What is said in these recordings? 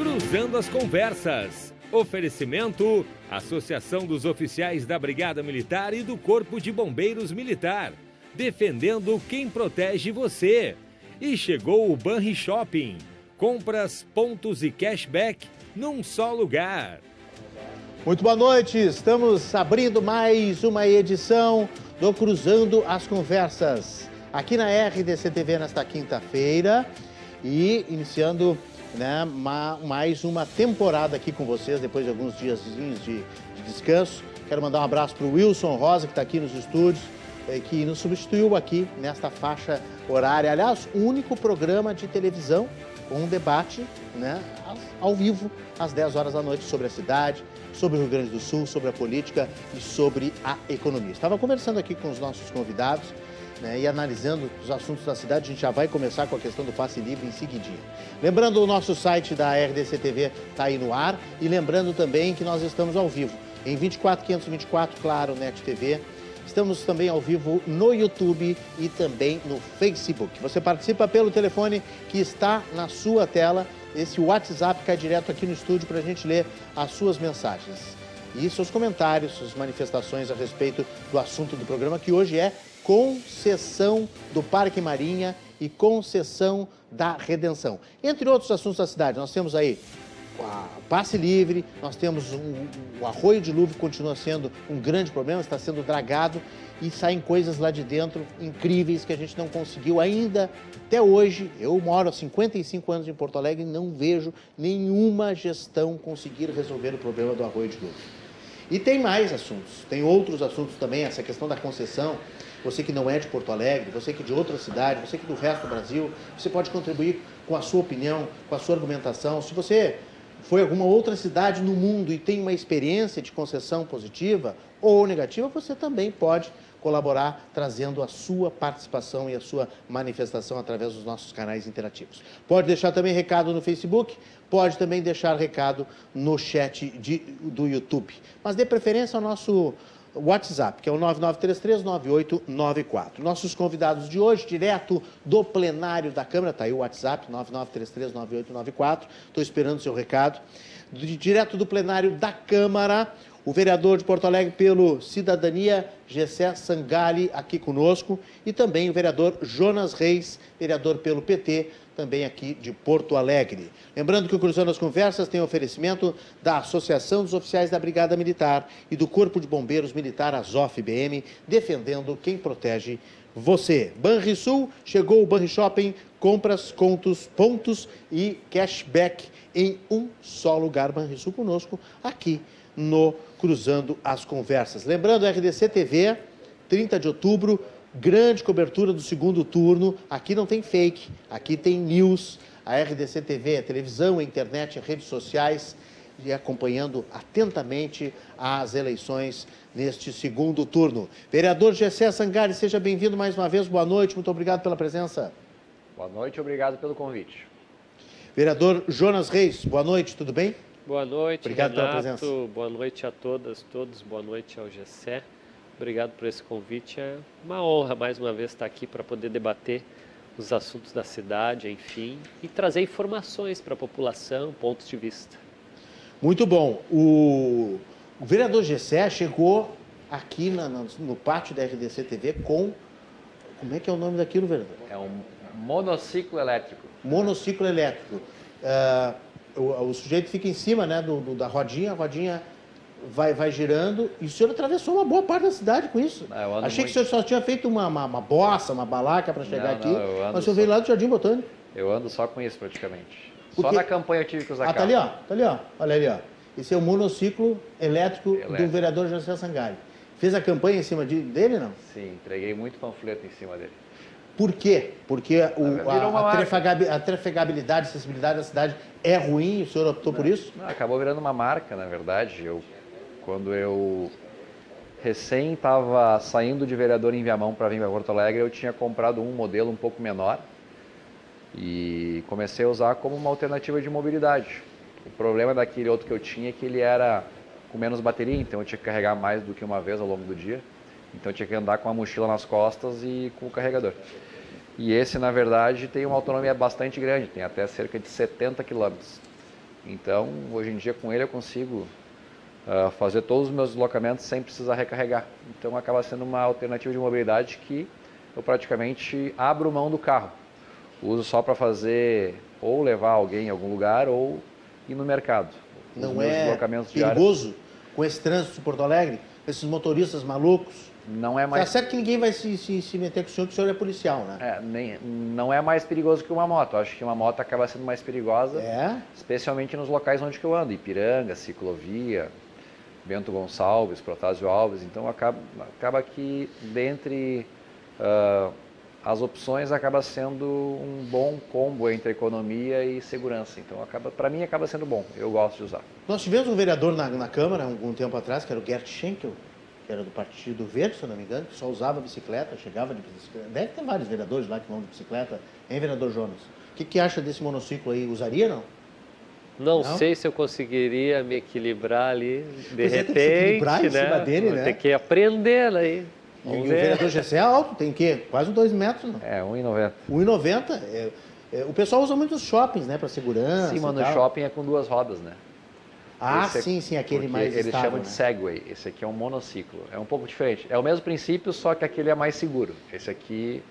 Cruzando as Conversas. Oferecimento: Associação dos Oficiais da Brigada Militar e do Corpo de Bombeiros Militar. Defendendo quem protege você. E chegou o Banri Shopping. Compras, pontos e cashback num só lugar. Muito boa noite, estamos abrindo mais uma edição do Cruzando as Conversas, aqui na RDC TV nesta quinta-feira e iniciando né, mais uma temporada aqui com vocês, depois de alguns dias de, de descanso. Quero mandar um abraço para o Wilson Rosa, que está aqui nos estúdios, eh, que nos substituiu aqui nesta faixa horária. Aliás, o único programa de televisão com um debate né, ao vivo, às 10 horas da noite, sobre a cidade, sobre o Rio Grande do Sul, sobre a política e sobre a economia. Estava conversando aqui com os nossos convidados né, e analisando os assuntos da cidade. A gente já vai começar com a questão do passe livre em seguidinho. Lembrando, o nosso site da RDC TV está aí no ar e lembrando também que nós estamos ao vivo em 24524, claro, NET TV. Estamos também ao vivo no YouTube e também no Facebook. Você participa pelo telefone que está na sua tela esse WhatsApp cai direto aqui no estúdio para a gente ler as suas mensagens. E seus comentários, suas manifestações a respeito do assunto do programa, que hoje é concessão do Parque Marinha e concessão da redenção. Entre outros assuntos da cidade, nós temos aí passe livre, nós temos um, o arroio de Luve continua sendo um grande problema, está sendo dragado e saem coisas lá de dentro incríveis que a gente não conseguiu ainda até hoje. Eu moro há 55 anos em Porto Alegre e não vejo nenhuma gestão conseguir resolver o problema do arroio de Luve. E tem mais assuntos, tem outros assuntos também, essa questão da concessão. Você que não é de Porto Alegre, você que é de outra cidade, você que é do resto do Brasil, você pode contribuir com a sua opinião, com a sua argumentação. Se você foi alguma outra cidade no mundo e tem uma experiência de concessão positiva ou negativa, você também pode colaborar trazendo a sua participação e a sua manifestação através dos nossos canais interativos. Pode deixar também recado no Facebook, pode também deixar recado no chat de, do YouTube. Mas dê preferência ao nosso WhatsApp, que é o 99339894. Nossos convidados de hoje, direto do plenário da Câmara, está aí o WhatsApp, 99339894. Estou esperando o seu recado. Direto do plenário da Câmara, o vereador de Porto Alegre pelo Cidadania, Gessé Sangali, aqui conosco, e também o vereador Jonas Reis, vereador pelo PT, também aqui de Porto Alegre. Lembrando que o Cruzando as Conversas tem oferecimento da Associação dos Oficiais da Brigada Militar e do Corpo de Bombeiros Militar Azof-BM, defendendo quem protege você. Banrisul, chegou o Banri Shopping, compras, contos, pontos e cashback em um só lugar. Banrisul conosco, aqui no Cruzando as Conversas. Lembrando, RDC TV, 30 de outubro, grande cobertura do segundo turno. Aqui não tem fake, aqui tem news. A RDC TV, a televisão, a internet, as redes sociais e acompanhando atentamente as eleições neste segundo turno. Vereador Gessé Sangari, seja bem-vindo mais uma vez. Boa noite, muito obrigado pela presença. Boa noite, obrigado pelo convite. Vereador Jonas Reis, boa noite, tudo bem? Boa noite, Obrigado Renato. pela presença. Boa noite a todas, todos. Boa noite ao Gessé. Obrigado por esse convite. É uma honra mais uma vez estar aqui para poder debater os assuntos da cidade, enfim, e trazer informações para a população, pontos de vista. Muito bom. O, o vereador Gessé chegou aqui na- no, no pátio da RDC TV com. Como é que é o nome daquilo, vereador? É um monociclo elétrico. monociclo elétrico. Ah, o, o sujeito fica em cima né, do, do- da rodinha, a rodinha vai, vai girando, e o senhor atravessou uma boa parte da cidade com isso. Ah, Achei que o muito. senhor só tinha feito uma, uma, uma bossa, uma balaca para chegar Não, aqui, não, mas o senhor só. veio lá do Jardim Botânico. Eu ando só com isso praticamente. Por Só na campanha eu tive que usar Ah, tá carro. ali, ó, tá ali, ó, olha ali, ó. Esse é o monociclo elétrico, do Elétrico. vereador José Sangari. Fez a campanha em cima de- dele, não? Sim, entreguei muito panfleto em cima dele. Por quê? Porque o, a, a, trafegabilidade, a acessibilidade da cidade é ruim, o senhor optou por isso? Não, acabou virando uma marca, na verdade. Eu, quando eu recém estava saindo de vereador em Viamão para vir para Porto Alegre, eu tinha comprado um modelo um pouco menor e comecei a usar como uma alternativa de mobilidade. O problema daquele outro que eu tinha é que ele era com menos bateria, então eu tinha que carregar mais do que uma vez ao longo do dia. Então eu tinha que andar com a mochila nas costas e com o carregador. E esse, na verdade, tem uma autonomia bastante grande, tem até cerca de 70 quilômetros. Então, hoje em dia, com ele eu consigo uh, fazer todos os meus deslocamentos sem precisar recarregar. Então, acaba sendo uma alternativa de mobilidade que eu praticamente abro mão do carro. Uso só para fazer ou levar alguém em algum lugar ou ir no mercado. Não é perigoso com esse trânsito de Porto Alegre? Esses motoristas malucos? Não é mais. Tá certo que ninguém vai se, se, se meter com o senhor, que o senhor é policial, né? É, nem, não é mais perigoso que uma moto. Acho que uma moto acaba sendo mais perigosa, é? especialmente nos locais onde eu ando, Ipiranga, Ciclovia, Bento Gonçalves, Protásio Alves. Então acaba, acaba que dentre uh, as opções acaba sendo um bom combo entre economia e segurança. Então acaba, para mim acaba sendo bom. Eu gosto de usar. Nós tivemos um vereador na, na Câmara algum tempo atrás, que era o Gert Schenkel que era do Partido Verde, se não me engano, que só usava bicicleta, chegava de bicicleta. Deve ter vários vereadores lá que vão de bicicleta. Hein, vereador Jonas? O que, que acha desse monociclo aí? Usaria não? Não, não, sei se eu conseguiria me equilibrar ali, de Você repente, tem que se equilibrar né? em cima dele, né? Tem que aprender aí. E ver. o vereador Gessé é alto, tem que quase dois metros, não? É, 1,90. 1,90. É, é, o pessoal usa muito os shoppings, né, para segurança. Sim, mas no shopping é com duas rodas, né? Ah, esse sim, sim, aquele mais Eles chamam né? de Segway, esse aqui é um monociclo. É um pouco diferente. É o mesmo princípio, só que aquele é mais seguro. Esse aqui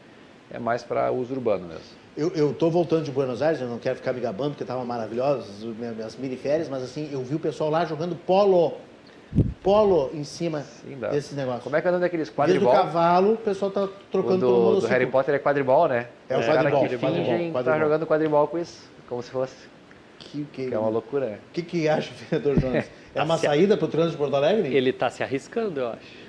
é mais para uso urbano mesmo. Eu estou voltando de Buenos Aires, eu não quero ficar me gabando, porque estavam maravilhosas as mini férias, mas assim, eu vi o pessoal lá jogando polo. Polo em cima Sim, desses negócios. Como é que é o nome daqueles quadribol? Desde o cavalo, o pessoal tá trocando o do, pelo monociclo. do Harry Potter é quadribol, né? É, o quadribol. O cara que fingem tá jogando quadribol com isso, como se fosse. Que, que, que é uma loucura. O é. que, que acha, vereador Jones? É uma saída para o trânsito de Porto Alegre? Ele está se arriscando, eu acho.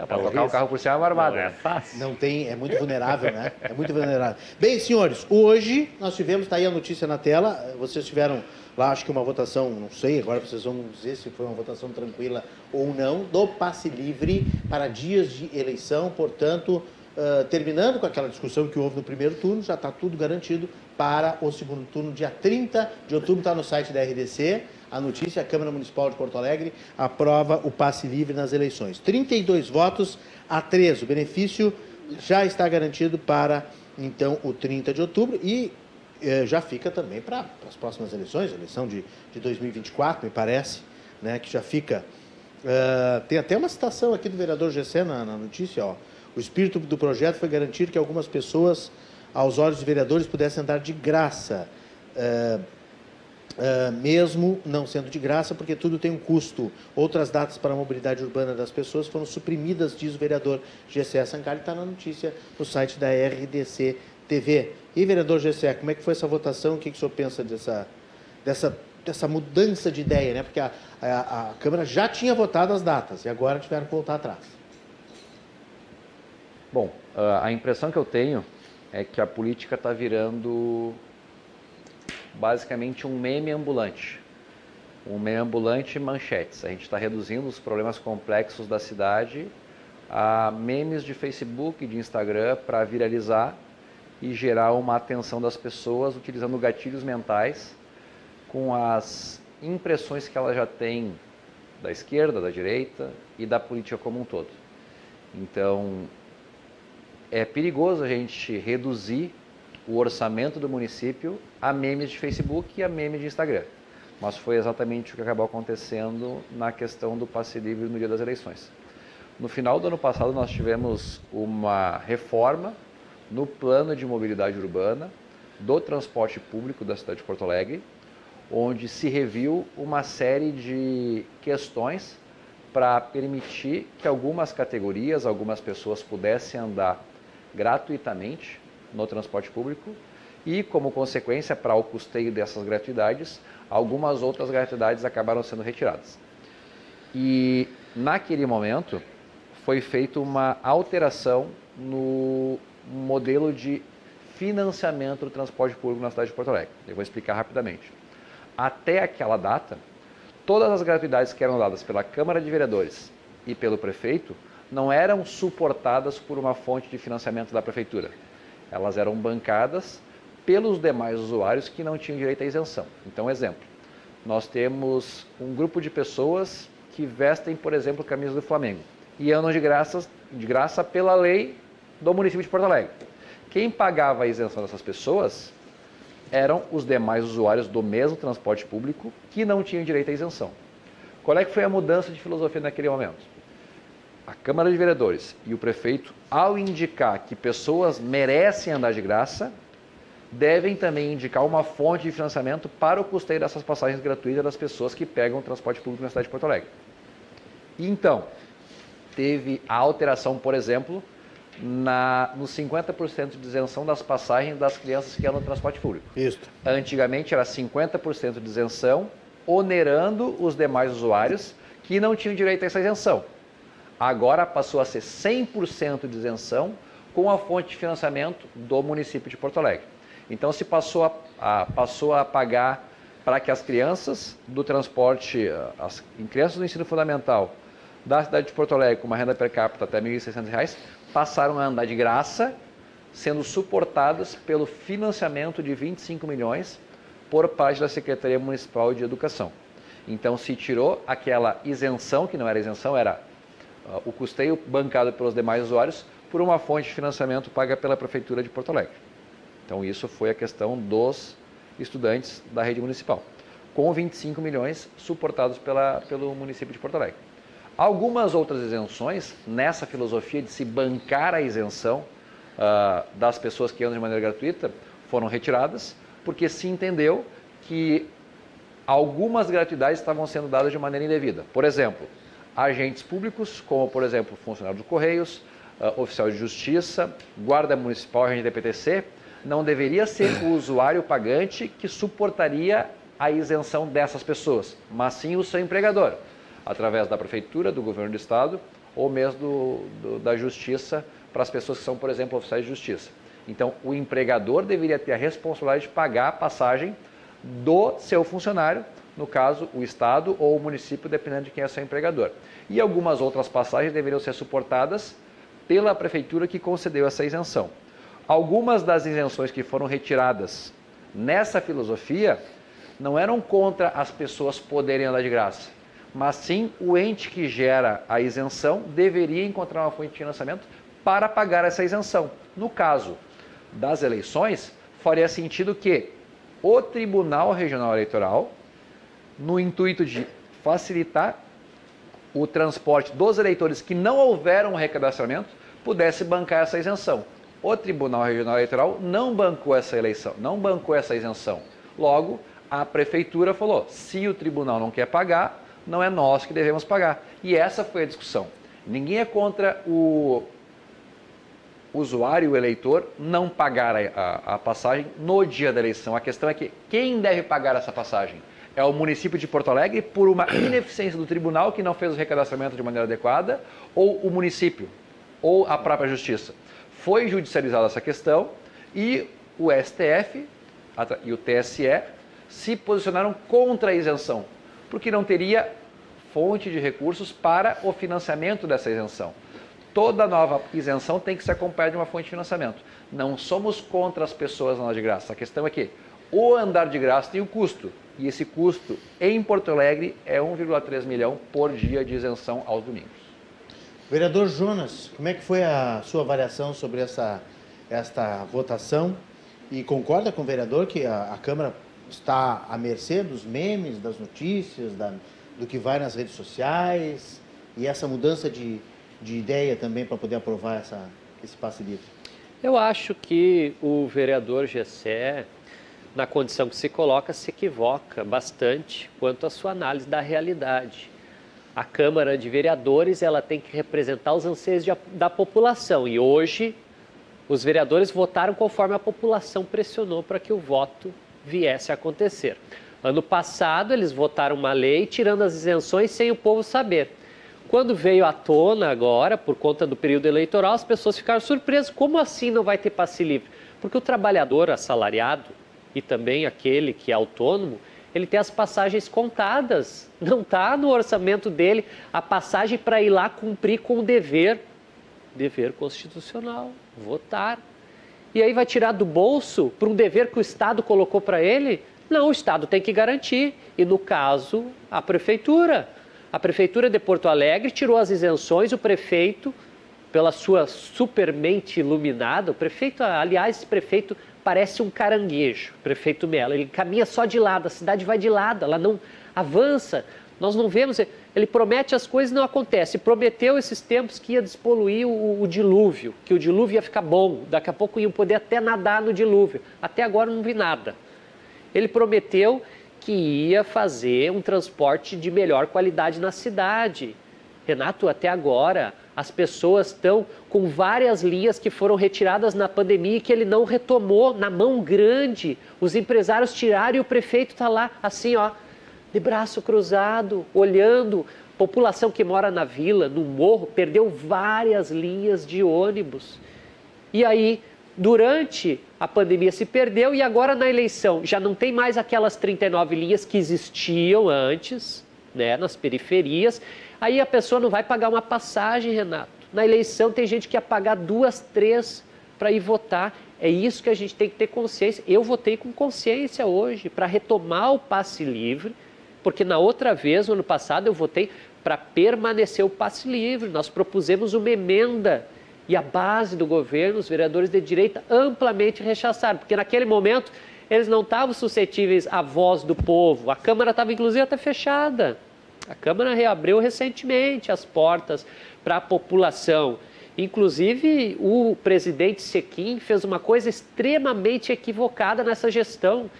É, para colocar o carro por cima é uma armada. Não é fácil. Não tem, é muito vulnerável, né? É muito vulnerável. Bem, senhores, hoje nós tivemos, está aí a notícia na tela, vocês tiveram lá, acho que uma votação, não sei, agora vocês vão dizer se foi uma votação tranquila ou não, do passe livre para dias de eleição, portanto, uh, terminando com aquela discussão que houve no primeiro turno, já está tudo garantido para o segundo turno, dia 30 de outubro, está no site da RDC a notícia, a Câmara Municipal de Porto Alegre aprova o passe livre nas eleições. 32 votos a 3. O benefício já está garantido para, então, o 30 de outubro e eh, já fica também para as próximas eleições, eleição de, de 2024, me parece, né, que já fica... Uh, tem até uma citação aqui do vereador Gessé na, na notícia, ó. O espírito do projeto foi garantir que algumas pessoas, aos olhos de vereadores, pudessem andar de graça. Uh, Uh, mesmo não sendo de graça, porque tudo tem um custo. Outras datas para a mobilidade urbana das pessoas foram suprimidas, diz o vereador Gessé Sancari, está na notícia no site da RDC TV. E, vereador Gessé, como é que foi essa votação? O que, que o senhor pensa dessa, dessa, dessa mudança de ideia? Né? Porque a, a, a Câmara já tinha votado as datas e agora tiveram que voltar atrás. Bom, ah, a impressão que eu tenho é que a política está virando basicamente um meme ambulante. Um meme ambulante manchetes. A gente está reduzindo os problemas complexos da cidade a memes de Facebook, de Instagram para viralizar e gerar uma atenção das pessoas utilizando gatilhos mentais com as impressões que ela já tem da esquerda, da direita e da política como um todo. Então, é perigoso a gente reduzir o orçamento do município a memes de Facebook e a memes de Instagram. Mas foi exatamente o que acabou acontecendo na questão do passe livre no dia das eleições. No final do ano passado, nós tivemos uma reforma no plano de mobilidade urbana do transporte público da cidade de Porto Alegre, onde se reviu uma série de questões para permitir que algumas categorias, algumas pessoas pudessem andar gratuitamente no transporte público e, como consequência, para o custeio dessas gratuidades, algumas outras gratuidades acabaram sendo retiradas. E, naquele momento, foi feita uma alteração no modelo de financiamento do transporte público na cidade de Porto Alegre. Eu vou explicar rapidamente. Até aquela data, todas as gratuidades que eram dadas pela Câmara de Vereadores e pelo prefeito não eram suportadas por uma fonte de financiamento da prefeitura elas eram bancadas pelos demais usuários que não tinham direito à isenção. Então, exemplo, nós temos um grupo de pessoas que vestem, por exemplo, camisa do Flamengo e andam de graça, de graça pela lei do município de Porto Alegre. Quem pagava a isenção dessas pessoas eram os demais usuários do mesmo transporte público que não tinham direito à isenção. Qual é que foi a mudança de filosofia naquele momento? A Câmara de Vereadores e o prefeito, ao indicar que pessoas merecem andar de graça, devem também indicar uma fonte de financiamento para o custeio dessas passagens gratuitas das pessoas que pegam o transporte público na cidade de Porto Alegre. Então, teve a alteração, por exemplo, na, nos 50% de isenção das passagens das crianças que andam no transporte público. Isso. Antigamente era 50% de isenção, onerando os demais usuários que não tinham direito a essa isenção. Agora passou a ser 100% de isenção com a fonte de financiamento do município de Porto Alegre. Então se passou a, a passou a pagar para que as crianças do transporte, as crianças do ensino fundamental da cidade de Porto Alegre com uma renda per capita até R$ 1.600 passaram a andar de graça, sendo suportadas pelo financiamento de 25 milhões por parte da Secretaria Municipal de Educação. Então se tirou aquela isenção, que não era isenção, era uh, o custeio bancado pelos demais usuários, por uma fonte de financiamento paga pela Prefeitura de Porto Alegre. Então isso foi a questão dos estudantes da rede municipal, com 25 milhões suportados pela, pelo município de Porto Alegre. Algumas outras isenções, nessa filosofia de se bancar a isenção uh, das pessoas que andam de maneira gratuita, foram retiradas, porque se entendeu que algumas gratuidades estavam sendo dadas de maneira indevida. Por exemplo, agentes públicos, como por exemplo funcionário dos Correios, uh, oficial de justiça, guarda municipal, agente da PTC, não deveria ser o usuário pagante que suportaria a isenção dessas pessoas, mas sim o seu empregador através da prefeitura, do governo do estado ou mesmo do, do, da justiça para as pessoas que são, por exemplo, oficiais de justiça. Então, o empregador deveria ter a responsabilidade de pagar a passagem do seu funcionário, no caso, o estado ou o município, dependendo de quem é seu empregador. E algumas outras passagens deveriam ser suportadas pela prefeitura que concedeu essa isenção. Algumas das isenções que foram retiradas nessa filosofia não eram contra as pessoas poderem andar de graça, mas sim o ente que gera a isenção deveria encontrar uma fonte de financiamento para pagar essa isenção. No caso das eleições, faria sentido que o Tribunal Regional Eleitoral, no intuito de facilitar o transporte dos eleitores que não houveram um recadastramento, pudesse bancar essa isenção. O Tribunal Regional Eleitoral não bancou essa eleição, não bancou essa isenção. Logo, a prefeitura falou: se o tribunal não quer pagar, não é nós que devemos pagar. E essa foi a discussão. Ninguém é contra o usuário, o eleitor, não pagar a, a, a, passagem no dia da eleição. A questão é que quem deve pagar essa passagem? É o município de Porto Alegre por uma ineficiência do tribunal que não fez o recadastramento de maneira adequada, ou o município, ou a própria justiça. Foi judicializada essa questão e o STF e o TSE se posicionaram contra a isenção porque não teria fonte de recursos para o financiamento dessa isenção. Toda nova isenção tem que ser acompanhada de uma fonte de financiamento. Não somos contra as pessoas andar de graça. A questão é que o andar de graça tem um custo. E esse custo em Porto Alegre é 1,3 milhão por dia de isenção aos domingos. Vereador Jonas, como é que foi a sua avaliação sobre essa, esta votação? E concorda com o vereador que a, a Câmara está à mercê dos memes, das notícias, da, do que vai nas redes sociais e essa mudança de, de ideia também para poder aprovar essa, esse passe livre? Eu acho que o vereador Gessé, na condição que se coloca, se equivoca bastante quanto à sua análise da realidade. A Câmara de Vereadores ela tem que representar os anseios de, da população e hoje os vereadores votaram conforme a população pressionou para que o voto viesse a acontecer. Ano passado, eles votaram uma lei tirando as isenções sem o povo saber. Quando veio à tona agora, por conta do período eleitoral, as pessoas ficaram surpresas. Como assim não vai ter passe livre? Porque o trabalhador assalariado e também aquele que é autônomo, ele tem as passagens contadas. Não está no orçamento dele a passagem para ir lá cumprir com o dever, dever constitucional, votar. E aí vai tirar do bolso para um dever que o Estado colocou para ele? Não, o Estado tem que garantir. E no caso, a prefeitura. A prefeitura de Porto Alegre tirou as isenções, o prefeito, pela sua supermente iluminada, o prefeito, aliás, esse prefeito parece um caranguejo, prefeito Melo. Ele caminha só de lado, a cidade vai de lado, ela não avança. Nós não vemos, ele promete as coisas e não acontece. Prometeu esses tempos que ia despoluir o, o, dilúvio, que o dilúvio ia ficar bom, daqui a pouco iam poder até nadar no dilúvio. Até agora não vi nada. Ele prometeu que ia fazer um transporte de melhor qualidade na cidade. Renato, até agora as pessoas estão com várias linhas que foram retiradas na pandemia e que ele não retomou na mão grande. Os empresários tiraram e o prefeito está lá assim, ó, de braço cruzado, olhando. População que mora na vila, no morro, perdeu várias linhas de ônibus. E aí, durante a pandemia se perdeu e agora na eleição já não tem mais aquelas 39 linhas que existiam antes, né, nas periferias. Aí a pessoa não vai pagar uma passagem, Renato. Na eleição tem gente que ia pagar duas, três para ir votar. É isso que a gente tem que ter consciência. Eu votei com consciência hoje para retomar o passe livre porque na outra vez, no ano passado, eu votei para permanecer o passe livre. Nós propusemos uma emenda e a base do governo, os vereadores de direita, amplamente rechaçaram, porque naquele momento eles não estavam suscetíveis à voz do povo. A Câmara estava, inclusive, até fechada. A Câmara reabriu recentemente as portas para a população. Inclusive, o presidente Sequim fez uma coisa extremamente equivocada nessa gestão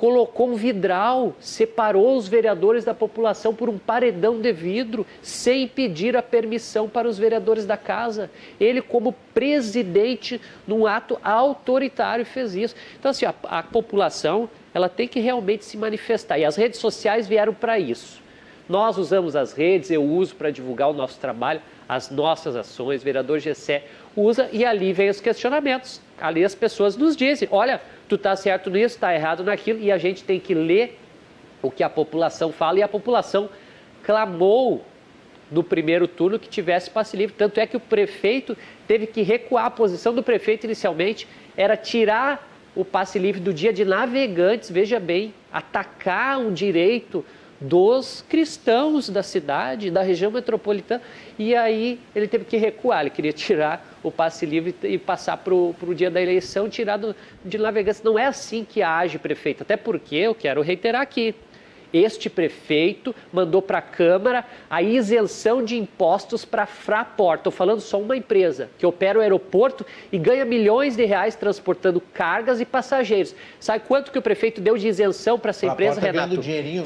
colocou um vidral, separou os vereadores da população por um paredão de vidro, sem pedir a permissão para os vereadores da casa. Ele, como presidente, num ato autoritário, fez isso. Então, assim, a, a população ela tem que realmente se manifestar e as redes sociais vieram para isso. Nós usamos as redes, eu uso para divulgar o nosso trabalho, as nossas ações, o vereador Gessé usa e ali vem os questionamentos. Ali as pessoas nos dizem: olha, tu está certo nisso, está errado naquilo, e a gente tem que ler o que a população fala, e a população clamou no primeiro turno que tivesse passe livre. Tanto é que o prefeito teve que recuar. A posição do prefeito inicialmente era tirar o passe livre do dia de navegantes, veja bem, atacar um direito dos cristãos da cidade, da região metropolitana, e aí ele teve que recuar, ele queria tirar o passe livre e passar para o dia da eleição, tirar do, de navegância. Não é assim que age prefeito, até porque eu quero reiterar aqui, este prefeito mandou para a Câmara a isenção de impostos para a Fraport. Estou falando só uma empresa que opera o aeroporto e ganha milhões de reais transportando cargas e passageiros. Sabe quanto que o prefeito deu de isenção para essa Fraport empresa, tá Renato?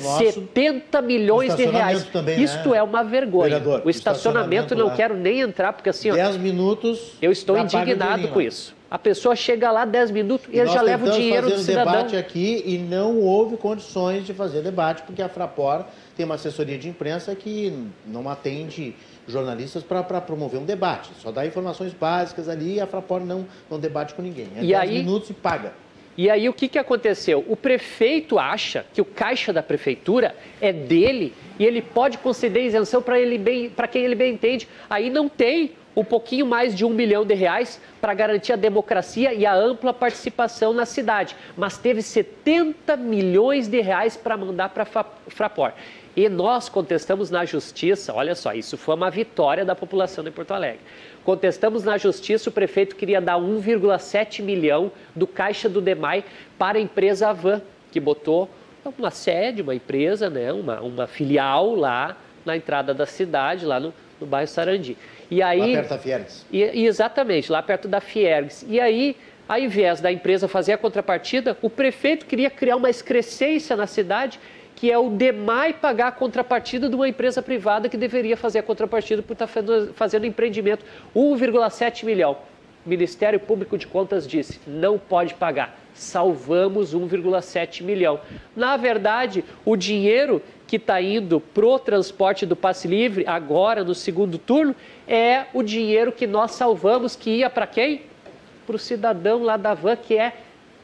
Nosso, 70 milhões de reais. Também, Isto né? é uma vergonha. Vereador, o estacionamento, estacionamento não quero nem entrar, porque assim... 10 minutos... Eu estou indignado com isso. A pessoa chega lá 10 minutos e, ele já leva o dinheiro do cidadão. debate aqui e não houve condições de fazer debate, porque a Frapor tem uma assessoria de imprensa que não atende jornalistas para promover um debate. Só dá informações básicas ali e a Frapor não, não debate com ninguém. É e 10 aí, minutos e paga. E aí o que, que aconteceu? O prefeito acha que o caixa da prefeitura é dele e ele pode conceder isenção para quem ele bem entende. Aí não tem um pouquinho mais de um milhão de reais para garantir a democracia e a ampla participação na cidade, mas teve 70 milhões de reais para mandar para a Frapor. E nós contestamos na justiça, olha só, isso foi uma vitória da população de Porto Alegre. Contestamos na justiça, o prefeito queria dar 1,7 milhão do caixa do DEMAI para a empresa Avan, que botou uma sede, uma empresa, né, uma, uma filial lá na entrada da cidade, lá no, no bairro Sarandi. E aí, lá perto da Fiergs. E, exatamente, lá perto da Fiergs. E aí, ao invés da empresa fazer a contrapartida, o prefeito queria criar uma excrescência na cidade, que é o DEMAI pagar a contrapartida de uma empresa privada que deveria fazer a contrapartida por estar fazendo empreendimento. 1,7 milhão. O Ministério Público de Contas disse, não pode pagar. Salvamos 1,7 milhão. Na verdade, o dinheiro que está indo para o transporte do passe livre, agora no segundo turno, é o dinheiro que nós salvamos, que ia para quem? Para o cidadão lá da van, que é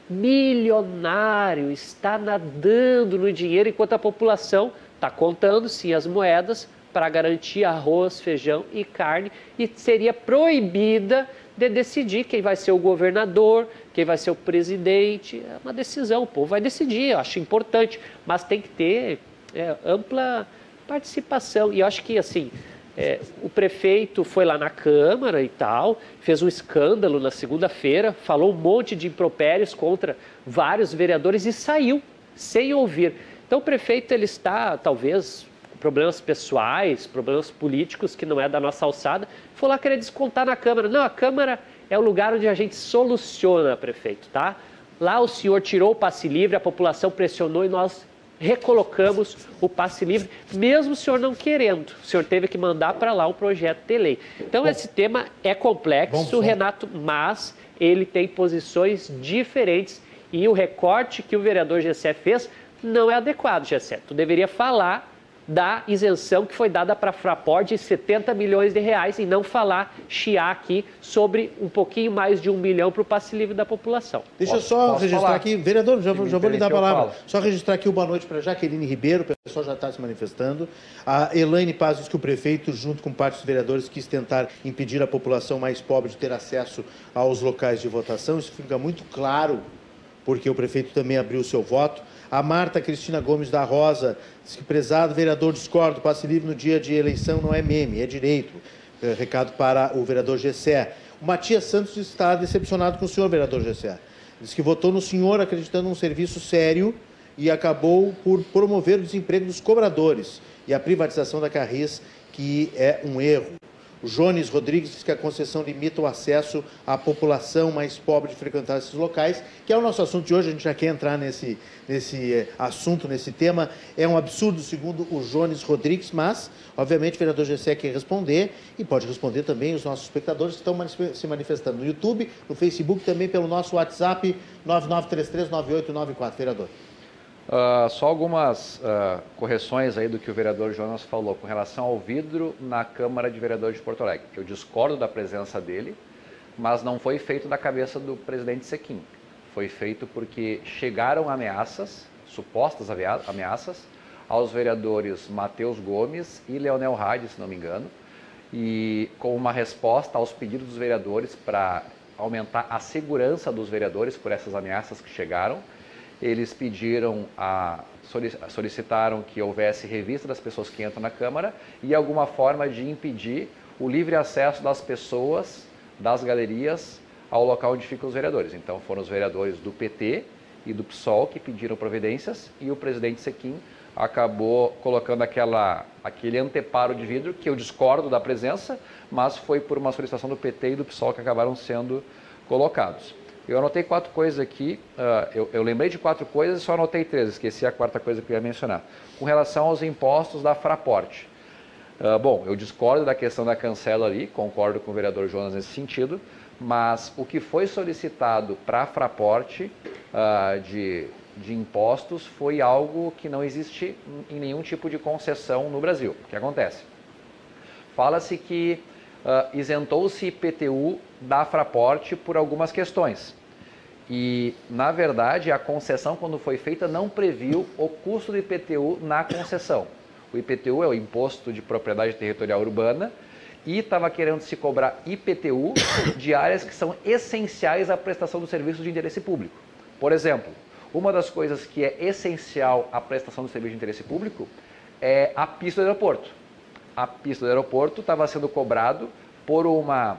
milionário, está nadando no dinheiro, enquanto a população está contando sim as moedas para garantir arroz, feijão e carne, e seria proibida de decidir quem vai ser o governador, quem vai ser o presidente. É uma decisão, o povo vai decidir, eu acho importante, mas tem que ter é, ampla participação. E eu acho que, assim, É, o prefeito foi lá na Câmara e tal, fez um escândalo na segunda-feira, falou um monte de impropérios contra vários vereadores e saiu, sem ouvir. Então o prefeito ele está, talvez, com problemas pessoais, problemas políticos que não é da nossa alçada, foi lá querer descontar na Câmara. Não, a Câmara é o lugar onde a gente soluciona, prefeito, tá? Lá o senhor tirou o passe livre, a população pressionou e nós recolocamos o passe livre, mesmo o senhor não querendo. O senhor teve que mandar para lá o projeto de lei. Então, esse tema é complexo, Renato, mas ele tem posições diferentes e o recorte que o vereador Gessé fez não é adequado, Gessé. Tu deveria falar da isenção que foi dada para a Fraport de 70 milhões de reais e não falar, chiar aqui sobre um pouquinho mais de um milhão para o passe livre da população. Deixa eu só registrar falar? aqui, vereador, já, já vou lhe dar a palavra. Só registrar aqui o boa noite para Jaqueline Ribeiro, o pessoal já está se manifestando. A Elaine Paz diz que o prefeito, junto com parte dos vereadores, quis tentar impedir a população mais pobre de ter acesso aos locais de votação. Isso fica muito claro, porque o prefeito também abriu seu voto. A Marta Cristina Gomes da Rosa diz que, prezado vereador, discordo, passe livre no dia de eleição não é meme, é direito. É, recado para o vereador Gessé. O Matias Santos está decepcionado com o senhor, vereador Gessé. Diz que votou no senhor acreditando num serviço sério e acabou por promover o desemprego dos cobradores e a privatização da Carris, que é um erro. Jones Rodrigues diz que a concessão limita o acesso à população mais pobre de frequentar esses locais, que é o nosso assunto de hoje, a gente já quer entrar nesse, nesse eh, assunto, nesse tema. É um absurdo, segundo o Jones Rodrigues, mas, obviamente, o vereador Gessé quer responder e pode responder também os nossos espectadores que estão se manifestando no YouTube, no Facebook, também pelo nosso WhatsApp 99339894. Vereador. Uh, só algumas uh, correções aí do que o vereador Jonas falou com relação ao vidro na Câmara de Vereadores de Porto Alegre. Eu discordo da presença dele, mas não foi feito da cabeça do presidente Sequim. Foi feito porque chegaram ameaças, supostas ameaças, aos vereadores Matheus Gomes e Leonel Hadi, se não me engano, e com uma resposta aos pedidos dos vereadores para aumentar a segurança dos vereadores por essas ameaças que chegaram eles pediram a solicitaram que houvesse revista das pessoas que entram na Câmara e alguma forma de impedir o livre acesso das pessoas das galerias ao local onde ficam os vereadores. Então foram os vereadores do PT e do PSOL que pediram providências e o presidente Sequim acabou colocando aquela, aquele anteparo de vidro, que eu discordo da presença, mas foi por uma solicitação do PT e do PSOL que acabaram sendo colocados. Eu anotei quatro coisas aqui, uh, eu, eu, lembrei de quatro coisas e só anotei três, esqueci a quarta coisa que eu ia mencionar. Com relação aos impostos da Fraport. Uh, bom, eu discordo da questão da cancela ali, concordo com o vereador Jonas nesse sentido, mas o que foi solicitado para a Fraport uh, de, de impostos foi algo que não existe em nenhum tipo de concessão no Brasil. O que acontece? Fala-se que isentou-se IPTU da Fraport por algumas questões. E, na verdade, a concessão, quando foi feita, não previu o custo do IPTU na concessão. O IPTU é o Imposto de Propriedade Territorial Urbana e estava querendo se cobrar IPTU de áreas que são essenciais à prestação do serviço de interesse público. Por exemplo, uma das coisas que é essencial à prestação do serviço de interesse público é a pista do aeroporto. A pista do aeroporto estava sendo cobrado por uma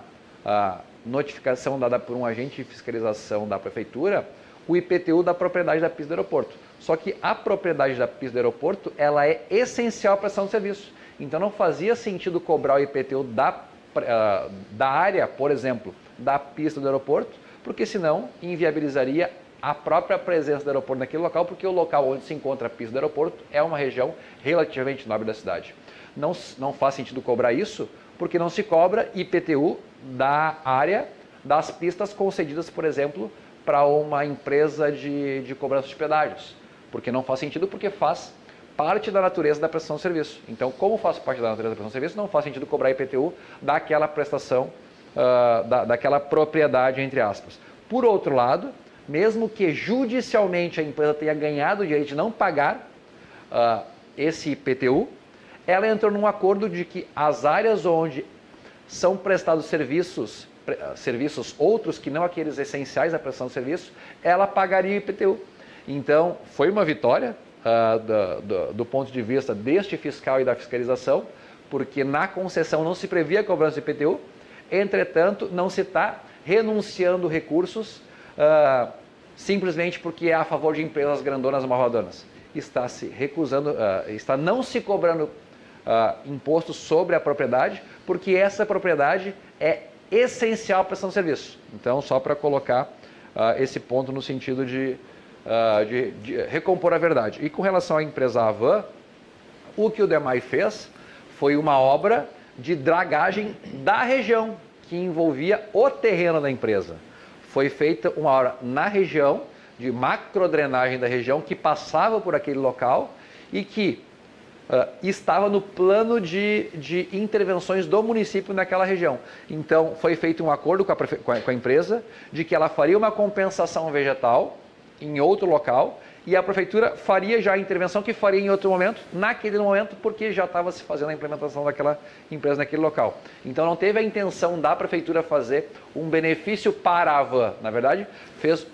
uh, notificação dada por um agente de fiscalização da prefeitura, o IPTU da propriedade da pista do aeroporto. Só que a propriedade da pista do aeroporto, ela é essencial para a prestação do serviço. Então não fazia sentido cobrar o IPTU da, uh, da área, por exemplo, da pista do aeroporto, porque senão inviabilizaria a própria presença do aeroporto naquele local, porque o local onde se encontra a pista do aeroporto é uma região relativamente nobre da cidade. Não, não faz sentido cobrar isso, porque não se cobra IPTU da área das pistas concedidas, por exemplo, para uma empresa de, de cobrança de pedágios. Porque não faz sentido, porque faz parte da natureza da prestação de serviço. Então, como faz parte da natureza da prestação de serviço, não faz sentido cobrar IPTU daquela prestação, uh, da, daquela propriedade, entre aspas. Por outro lado, mesmo que judicialmente a empresa tenha ganhado o direito de não pagar uh, esse IPTU, ela entrou num acordo de que as áreas onde são prestados serviços, ah, serviços outros que não aqueles essenciais à prestação de serviço, ela pagaria IPTU. Então, foi uma vitória do, do, do, ponto de vista deste fiscal e da fiscalização, porque na concessão não se previa a cobrança de IPTU, entretanto, não se está renunciando recursos uh, simplesmente porque é a favor de empresas grandonas malvadonas. Está se recusando, está não se cobrando uh, imposto sobre a propriedade, porque essa propriedade é essencial para esse serviço. Então, só para colocar uh, esse ponto no sentido de, uh, de, de, recompor a verdade. E com relação à empresa Avan, o que o DEMAI fez foi uma obra de dragagem da região, que envolvia o terreno da empresa. Foi feita uma obra na região, de macrodrenagem da região, que passava por aquele local e que uh, estava no plano de, de intervenções do município naquela região. Então, foi feito um acordo com a, com, a, com a empresa de que ela faria uma compensação vegetal em outro local e a prefeitura faria já a intervenção que faria em outro momento, naquele momento, porque já estava se fazendo a implementação daquela empresa naquele local. Então não teve a intenção da prefeitura fazer um benefício para a van. Na verdade, fez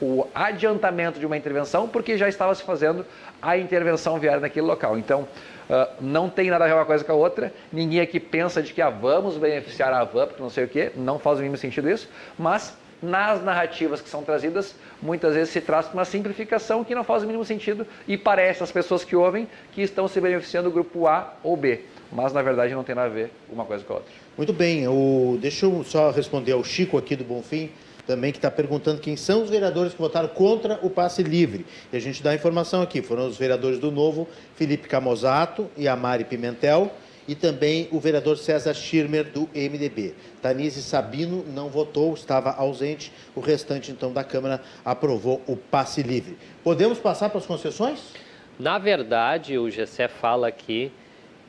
o adiantamento de uma intervenção porque já estava se fazendo a intervenção viária naquele local. Então, uh, não tem nada a ver uma coisa com a outra. Ninguém aqui pensa de que ah, vamos beneficiar a van, porque não sei o quê. Não faz o mínimo sentido isso. Mas, nas narrativas que são trazidas, muitas vezes se traz uma simplificação que não faz o mínimo sentido e parece às pessoas que ouvem que estão se beneficiando do grupo A ou B. Mas, na verdade, não tem nada a ver uma coisa com a outra. Muito bem. O... Deixa eu só responder ao Chico aqui do Bonfim também que está perguntando quem são os vereadores que votaram contra o passe livre. E a gente dá a informação aqui. Foram os vereadores do Novo, Felipe Camozato e Amari Pimentel, e também o vereador César Schirmer, do MDB. Tanise Sabino não votou, estava ausente. O restante, então, da Câmara aprovou o passe livre. Podemos passar para as concessões? Na verdade, o Gessé fala aqui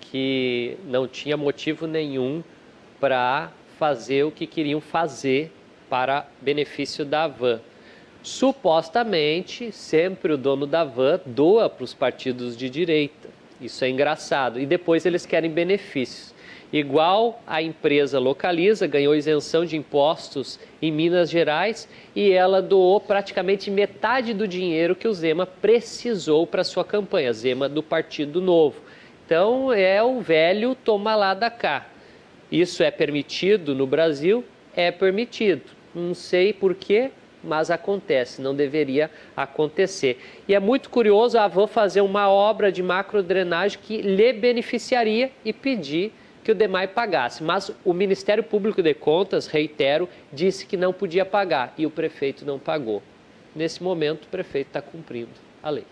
que não tinha motivo nenhum para fazer o que queriam fazer para benefício da van. Supostamente, sempre o dono da van doa para os partidos de direita. Isso é engraçado. E depois eles querem benefícios. Igual a empresa Localiza ganhou isenção de impostos em Minas Gerais e ela doou praticamente metade do dinheiro que o Zema precisou para sua campanha, Zema do Partido Novo. Então é o velho toma lá da cá. Isso é permitido no Brasil? É permitido. Não sei porquê, mas acontece, não deveria acontecer. E é muito curioso a Avan fazer uma obra de macrodrenagem que lhe beneficiaria e pedir que o DEMAI pagasse. Mas o Ministério Público de Contas, reitero, disse que não podia pagar e o prefeito não pagou. Nesse momento, o prefeito está cumprindo a lei.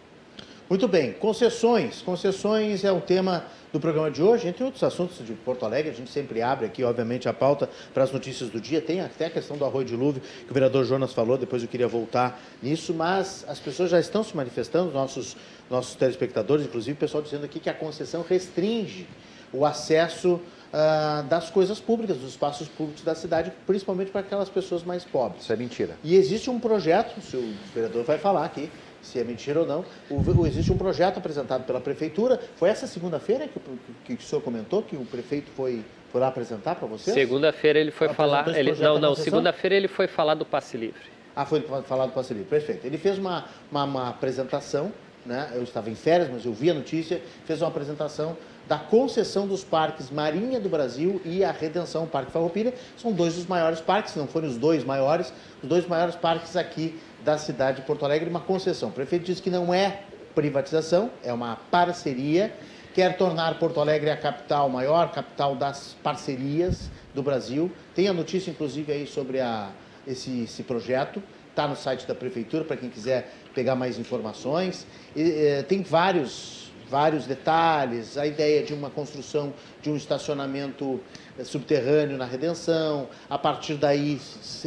Muito bem, concessões. Concessões é o tema do programa de hoje, entre outros assuntos de Porto Alegre. A gente sempre abre aqui, obviamente, a pauta para as notícias do dia. Tem até a questão do arroio dilúvio, que o vereador Jonas falou, depois eu queria voltar nisso, mas as pessoas já estão se manifestando, nossos, nossos telespectadores, inclusive o pessoal dizendo aqui que a concessão restringe o acesso uh, das coisas públicas, dos espaços públicos da cidade, principalmente para aquelas pessoas mais pobres. Isso é mentira. E existe um projeto, se o vereador vai falar aqui, se é mentira ou não. O, existe um projeto apresentado pela prefeitura. Foi essa segunda-feira que, que, o senhor comentou que o prefeito foi, foi lá apresentar para vocês? Segunda-feira ele foi falar. Ele, não, não. Segunda-feira ele foi falar do passe livre. Ah, foi falar do passe livre. Perfeito. Ele fez uma, uma, uma apresentação. Né? Eu estava em férias, mas eu vi a notícia. Fez uma apresentação da concessão dos parques Marinha do Brasil e a Redenção Parque Farroupilha. São dois dos maiores parques, se não forem os dois maiores, os dois maiores parques aqui da cidade de Porto Alegre, uma concessão. O prefeito diz que não é privatização, é uma parceria, quer tornar Porto Alegre a capital, maior capital das parcerias do Brasil. Tem a notícia, inclusive, aí sobre a, esse, esse projeto, está no site da prefeitura para quem quiser pegar mais informações. E, eh, tem vários vários detalhes, a ideia de uma construção de um estacionamento subterrâneo na Redenção, a partir daí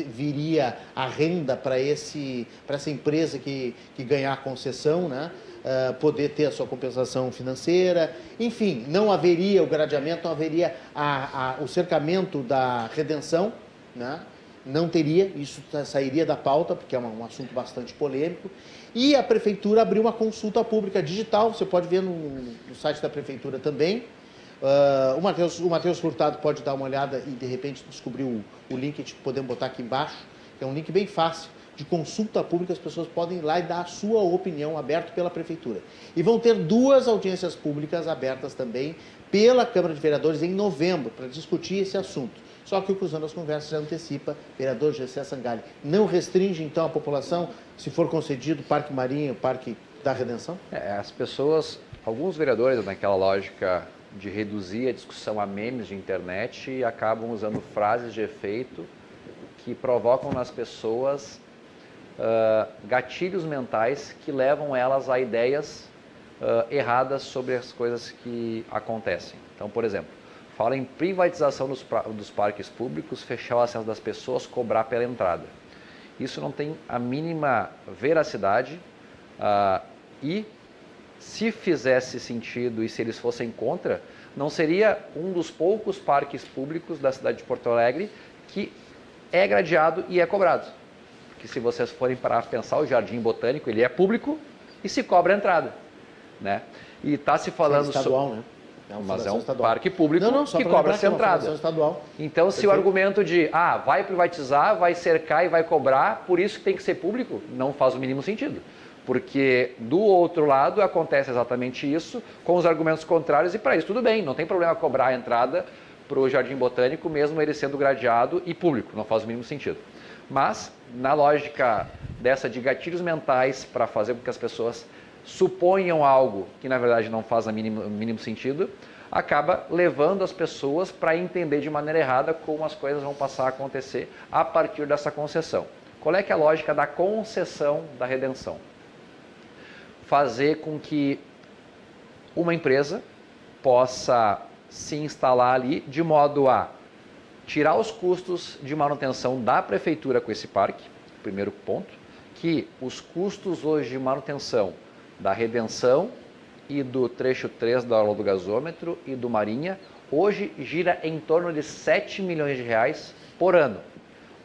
viria a renda para essa empresa que, que ganhar a concessão, né? Uh, poder ter a sua compensação financeira, enfim, não haveria o gradeamento, não haveria a, a, o cercamento da redenção, né? não teria, isso sairia da pauta, porque é um assunto bastante polêmico. E a prefeitura abriu uma consulta pública digital, você pode ver no, no site da prefeitura também. Uh, o Matheus Mateus Furtado pode dar uma olhada e de repente descobrir o, o link, podemos botar aqui embaixo, que é um link bem fácil. de consulta pública, as pessoas podem ir lá e dar a sua opinião aberto pela prefeitura. E vão ter duas audiências públicas abertas também pela Câmara de Vereadores em novembro para discutir esse assunto. Só que o Cruzando as Conversas já antecipa, vereador Gessé Sangalli, não restringe então a população, se for concedido Parque Marinho, Parque da Redenção? É, as pessoas, alguns vereadores naquela lógica de reduzir a discussão a memes de internet e acabam usando frases de efeito que provocam nas pessoas uh, gatilhos mentais que levam elas a ideias uh, erradas sobre as coisas que acontecem. Então, por exemplo, fala em privatização dos, dos parques públicos, fechar o acesso das pessoas, cobrar pela entrada. Isso não tem a mínima veracidade uh, e se fizesse sentido e se eles fossem contra, não seria um dos poucos parques públicos da cidade de Porto Alegre que é gradeado e é cobrado. Porque se vocês forem para pensar, o Jardim Botânico ele é público e se cobra a entrada. Né? E está se falando... É estadual, né? É mas é um estadual. parque público não, não, que cobra essa entrada. Estadual. Então, se o argumento de, ah, vai privatizar, vai cercar e vai cobrar, por isso que tem que ser público, não faz o mínimo sentido. Porque do outro lado acontece exatamente isso, com os argumentos contrários, e para isso tudo bem, não tem problema cobrar a entrada para o Jardim Botânico, mesmo ele sendo gradeado e público, não faz o mínimo sentido. Mas, na lógica dessa de gatilhos mentais para fazer com que as pessoas suponham algo que na verdade não faz o mínimo, mínimo sentido, acaba levando as pessoas para entender de maneira errada como as coisas vão passar a acontecer a partir dessa concessão. Qual é é a lógica da concessão da redenção? Fazer com que uma empresa possa se instalar ali de modo a tirar os custos de manutenção da prefeitura com esse parque, primeiro ponto, que os custos hoje de manutenção da redenção e do trecho 3 da aula do gasômetro e do Marinha, hoje gira em torno de 7 milhões de reais por ano.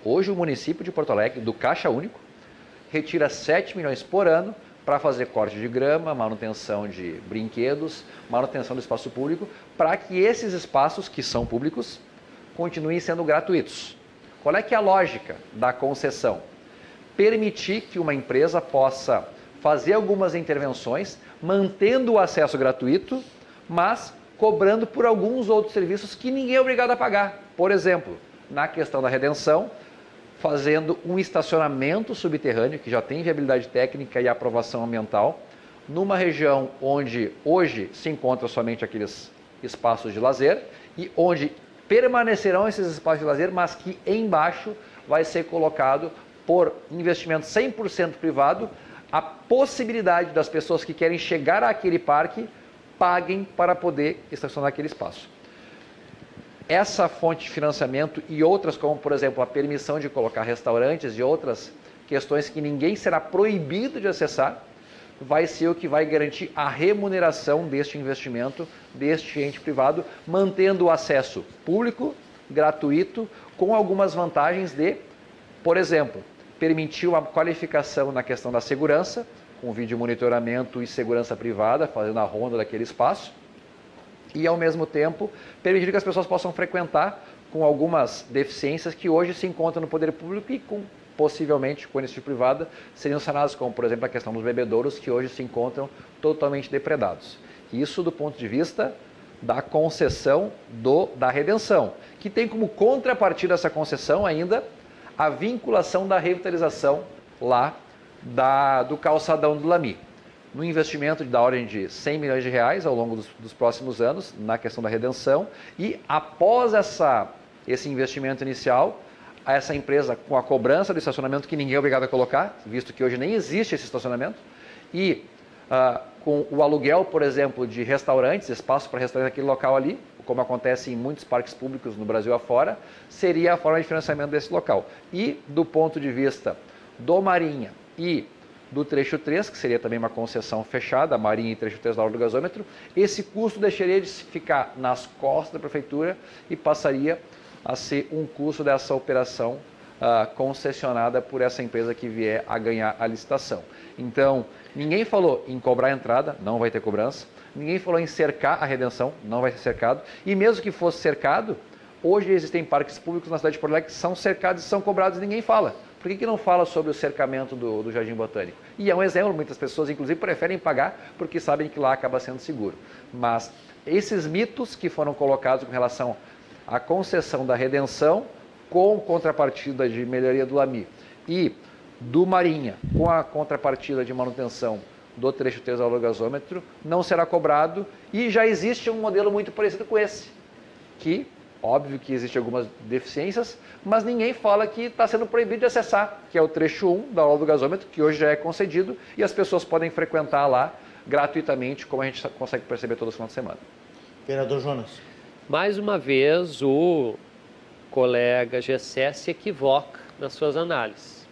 Hoje o município de Porto Alegre, do Caixa Único, retira 7 milhões por ano para fazer corte de grama, manutenção de brinquedos, manutenção do espaço público, para que esses espaços que são públicos continuem sendo gratuitos. Qual é que é a lógica da concessão? Permitir que uma empresa possa fazer algumas intervenções, mantendo o acesso gratuito, mas cobrando por alguns outros serviços que ninguém é obrigado a pagar. Por exemplo, na questão da redenção, fazendo um estacionamento subterrâneo, que já tem viabilidade técnica e aprovação ambiental, numa região onde hoje se encontram somente aqueles espaços de lazer e onde permanecerão esses espaços de lazer, mas que embaixo vai ser colocado por investimento 100% privado a possibilidade das pessoas que querem chegar àquele parque paguem para poder estacionar aquele espaço essa fonte de financiamento e outras, como por exemplo a permissão de colocar restaurantes e outras questões que ninguém será proibido de acessar, vai ser o que vai garantir a remuneração deste investimento, deste ente privado, mantendo o acesso público, gratuito, com algumas vantagens de, por exemplo, permitir uma qualificação na questão da segurança, com vídeo monitoramento e segurança privada, fazendo a ronda daquele espaço e, ao mesmo tempo, permitir que as pessoas possam frequentar com algumas deficiências que hoje se encontram no poder público e com possivelmente com iniciativa privada seriam sanadas, como por exemplo a questão dos bebedouros que hoje se encontram totalmente depredados. Isso do ponto de vista da concessão do, da redenção, que tem como contrapartida dessa concessão ainda a vinculação da revitalização lá da, do calçadão do Lami no investimento da ordem de 100 milhões de reais ao longo dos, dos próximos anos na questão da redenção e após essa, esse investimento inicial, essa empresa com a cobrança do estacionamento que ninguém é obrigado a colocar, visto que hoje nem existe esse estacionamento, e uh, com o aluguel, por exemplo, de restaurantes, espaço para restaurantes naquele local ali, como acontece em muitos parques públicos no Brasil afora, seria a forma de financiamento desse local. E do ponto de vista do Marinha e do trecho 3, que seria também uma concessão fechada, a Marinha e trecho 3 da hora do gasômetro, esse custo deixaria de ficar nas costas da prefeitura e passaria a ser um custo dessa operação uh, concessionada por essa empresa que vier a ganhar a licitação. Então, ninguém falou em cobrar a entrada, não vai ter cobrança. Ninguém falou em cercar a redenção, não vai ser cercado. E mesmo que fosse cercado, hoje existem parques públicos na cidade de Porto Alegre que são cercados e são cobrados ninguém fala Por que, que não fala sobre o cercamento do, do Jardim Botânico? E é um exemplo, muitas pessoas, inclusive, preferem pagar porque sabem que lá acaba sendo seguro. Mas esses mitos que foram colocados com relação à concessão da redenção com contrapartida de melhoria do Lami e do Marinha com a contrapartida de manutenção do trecho 3 ao gasômetro não será cobrado e já existe um modelo muito parecido com esse, que Óbvio que existem algumas deficiências, mas ninguém fala que está sendo proibido de acessar, que é o trecho 1 da aula do gasômetro, que hoje já é concedido e as pessoas podem frequentar lá gratuitamente, como a gente consegue perceber todo final de semana. Vereador Jonas. Mais uma vez, o colega Gessé se equivoca nas suas análises.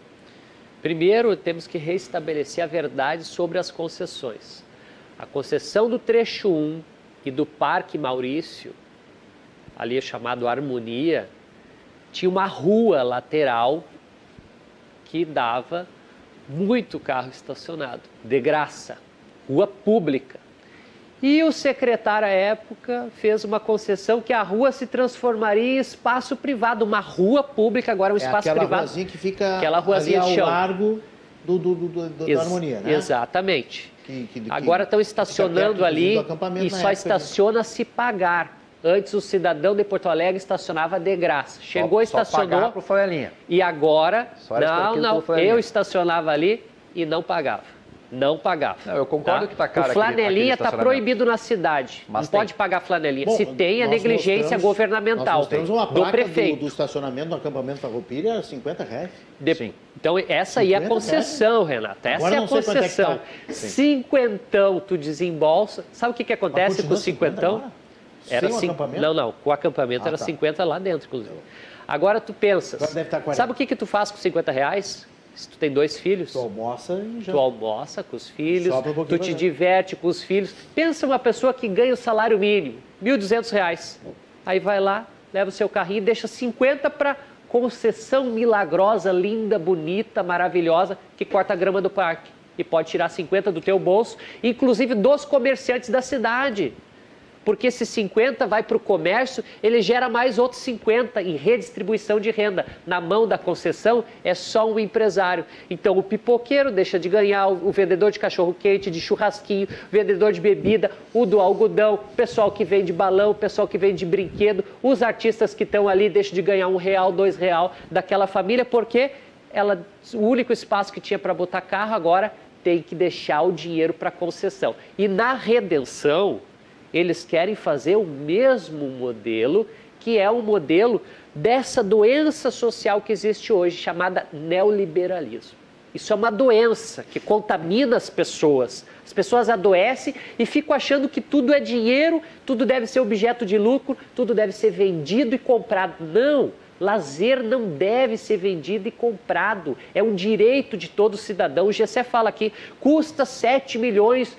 Primeiro, temos que restabelecer a verdade sobre as concessões. A concessão do trecho 1 e do Parque Maurício ali chamado Harmonia, tinha uma rua lateral que dava muito carro estacionado, de graça, rua pública. E o secretário à época fez uma concessão que a rua se transformaria em espaço privado, uma rua pública, agora um é espaço aquela privado. Ruazinha que fica aquela ruazinha ali ao largo do, do, do, do Ex da harmonia, né? Exatamente. Que, que, agora estão estacionando ali e só estaciona se pagar. Antes o cidadão de Porto Alegre estacionava de graça. Chegou, só, estacionou. Só pro flanelinha. E agora, só não, não, eu estacionava ali e não pagava. Não pagava. Não, eu concordo tá? que está caro. O flanelinha está proibido na cidade. Mas não tem. pode pagar flanelinha. Bom, Se tem, é negligência governamental. Nós temos uma placa do, prefeito. Do, do estacionamento no acampamento Farroupilha a 50 reais. De... Sim. Então, essa aí é a concessão, reais. Renata. Essa Agora é a concessão. É tá. Cinquentão, tu desembolsa. Sabe o que, que acontece com o cinquentão? Era Sem o acampamento? Não, não. Com o acampamento ah, era tá. 50 lá dentro, inclusive. Agora tu pensas. Agora deve estar 40. Sabe o que, que tu faz com 50 reais? Se tu tem dois filhos. Tu almoça e já. Tu almoça com os filhos. Um tu te diverte com os filhos. Pensa uma pessoa que ganha o salário mínimo, R$ 1.200. Aí vai lá, leva o seu carrinho e deixa 50 para concessão milagrosa, linda, bonita, maravilhosa, que corta a grama do parque. E pode tirar 50 do teu bolso, inclusive dos comerciantes da cidade porque esse 50 vai para o comércio, ele gera mais outros 50 em redistribuição de renda. Na mão da concessão é só um empresário. Então o pipoqueiro deixa de ganhar, o vendedor de cachorro quente, de churrasquinho, o vendedor de bebida, o do algodão, o pessoal que vende balão, o pessoal que vende brinquedo, os artistas que estão ali deixam de ganhar um real, dois real daquela família, porque ela, o único espaço que tinha para botar carro agora tem que deixar o dinheiro para concessão. E na redenção, eles querem fazer o mesmo modelo, que é o modelo dessa doença social que existe hoje, chamada neoliberalismo. Isso é uma doença que contamina as pessoas. As pessoas adoecem e ficam achando que tudo é dinheiro, tudo deve ser objeto de lucro, tudo deve ser vendido e comprado. Não! Lazer não deve ser vendido e comprado. É um direito de todo cidadão. O Gessé fala aqui, custa 7 milhões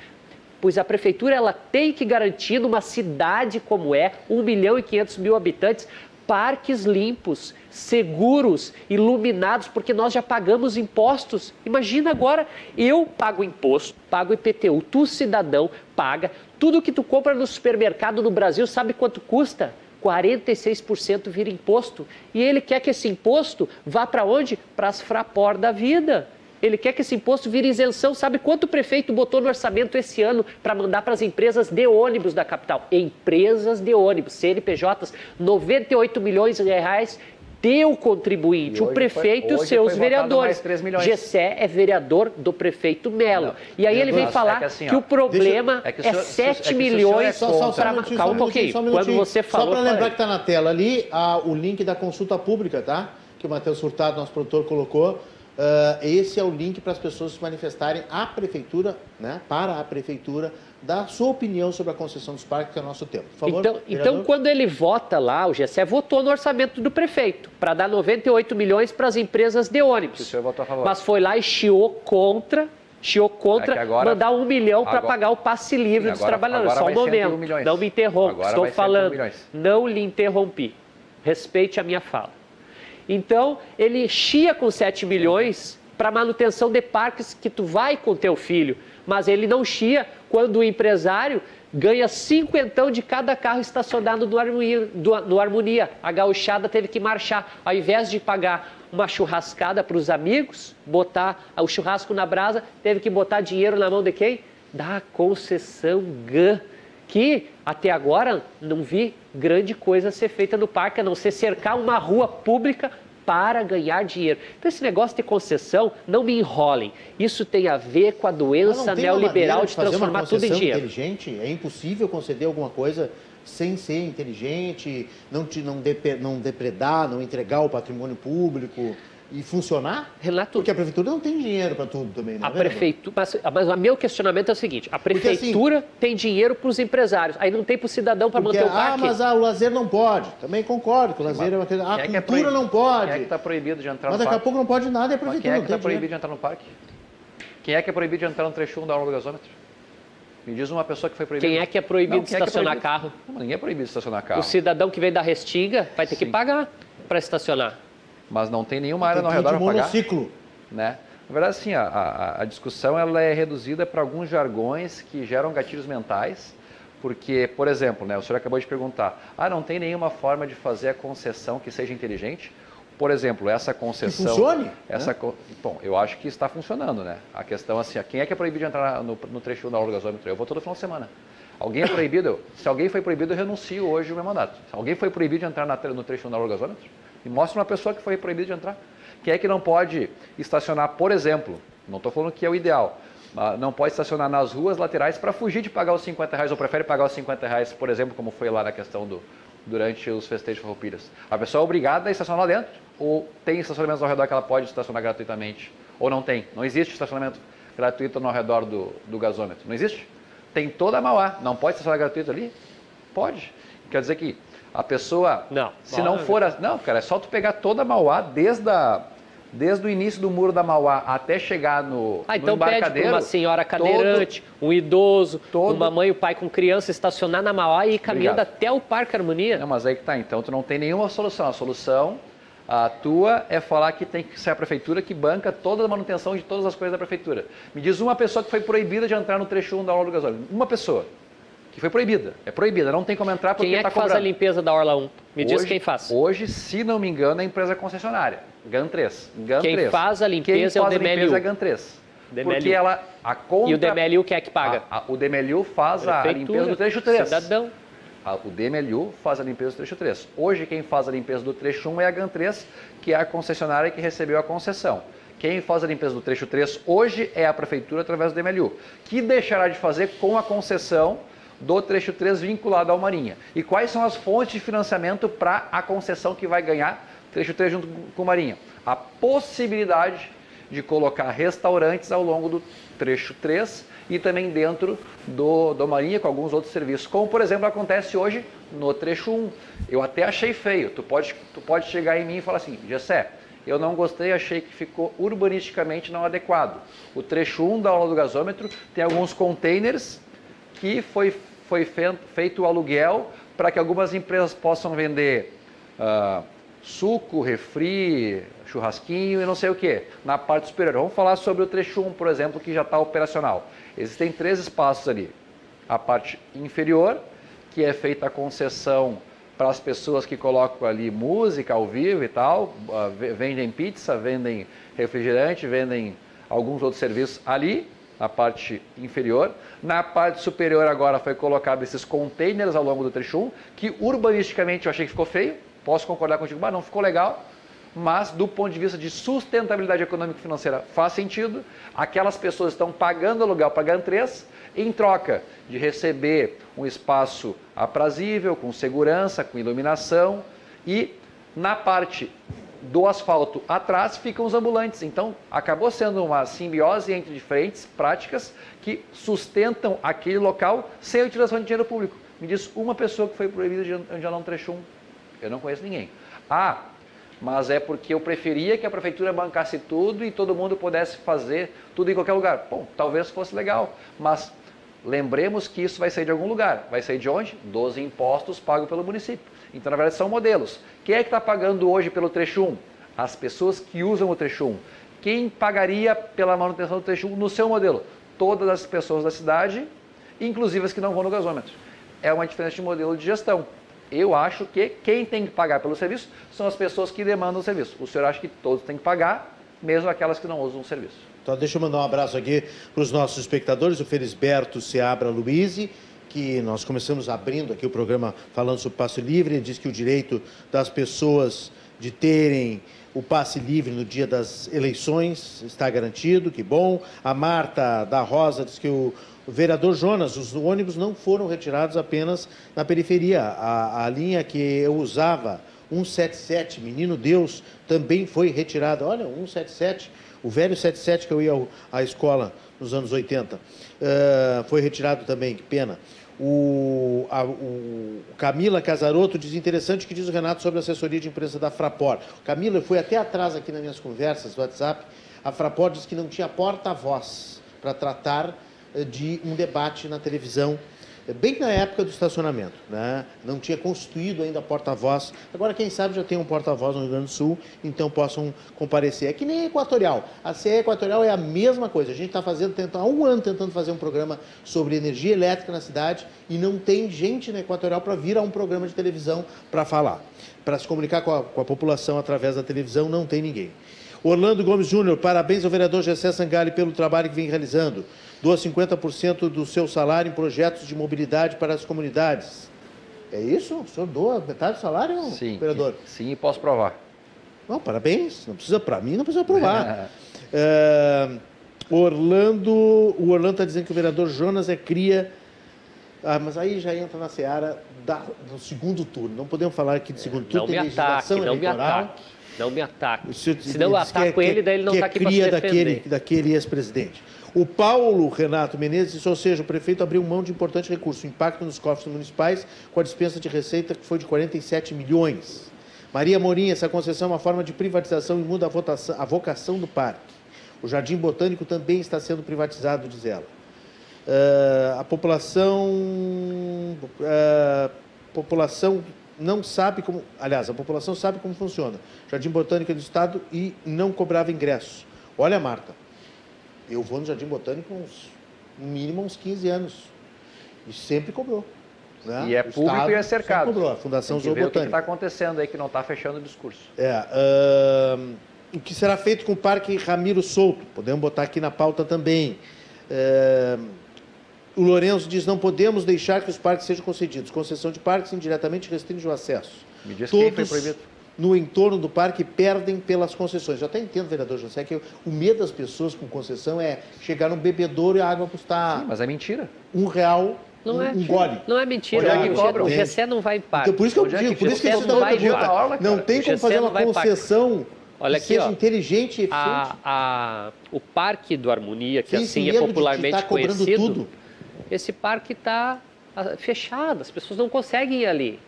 pois a prefeitura ela tem que garantir numa cidade como é, 1 milhão e 500 mil habitantes, parques limpos, seguros, iluminados, porque nós já pagamos impostos. Imagina agora, eu pago imposto, pago IPTU, tu cidadão paga, tudo que tu compra no supermercado no Brasil, sabe quanto custa? 46% vira imposto. E ele quer que esse imposto vá para onde? Para as frapor da vida. Ele quer que esse imposto vire isenção. Sabe quanto o prefeito botou no orçamento esse ano para mandar para as empresas de ônibus da capital? Empresas de ônibus, CNPJs, 98 milhões de reais deu contribuinte, o prefeito foi, e os seus vereadores. Gessé é vereador do prefeito Melo. e aí ele vem falar é que, assim, que, o problema deixa, é, que é 7 é milhões para... Um Calma um pouquinho, um quando você falou... Só para lembrar que está na tela ali a, o link da consulta pública, tá? Que o Matheus Furtado, nosso produtor, colocou Uh, esse é o link para as pessoas se manifestarem à prefeitura, né, para a prefeitura, dar sua opinião sobre a concessão dos parques, que é o nosso tempo. Favor, então, então, quando ele vota lá, o GSE votou no orçamento do prefeito para dar 98 milhões para as empresas de ônibus. O senhor votou a favor. Mas foi lá e chiou contra chiou contra é agora, mandar um milhão para pagar o passe livre agora, dos trabalhadores. Só um momento. Não me interrompa, estou falando. Não lhe interrompi. Respeite a minha fala. Então, ele chia com 7 milhões para manutenção de parques que tu vai com teu filho, mas ele não chia quando o empresário ganha cinquentão de cada carro estacionado no Harmonia, no Harmonia. A gauchada teve que marchar. Ao invés de pagar uma churrascada para os amigos, botar o churrasco na brasa, teve que botar dinheiro na mão de quem? Da concessão GAN, que até agora não vi grande coisa ser feita no parque, a não ser cercar uma rua pública para ganhar dinheiro. Então, esse negócio de concessão, não me enrolem. Isso tem a ver com a doença neoliberal de, de transformar tudo em dinheiro. inteligente? É impossível conceder alguma coisa sem ser inteligente, não, te, não, dep não depredar, não entregar o patrimônio público e funcionar? Renato, porque a prefeitura não tem dinheiro para tudo também, não é a prefeitura, mas, mas o meu questionamento é o seguinte: a prefeitura porque, assim, tem dinheiro para os empresários, aí não tem para o cidadão para manter o parque. Ah, mas ah, o lazer não pode. Também concordo que o lazer é uma coisa. A é, é cultura é não pode. Quem é que está proibido de entrar mas no parque? Mas daqui a pouco não pode nada e a prefeitura mas quem é que está proibido de entrar no parque? Quem é que é proibido de entrar no trecho 1 da aula do gasômetro? Me diz uma pessoa que foi proibida. Quem é que é proibido não, de estacionar é proibido? carro? Não, ninguém é proibido de estacionar carro. O cidadão que vem da Restinga vai ter Sim. que pagar para estacionar mas não tem nenhuma área tem no redor para pagar. monociclo. Né? Na verdade, sim, a, a, a discussão ela é reduzida para alguns jargões que geram gatilhos mentais, porque, por exemplo, né, o senhor acabou de perguntar, ah, não tem nenhuma forma de fazer a concessão que seja inteligente? Por exemplo, essa concessão... Que funcione? Essa, né? Bom, eu acho que está funcionando, né? A questão assim, quem é que é proibido de entrar no, no trecho da aula do gasômetro? Eu vou todo final de semana. Alguém é proibido? Se alguém foi proibido, eu renuncio hoje o meu mandato. Se alguém foi proibido de entrar na, no trecho da aula do gasômetro, me mostra uma pessoa que foi proibida de entrar. Quem é que não pode estacionar, por exemplo, não estou falando que é o ideal, não pode estacionar nas ruas laterais para fugir de pagar os 50 reais, ou prefere pagar os 50 reais, por exemplo, como foi lá na questão do durante os festejos farroupilhas. A pessoa é obrigada a estacionar lá dentro, ou tem estacionamentos ao redor que ela pode estacionar gratuitamente, ou não tem. Não existe estacionamento gratuito no redor do, do gasômetro. Não existe. Tem toda a Mauá. Não pode estacionar gratuito ali? Pode. Quer dizer que a pessoa, não, se não for, a, não, cara, é só tu pegar toda a Mauá desde a desde o início do muro da Mauá até chegar no, ah, então no pede uma senhora cadeirante, todo, um idoso, todo, uma mãe e o pai com criança estacionar na Mauá e ir caminhando Obrigado. até o Parque Harmonia. Não, mas aí que tá, então tu não tem nenhuma solução. A solução a tua é falar que tem que ser a prefeitura que banca toda a manutenção de todas as coisas da prefeitura. Me diz uma pessoa que foi proibida de entrar no trecho 1 da aula do gasóleo. Uma pessoa que foi proibida. É proibida, não tem como entrar porque Quem é tá que faz a limpeza da Orla 1? Me hoje, diz quem faz. Hoje, se não me engano, é a empresa concessionária, GAN 3. GAN quem 3. faz a limpeza quem é o DMLU. Quem faz a limpeza é a GAN 3. DMLU. Porque ela, a conta... E o DMLU quem é que paga? A, a, o DMLU faz a limpeza do trecho 3. Cidadão. A, o DMLU faz a limpeza do trecho 3. Hoje, quem faz a limpeza do trecho 1 é a GAN 3, que é a concessionária que recebeu a concessão. Quem faz a limpeza do trecho 3 hoje é a prefeitura através do DMLU, que deixará de fazer com a concessão do trecho 3 vinculado ao Marinha. E quais são as fontes de financiamento para a concessão que vai ganhar trecho 3 junto com o Marinha? A possibilidade de colocar restaurantes ao longo do trecho 3 e também dentro do, do Marinha com alguns outros serviços, como por exemplo acontece hoje no trecho 1. Eu até achei feio, tu pode, tu pode chegar em mim e falar assim, Gessé, eu não gostei, achei que ficou urbanisticamente não adequado. O trecho 1 da aula do gasômetro tem alguns containers que foi foi feito o aluguel para que algumas empresas possam vender uh, suco, refri, churrasquinho e não sei o que, na parte superior. Vamos falar sobre o trecho 1, por exemplo, que já está operacional. Existem três espaços ali. A parte inferior, que é feita a concessão para as pessoas que colocam ali música ao vivo e tal, uh, vendem pizza, vendem refrigerante, vendem alguns outros serviços ali na parte inferior. Na parte superior agora foi colocado esses containers ao longo do trecho 1, que urbanisticamente eu achei que ficou feio. Posso concordar contigo, mas não ficou legal. Mas do ponto de vista de sustentabilidade econômica e financeira faz sentido. Aquelas pessoas estão pagando aluguel para GAN 3 em troca de receber um espaço aprazível, com segurança, com iluminação e na parte do asfalto atrás ficam os ambulantes. Então, acabou sendo uma simbiose entre diferentes práticas que sustentam aquele local sem a utilização de dinheiro público. Me diz uma pessoa que foi proibida de andar um trecho 1. Eu não conheço ninguém. Ah, mas é porque eu preferia que a prefeitura bancasse tudo e todo mundo pudesse fazer tudo em qualquer lugar. Bom, talvez fosse legal, mas lembremos que isso vai sair de algum lugar. Vai sair de onde? Dos impostos pagos pelo município. Então, na verdade, são modelos. Quem é que está pagando hoje pelo trecho 1? As pessoas que usam o trecho 1. Quem pagaria pela manutenção do trecho 1 no seu modelo? Todas as pessoas da cidade inclusive as que não vão no gasômetro. É uma diferença de modelo de gestão. Eu acho que quem tem que pagar pelo serviço são as pessoas que demandam o serviço. O senhor acha que todos têm que pagar, mesmo aquelas que não usam o serviço. Então, deixa eu mandar um abraço aqui para os nossos espectadores, o Felisberto Seabra Luiz, que nós começamos abrindo aqui o programa falando sobre passe livre, ele diz que o direito das pessoas de terem o passe livre no dia das eleições está garantido, que bom. A Marta da Rosa diz que o, o vereador Jonas, os ônibus não foram retirados apenas na periferia. A, a linha que eu usava, 177, Menino Deus, também foi retirada. Olha, 177, o velho 77 que eu ia à escola nos anos 80, uh, eh, foi retirado também, que pena. O, a, o, Camila Casaroto diz interessante que diz o Renato sobre a assessoria de imprensa da Fraport. Camila, eu fui até atrás aqui nas minhas conversas do WhatsApp. A Fraport diz que não tinha porta-voz para tratar eh, de um debate na televisão bem na época do estacionamento, né? não tinha constituído ainda porta-voz. Agora, quem sabe já tem um porta-voz no Rio Grande do Sul, então possam comparecer. É que nem a Equatorial. A CE Equatorial é a mesma coisa. A gente está fazendo, há um ano tentando fazer um programa sobre energia elétrica na cidade e não tem gente na Equatorial para vir a um programa de televisão para falar. Para se comunicar com a, com a população através da televisão, não tem ninguém. Orlando Gomes Júnior, parabéns ao vereador Gessé Sangali pelo trabalho que vem realizando doa 50% do seu salário em projetos de mobilidade para as comunidades. É isso? O senhor doa metade do salário, sim, vereador? Sim, posso provar. Não, parabéns. Não precisa, para mim, não precisa provar. é, Orlando, o Orlando está dizendo que o vereador Jonas é cria. Ah, mas aí já entra na seara da, do segundo turno. Não podemos falar aqui de segundo turno, não tem legislação ataque, eleitoral. Não me ataque. Não me ataque. Se não eu ataco que, ele, daí ele não está é aqui para se defender. Daquele, daquele ex-presidente. O Paulo Renato Menezes disse, ou seja, o prefeito abriu mão de importante recurso, impacto nos cofres municipais com a dispensa de receita que foi de 47 milhões. Maria Morim, essa concessão é uma forma de privatização e muda a, votação, a vocação do parque. O Jardim Botânico também está sendo privatizado, diz ela. Uh, a população, uh, população não sabe como, aliás, a população sabe como funciona. Jardim Botânico é do Estado e não cobrava ingresso. Olha, Marta, eu vou no Jardim Botânico uns, no mínimo uns 15 anos. E sempre cobrou. Né? E é o público e é cercado. Cobrou, a Fundação Zoobotânica. O que está acontecendo aí que não está fechando o discurso? É, uh, o que será feito com o Parque Ramiro Souto? Podemos botar aqui na pauta também. Uh, o Lourenço diz: não podemos deixar que os parques sejam concedidos. Concessão de parques indiretamente restringe o acesso. Me diz Todos, quem foi proibido no entorno do parque perdem pelas concessões. Eu até entendo, vereador José, que o medo das pessoas com concessão é chegar num bebedouro e a água custar. Sim, mas é mentira. Um real. Não um, é, um gole. Não é mentira. É que cobram. O GC não vai em parque. Então, por isso que eu digo, por isso que não, vai pergunta, não tem como fazer uma concessão Olha aqui, seja ó, inteligente e eficiente. A, a, o Parque do Harmonia, que Sim, assim é popularmente tá conhecido, tudo. Esse parque está ah, fechado, as pessoas não conseguem ir ali.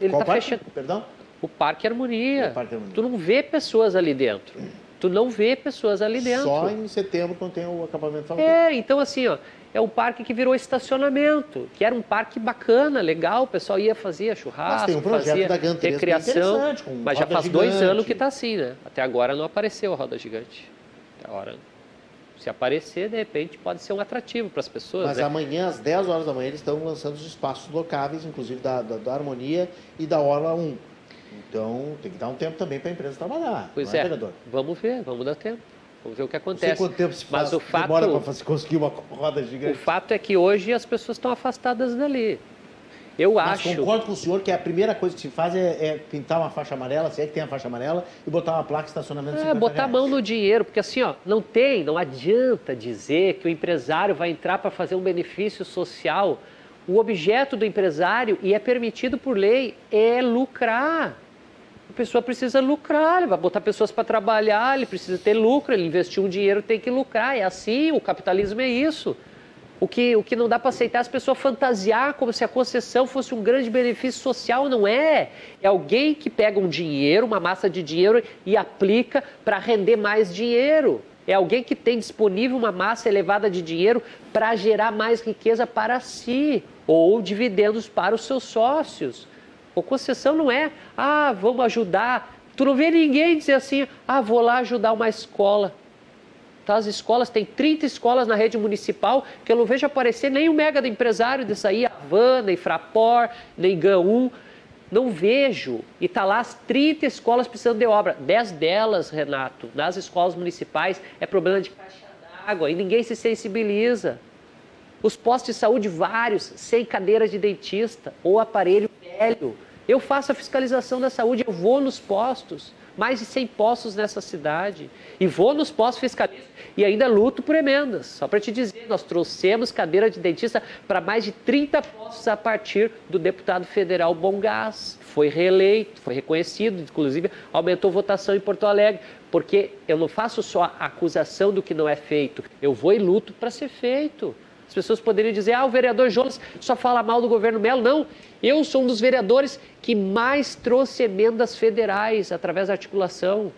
Ele está fechado. Perdão? o Parque Harmonia. O Parque Harmonia. Tu não vê pessoas ali dentro. Tu não vê pessoas ali dentro. Só em setembro, quando tem o acampamento falando. É, então assim, ó, é um parque que virou estacionamento, que era um parque bacana, legal, o pessoal ia fazer churrasco, mas tem um projeto fazia da Gantres, recreação, mas já faz gigante. dois anos que está assim, né? Até agora não apareceu a roda gigante. Até agora se aparecer, de repente, pode ser um atrativo para as pessoas. Mas né? amanhã, às 10 horas da manhã, eles estão lançando os espaços locáveis, inclusive da, da, da Harmonia e da Orla 1. Então, tem que dar um tempo também para a empresa trabalhar. Pois é, é vamos ver, vamos dar tempo. Vamos ver o que acontece. Não sei quanto tempo se faz, Mas o fato, demora para conseguir uma roda gigante. O fato é que hoje as pessoas estão afastadas dali. Eu Mas acho. concordo com o senhor que a primeira coisa que se faz é, é, pintar uma faixa amarela, se é que tem a faixa amarela, e botar uma placa de estacionamento É, botar a mão no dinheiro, porque assim, ó, não tem, não adianta dizer que o empresário vai entrar para fazer um benefício social. O objeto do empresário, e é permitido por lei, é lucrar a pessoa precisa lucrar, ele vai botar pessoas para trabalhar, ele precisa ter lucro, ele investiu um dinheiro, tem que lucrar. É assim, o capitalismo é isso. O que, o que não dá para aceitar é as pessoas fantasiar como se a concessão fosse um grande benefício social, não é. É alguém que pega um dinheiro, uma massa de dinheiro e aplica para render mais dinheiro. É alguém que tem disponível uma massa elevada de dinheiro para gerar mais riqueza para si ou dividendos para os seus sócios. O concessão não é, ah, vamos ajudar. Tu não vê ninguém dizer assim, ah, vou lá ajudar uma escola. Tá? As escolas, tem 30 escolas na rede municipal que eu não vejo aparecer nem o mega do empresário disso aí, Havana, nem Frapor, nem GAN1. Não vejo. E está lá as 30 escolas precisando de obra. 10 delas, Renato, nas escolas municipais, é problema de caixa d'água e ninguém se sensibiliza. Os postos de saúde, vários, sem cadeiras de dentista ou aparelho velho. Eu faço a fiscalização da saúde, eu vou nos postos, mais de 100 postos nessa cidade, e vou nos postos fiscalizar e ainda luto por emendas. Só para te dizer, nós trouxemos cadeira de dentista para mais de 30 postos a partir do deputado federal Bom Gás. Foi reeleito, foi reconhecido, inclusive aumentou votação em Porto Alegre, porque eu não faço só acusação do que não é feito, eu vou e luto para ser feito. As pessoas poderiam dizer, ah, o vereador Jonas só fala mal do governo Melo. Não, eu sou um dos vereadores que mais trouxe emendas federais através da articulação.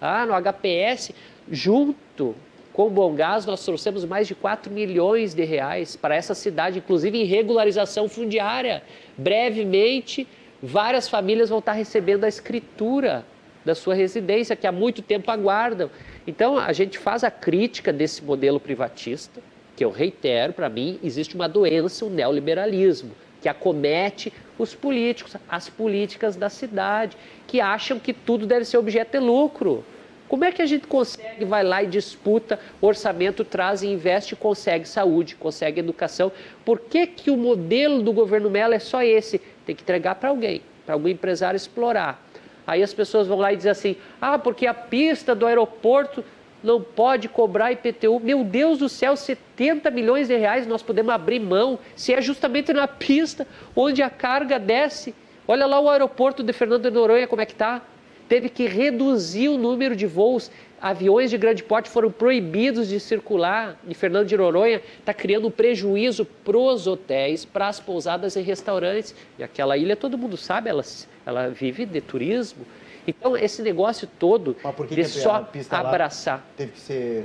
Ah, no HPS, junto com o Bom Gás, nós trouxemos mais de 4 milhões de reais para essa cidade, inclusive em regularização fundiária. Brevemente, várias famílias vão estar recebendo a escritura da sua residência, que há muito tempo aguardam. Então, a gente faz a crítica desse modelo privatista, que eu reitero, para mim, existe uma doença, o neoliberalismo, que acomete os políticos, as políticas da cidade, que acham que tudo deve ser objeto de lucro. Como é que a gente consegue, vai lá e disputa orçamento, traz e investe, consegue saúde, consegue educação? Por que, que o modelo do governo Mello é só esse? Tem que entregar para alguém, para algum empresário explorar. Aí as pessoas vão lá e dizem assim: ah, porque a pista do aeroporto não pode cobrar IPTU. Meu Deus do céu, 70 milhões de reais nós podemos abrir mão, se é justamente na pista onde a carga desce. Olha lá o aeroporto de Fernando de Noronha, como é que está. Teve que reduzir o número de voos. Aviões de grande porte foram proibidos de circular em Fernando de Noronha. Está criando um prejuízo para os hotéis, para as pousadas e restaurantes. E aquela ilha, todo mundo sabe, ela, ela vive de turismo. Então, esse negócio todo que de que só abraçar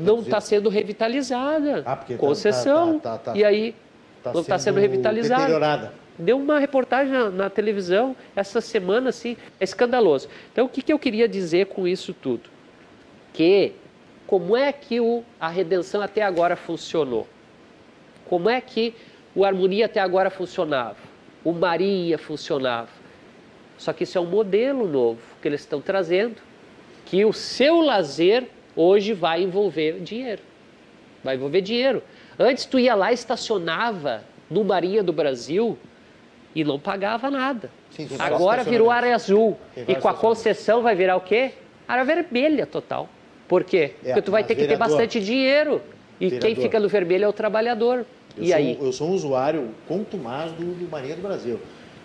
não está sendo revitalizada. Ah, porque tá- concessão. tá- tá- tá- e aí tá não está sendo sendo revitalizada. deteriorada. Deu uma reportagem na, na televisão essa semana, assim, é escandaloso. Então, o que, que eu queria dizer com isso tudo? Que como é que o, a redenção até agora funcionou? Como é que o Harmonia até agora funcionava? O Maria funcionava? Só que isso é um modelo novo que eles estão trazendo, que o seu lazer hoje vai envolver dinheiro. Vai envolver dinheiro. Antes tu ia lá, estacionava no Marinha do Brasil e não pagava nada. Sim, Agora virou área azul. E com a concessão vai virar o quê? Área vermelha total. Por quê? É, Porque tu vai ter que ter bastante dinheiro. E quem vereador. fica no vermelho é o trabalhador. Eu e sou, aí? eu sou um usuário contumaz do, do Marinha do Brasil.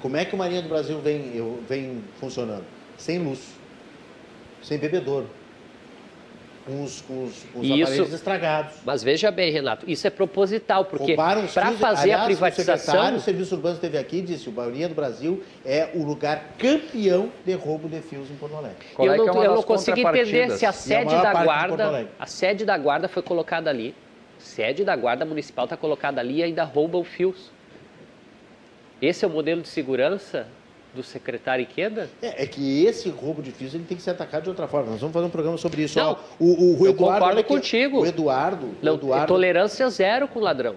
Como é que o Marinha do Brasil vem, eu- vem funcionando? Sem luz, sem bebedouro, com os, com os, com os Isso- aparelhos estragados. Mas veja bem, Renato, isso é proposital, porque para fios- fazer aliás, a O privatização. secretário do Serviço Urbano esteve aqui e disse que o Marinha do Brasil é o lugar campeão de roubo de fios em Porto Alegre. É eu que não, é eu não consigo entender se a a sede da guarda, a sede da guarda foi colocada ali, sede da guarda municipal está colocada ali e ainda roubam fios. Esse é o modelo de segurança do secretário Iqueda? É, é que esse roubo de fios ele tem que ser atacado de outra forma. Nós vamos fazer um programa sobre isso. Não, Ó, o, o, o eu Eduardo, concordo aqui, contigo. O Eduardo, o Não, Eduardo, tolerância zero com ladrão.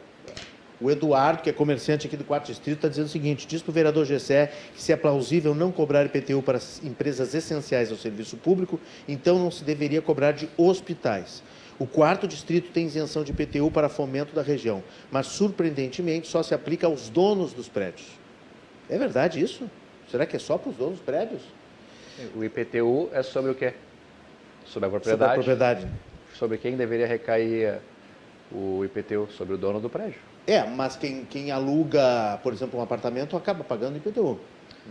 O Eduardo, que é comerciante aqui do Quarto Distrito, está dizendo o seguinte: diz para o vereador Gessé que se é plausível não cobrar IPTU para as empresas essenciais ao serviço público, então não se deveria cobrar de hospitais. O quarto distrito tem isenção de IPTU para fomento da região, mas surpreendentemente só se aplica aos donos dos prédios. É verdade isso? Será que é só para os donos dos prédios? O IPTU é sobre o quê? Sobre a Sobre a propriedade. propriedade. Sobre quem deveria recair eh, o IPTU? Sobre o dono do prédio. É, mas quem, quem aluga, por exemplo, um apartamento acaba pagando IPTU,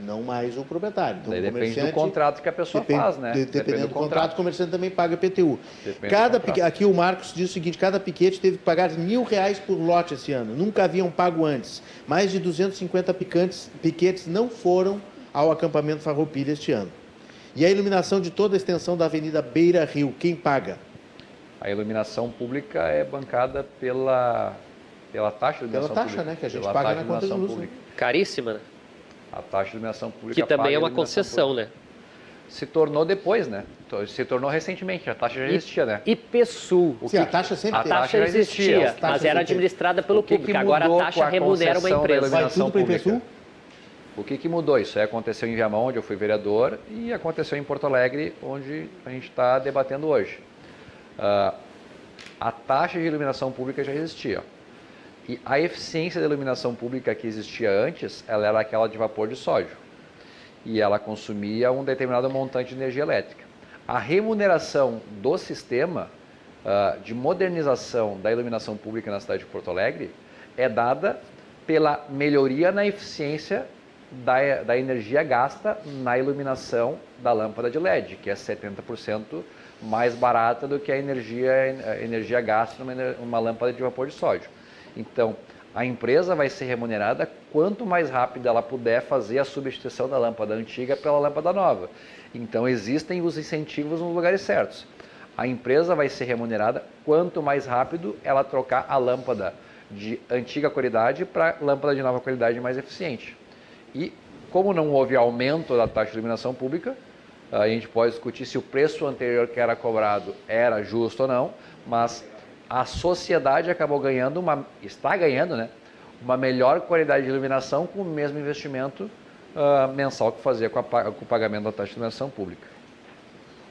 não mais o proprietário. Então, Daí o depende do contrato que a pessoa Depende- faz, né? de- dependendo do contrato, o comerciante também paga IPTU. Depende Cada do pique- contrato. aqui o Marcos diz o seguinte: cada piquete teve que pagar mil reais por lote esse ano. Nunca haviam pago antes. Mais de 250 picantes, piquetes não foram ao acampamento Farroupilha este ano. E a iluminação de toda a extensão da Avenida Beira Rio, quem paga? A iluminação pública é bancada pela, pela taxa de Pela iluminação taxa, pública. né, que a gente Pela paga na conta de iluminação luz, né? pública. Caríssima, né? A taxa de iluminação pública Que também é uma concessão, pública. né? Se tornou depois, né? Se tornou recentemente, a taxa já existia, né? E PSU. Sim, a taxa sempre A teve. taxa já existia, mas era administrada pelo O que que público. Agora a mudou taxa remunera uma empresa. Vai tudo para o pública. IPSU? O que, que mudou? Isso aí aconteceu em Viamão, onde eu fui vereador, e aconteceu em Porto Alegre, onde a gente está debatendo hoje. Ah, a taxa de iluminação pública já existia. E a eficiência da iluminação pública que existia antes, ela era aquela de vapor de sódio. E ela consumia um determinado montante de energia elétrica. A remuneração do sistema ah, de modernização da iluminação pública na cidade de Porto Alegre é dada pela melhoria na eficiência da, da energia gasta na iluminação da lâmpada de LED, que é 70% mais barata do que a energia, a energia gasta numa, ener- uma lâmpada de vapor de sódio. Então, a empresa vai ser remunerada quanto mais rápido ela puder fazer a substituição da lâmpada antiga pela lâmpada nova. Então, existem os incentivos nos lugares certos. A empresa vai ser remunerada quanto mais rápido ela trocar a lâmpada de antiga qualidade para lâmpada de nova qualidade mais eficiente. E como não houve aumento da taxa de iluminação pública, a gente pode discutir se o preço anterior que era cobrado era justo ou não, mas a sociedade acabou ganhando uma, está ganhando, né, uma melhor qualidade de iluminação com o mesmo investimento ah, mensal que fazia com, a com o pagamento da taxa de iluminação pública.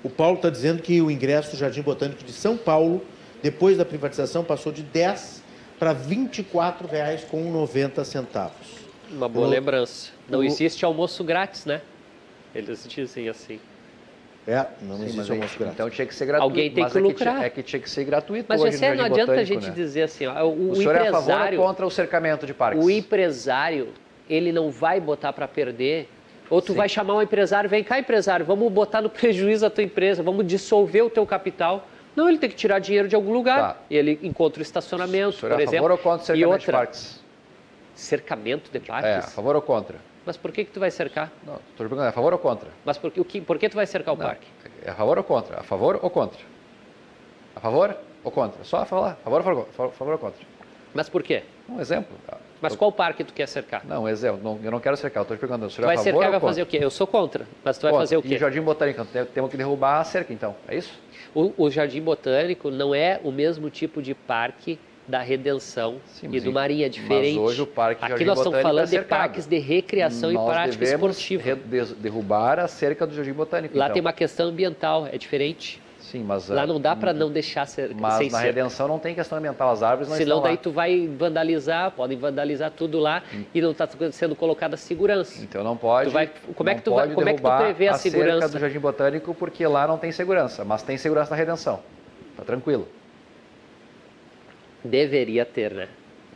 O Paulo está dizendo que o ingresso do Jardim Botânico de São Paulo, depois da privatização, passou de 10 para R$ 24,90. Uma boa O- lembrança. Não o- existe almoço grátis, né? Eles dizem assim. É, não Sim, existe mas almoço grátis. então tinha que ser gratuito. Alguém tem mas que é lucrar. ti- é que tinha que ser gratuito Mas hoje no não adianta a Botânico, gente né? dizer assim, ó, o, O, o senhor é a favor empresário, ou contra o cercamento de parques? o empresário, ele não vai botar para perder. Ou tu Sim. vai chamar um empresário, vem cá empresário, vamos botar no prejuízo a tua empresa, vamos dissolver o teu capital. Não, ele tem que tirar dinheiro de algum lugar. Tá. E ele encontra o estacionamento, O senhor por é a exemplo. favor ou contra o e cercamento de outra, parques? cercamento de É, a parques? favor ou contra? Mas por que que tu vai cercar? Não, estou perguntando, é a favor ou contra? Mas por que, o que, por que tu vai cercar o Não, parque? É a favor ou contra? A favor ou contra? A favor ou contra? Só falar. A favor ou favor, favor, favor ou contra? Mas por quê? Um exemplo. Mas Eu- qual parque tu quer cercar? Não, um exemplo. Não, eu não quero cercar. Estou te perguntando. Tu é vai a cercar e vai fazer o quê? Eu sou contra. Mas tu vai Contra. fazer o E quê? Jardim Botânico, tem- temos que derrubar a cerca, então. É isso? O, o Jardim Botânico não é o mesmo tipo de parque da Redenção Sim, e do Marinha, é mas diferente. hoje o Parque Aqui Jardim nós estamos Botânico falando é de parques de recreação Nós e prática esportiva. derrubar a cerca do Jardim Botânico. Lá então. tem uma questão ambiental, é diferente. Sim, mas... Lá ah, não dá para não deixar cerca, Mas sem na cerca. Redenção não tem questão ambiental. As árvores não Senão estão daí lá. tu vai vandalizar, podem vandalizar tudo lá e não está sendo colocada segurança. Então não pode. Tu vai- como é que tu vai- como é que tu prevê a cerca segurança? do Jardim Botânico porque lá não tem segurança, mas tem segurança na Redenção. Tá tranquilo. Deveria ter, né?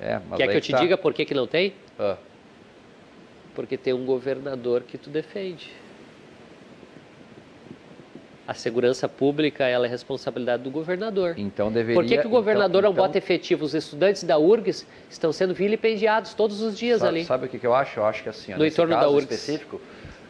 É, mas Quer que eu te tá. diga por que, que não tem? Ah, Porque tem um governador que tu defende. A segurança pública ela é responsabilidade do governador. então deveria. Por que, que o governador então, não bota efetivo? Os estudantes da URGS estão sendo vilipendiados todos os dias sabe, ali. Sabe o que, que eu acho? Eu acho que assim, No entorno da URGS. específico,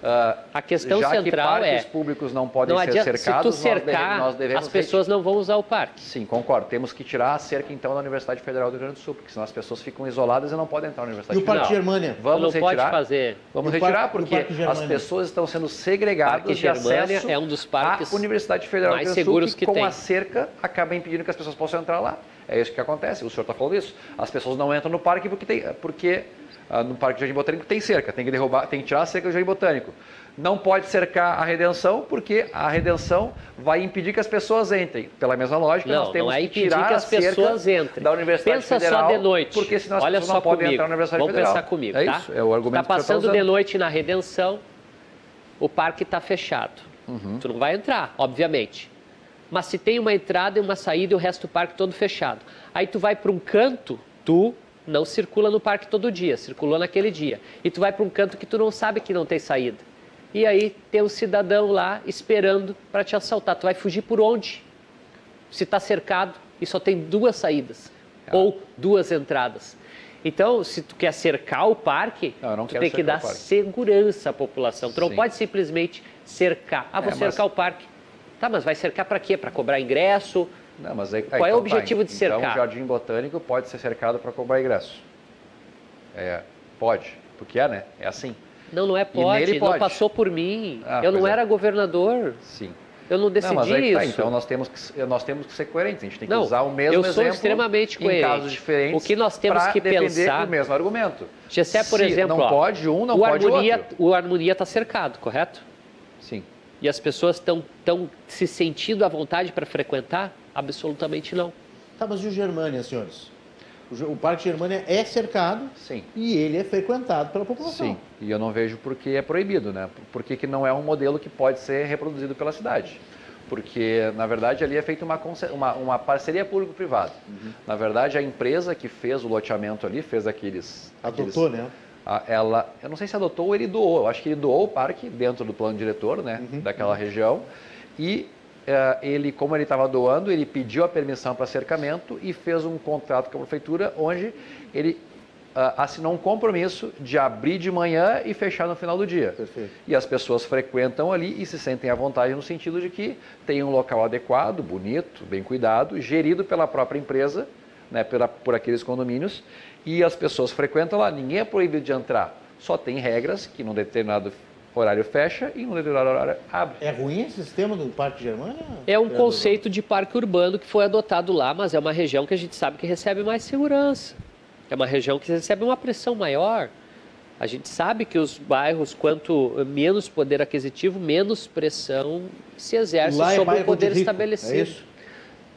ah, A questão já que central parques é, públicos não podem não ser adianta, se tu cercados, cercar, nós devemos as pessoas não vão usar o parque. Sim, concordo. Temos que tirar a cerca então da Universidade Federal do Rio Grande do Sul, porque senão as pessoas ficam isoladas e não podem entrar na E Universidade o Parque Federal. Germânia? Vamos não pode retirar. fazer. Vamos E retirar Parque- e o porque as pessoas estão sendo segregadas Parque de Germânia acesso é um dos parques à Universidade Federal mais do Rio Grande do seguros Sul, que com tem. a cerca acaba impedindo que as pessoas possam entrar lá. É isso que acontece. O senhor está falando isso. As pessoas não entram no parque porque tem, porque no Parque Jardim Botânico tem cerca, tem que derrubar, tem que tirar a cerca do Jardim Botânico. Não pode cercar a redenção porque a redenção vai impedir que as pessoas entrem. Pela mesma lógica, Não, nós temos não é que impedir tirar que as pessoas entrem. da Universidade Pensa Federal. só de noite. Porque senão as Olha pessoas não podem comigo. entrar na Universidade Vamos Federal. pensar comigo, é tá? isso, é o argumento Tá que senhor passando tá de noite na Redenção, o parque está fechado. Uhum. Tu não vai entrar, obviamente. Mas se tem uma entrada e uma saída e o resto do parque todo fechado. Aí tu vai para um canto, tu não circula no parque todo dia, circulou naquele dia. E tu vai para um canto que tu não sabe que não tem saída. E aí tem um cidadão lá esperando para te assaltar. Tu vai fugir por onde? Se está cercado e só tem duas saídas Ah. ou duas entradas. Então, se tu quer cercar o parque, Não, não tu tem que dar segurança à população. Tu não Sim. pode simplesmente cercar. Ah, vou É, mas- cercar o parque. Tá, mas vai cercar para quê? Para cobrar ingresso? Não, mas aí, Qual é o objetivo de Então, cercar? o Jardim Botânico pode ser cercado para cobrar ingresso. É, pode, porque é, né? É assim. Não, não é pode. Não pode. passou por mim. Ah, eu não é. era governador. Sim. Eu não decidi não, é tá, isso. Então nós temos, que, nós temos que ser coerentes. A gente tem que não, usar o mesmo eu exemplo. Sou extremamente coerente. Em casos diferentes. O que nós temos que pensar. o mesmo argumento. Gessé, por Se exemplo. Não ó, pode um, não o pode harmonia, outro. O harmonia está cercado, correto? E as pessoas estão se sentindo à vontade para frequentar? Absolutamente não. Tá, mas e o Germânia, senhores? O Parque Germânia é cercado Sim. e ele é frequentado pela população. Sim, e eu não vejo por que é proibido, né? Por que, que não é um modelo que pode ser reproduzido pela cidade? Porque, na verdade, ali é feita uma, uma, uma parceria público-privada. Uhum. Na verdade, a empresa que fez o loteamento ali, fez aqueles... Adotou, aqueles, né? Ela, eu não sei se adotou ou ele doou, eu acho que ele doou o parque dentro do plano diretor, né? Uhum. Daquela região. E uh, ele, como ele estava doando, ele pediu a permissão para cercamento e fez um contrato com a prefeitura, onde ele uh, assinou um compromisso de abrir de manhã e fechar no final do dia. Perfeito. E as pessoas frequentam ali e se sentem à vontade no sentido de que tem um local adequado, bonito, bem cuidado, gerido pela própria empresa, né, pela, por aqueles condomínios, e as pessoas frequentam lá. Ninguém é proibido de entrar. Só tem regras que num determinado horário fecha e num determinado horário abre. É ruim esse sistema do Parque Germânia? É um conceito de parque urbano que foi adotado lá, mas é uma região que a gente sabe que recebe mais segurança. É uma região que recebe uma pressão maior. A gente sabe que os bairros, quanto menos poder aquisitivo, menos pressão se exerce lá é sobre é o poder estabelecido. É isso?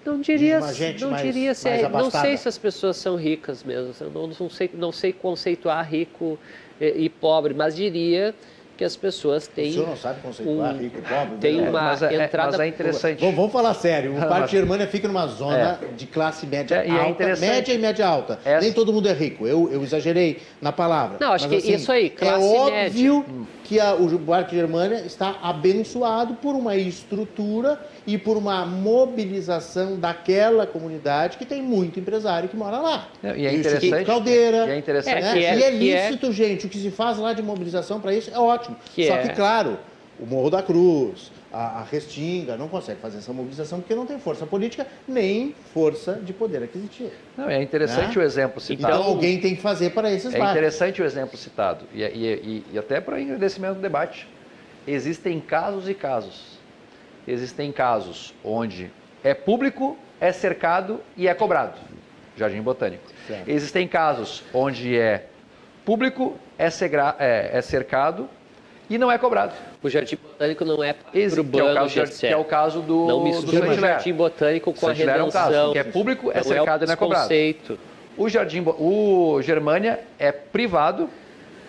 Não diria, não mais, diria se é, não sei se as pessoas são ricas mesmo. Eu não, não sei, não sei conceituar rico e, e pobre, mas diria que as pessoas têm. O senhor não sabe conceituar um, rico e pobre? Tem né? uma mas é, entrada. Mas é interessante. Vamos, vamos falar sério. O Parque Germânia fica numa zona é. de classe média é, alta, média e média alta. Essa... Nem todo mundo é rico. Eu, eu exagerei na palavra. Não, acho mas, que assim, isso aí, classe é média. óbvio que a, o Parque Germânia está abençoado por uma estrutura e por uma mobilização daquela comunidade que tem muito empresário que mora lá. E é interessante. Caldeira. E é interessante. Né? É, é, e é lícito, é... gente. O que se faz lá de mobilização para isso é ótimo. Que Só é. que, claro, o Morro da Cruz, a, a, Restinga não consegue fazer essa mobilização porque não tem força política nem força de poder aquisitivo. Não, é interessante né? o exemplo citado. Então alguém tem que fazer para esses É bairros. interessante o exemplo citado e, e, e, e até para engrandecimento do debate. Existem casos e casos. Existem casos onde é público, é cercado e é cobrado. Jardim Botânico. Certo. Existem casos onde é público, é, segra, é, é cercado e não é cobrado. O Jardim Botânico não é urbano, que é o caso, que é o caso do Não mistura o Jardim Botânico com a redenção. É um caso, que é público, é cercado é e não é cobrado. Conceito. O Jardim, o Germânia é privado,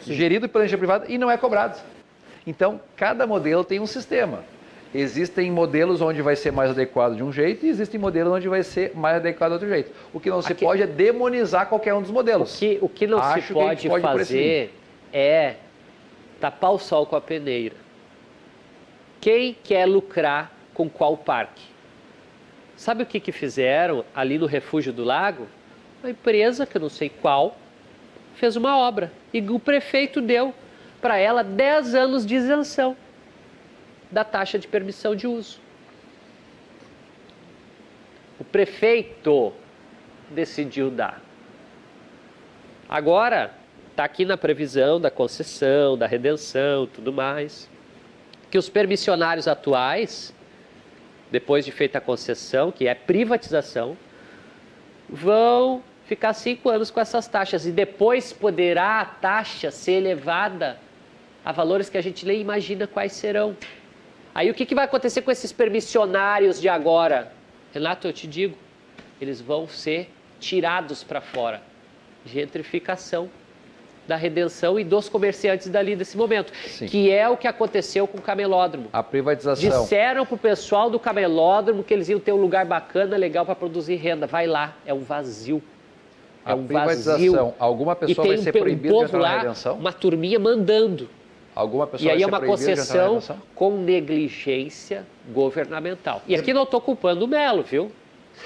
Sim. gerido pela energia privada e não é cobrado. Então, cada modelo tem um sistema. Existem modelos onde vai ser mais adequado de um jeito e existem modelos onde vai ser mais adequado de outro jeito. O que não se Aqui, pode é demonizar qualquer um dos modelos. O que, o que não Acho se pode, pode fazer é tapar o sol com a peneira. Quem quer lucrar com qual parque? Sabe o que, que fizeram ali no Refúgio do Lago? Uma empresa, que eu não sei qual, fez uma obra e o prefeito deu para ela 10 anos de isenção da taxa de permissão de uso. O prefeito decidiu dar. Agora, está aqui na previsão da concessão, da redenção, tudo mais, que os permissionários atuais, depois de feita a concessão, que é privatização, vão ficar cinco anos com essas taxas e depois poderá a taxa ser elevada a valores que a gente nem imagina quais serão. Aí o que, que vai acontecer com esses permissionários de agora? Renato, eu te digo, eles vão ser tirados para fora. Gentrificação da redenção e dos comerciantes dali desse momento, Sim. que é o que aconteceu com o camelódromo. A privatização. Disseram para o pessoal do camelódromo que eles iam ter um lugar bacana, legal para produzir renda. Vai lá, é um vazio. É a um privatização, vazio. alguma pessoa vai um, ser proibida um de entrar lá, na redenção? Uma turminha mandando. Alguma pessoa e aí é uma concessão com negligência governamental. E aqui não estou culpando o Melo, viu?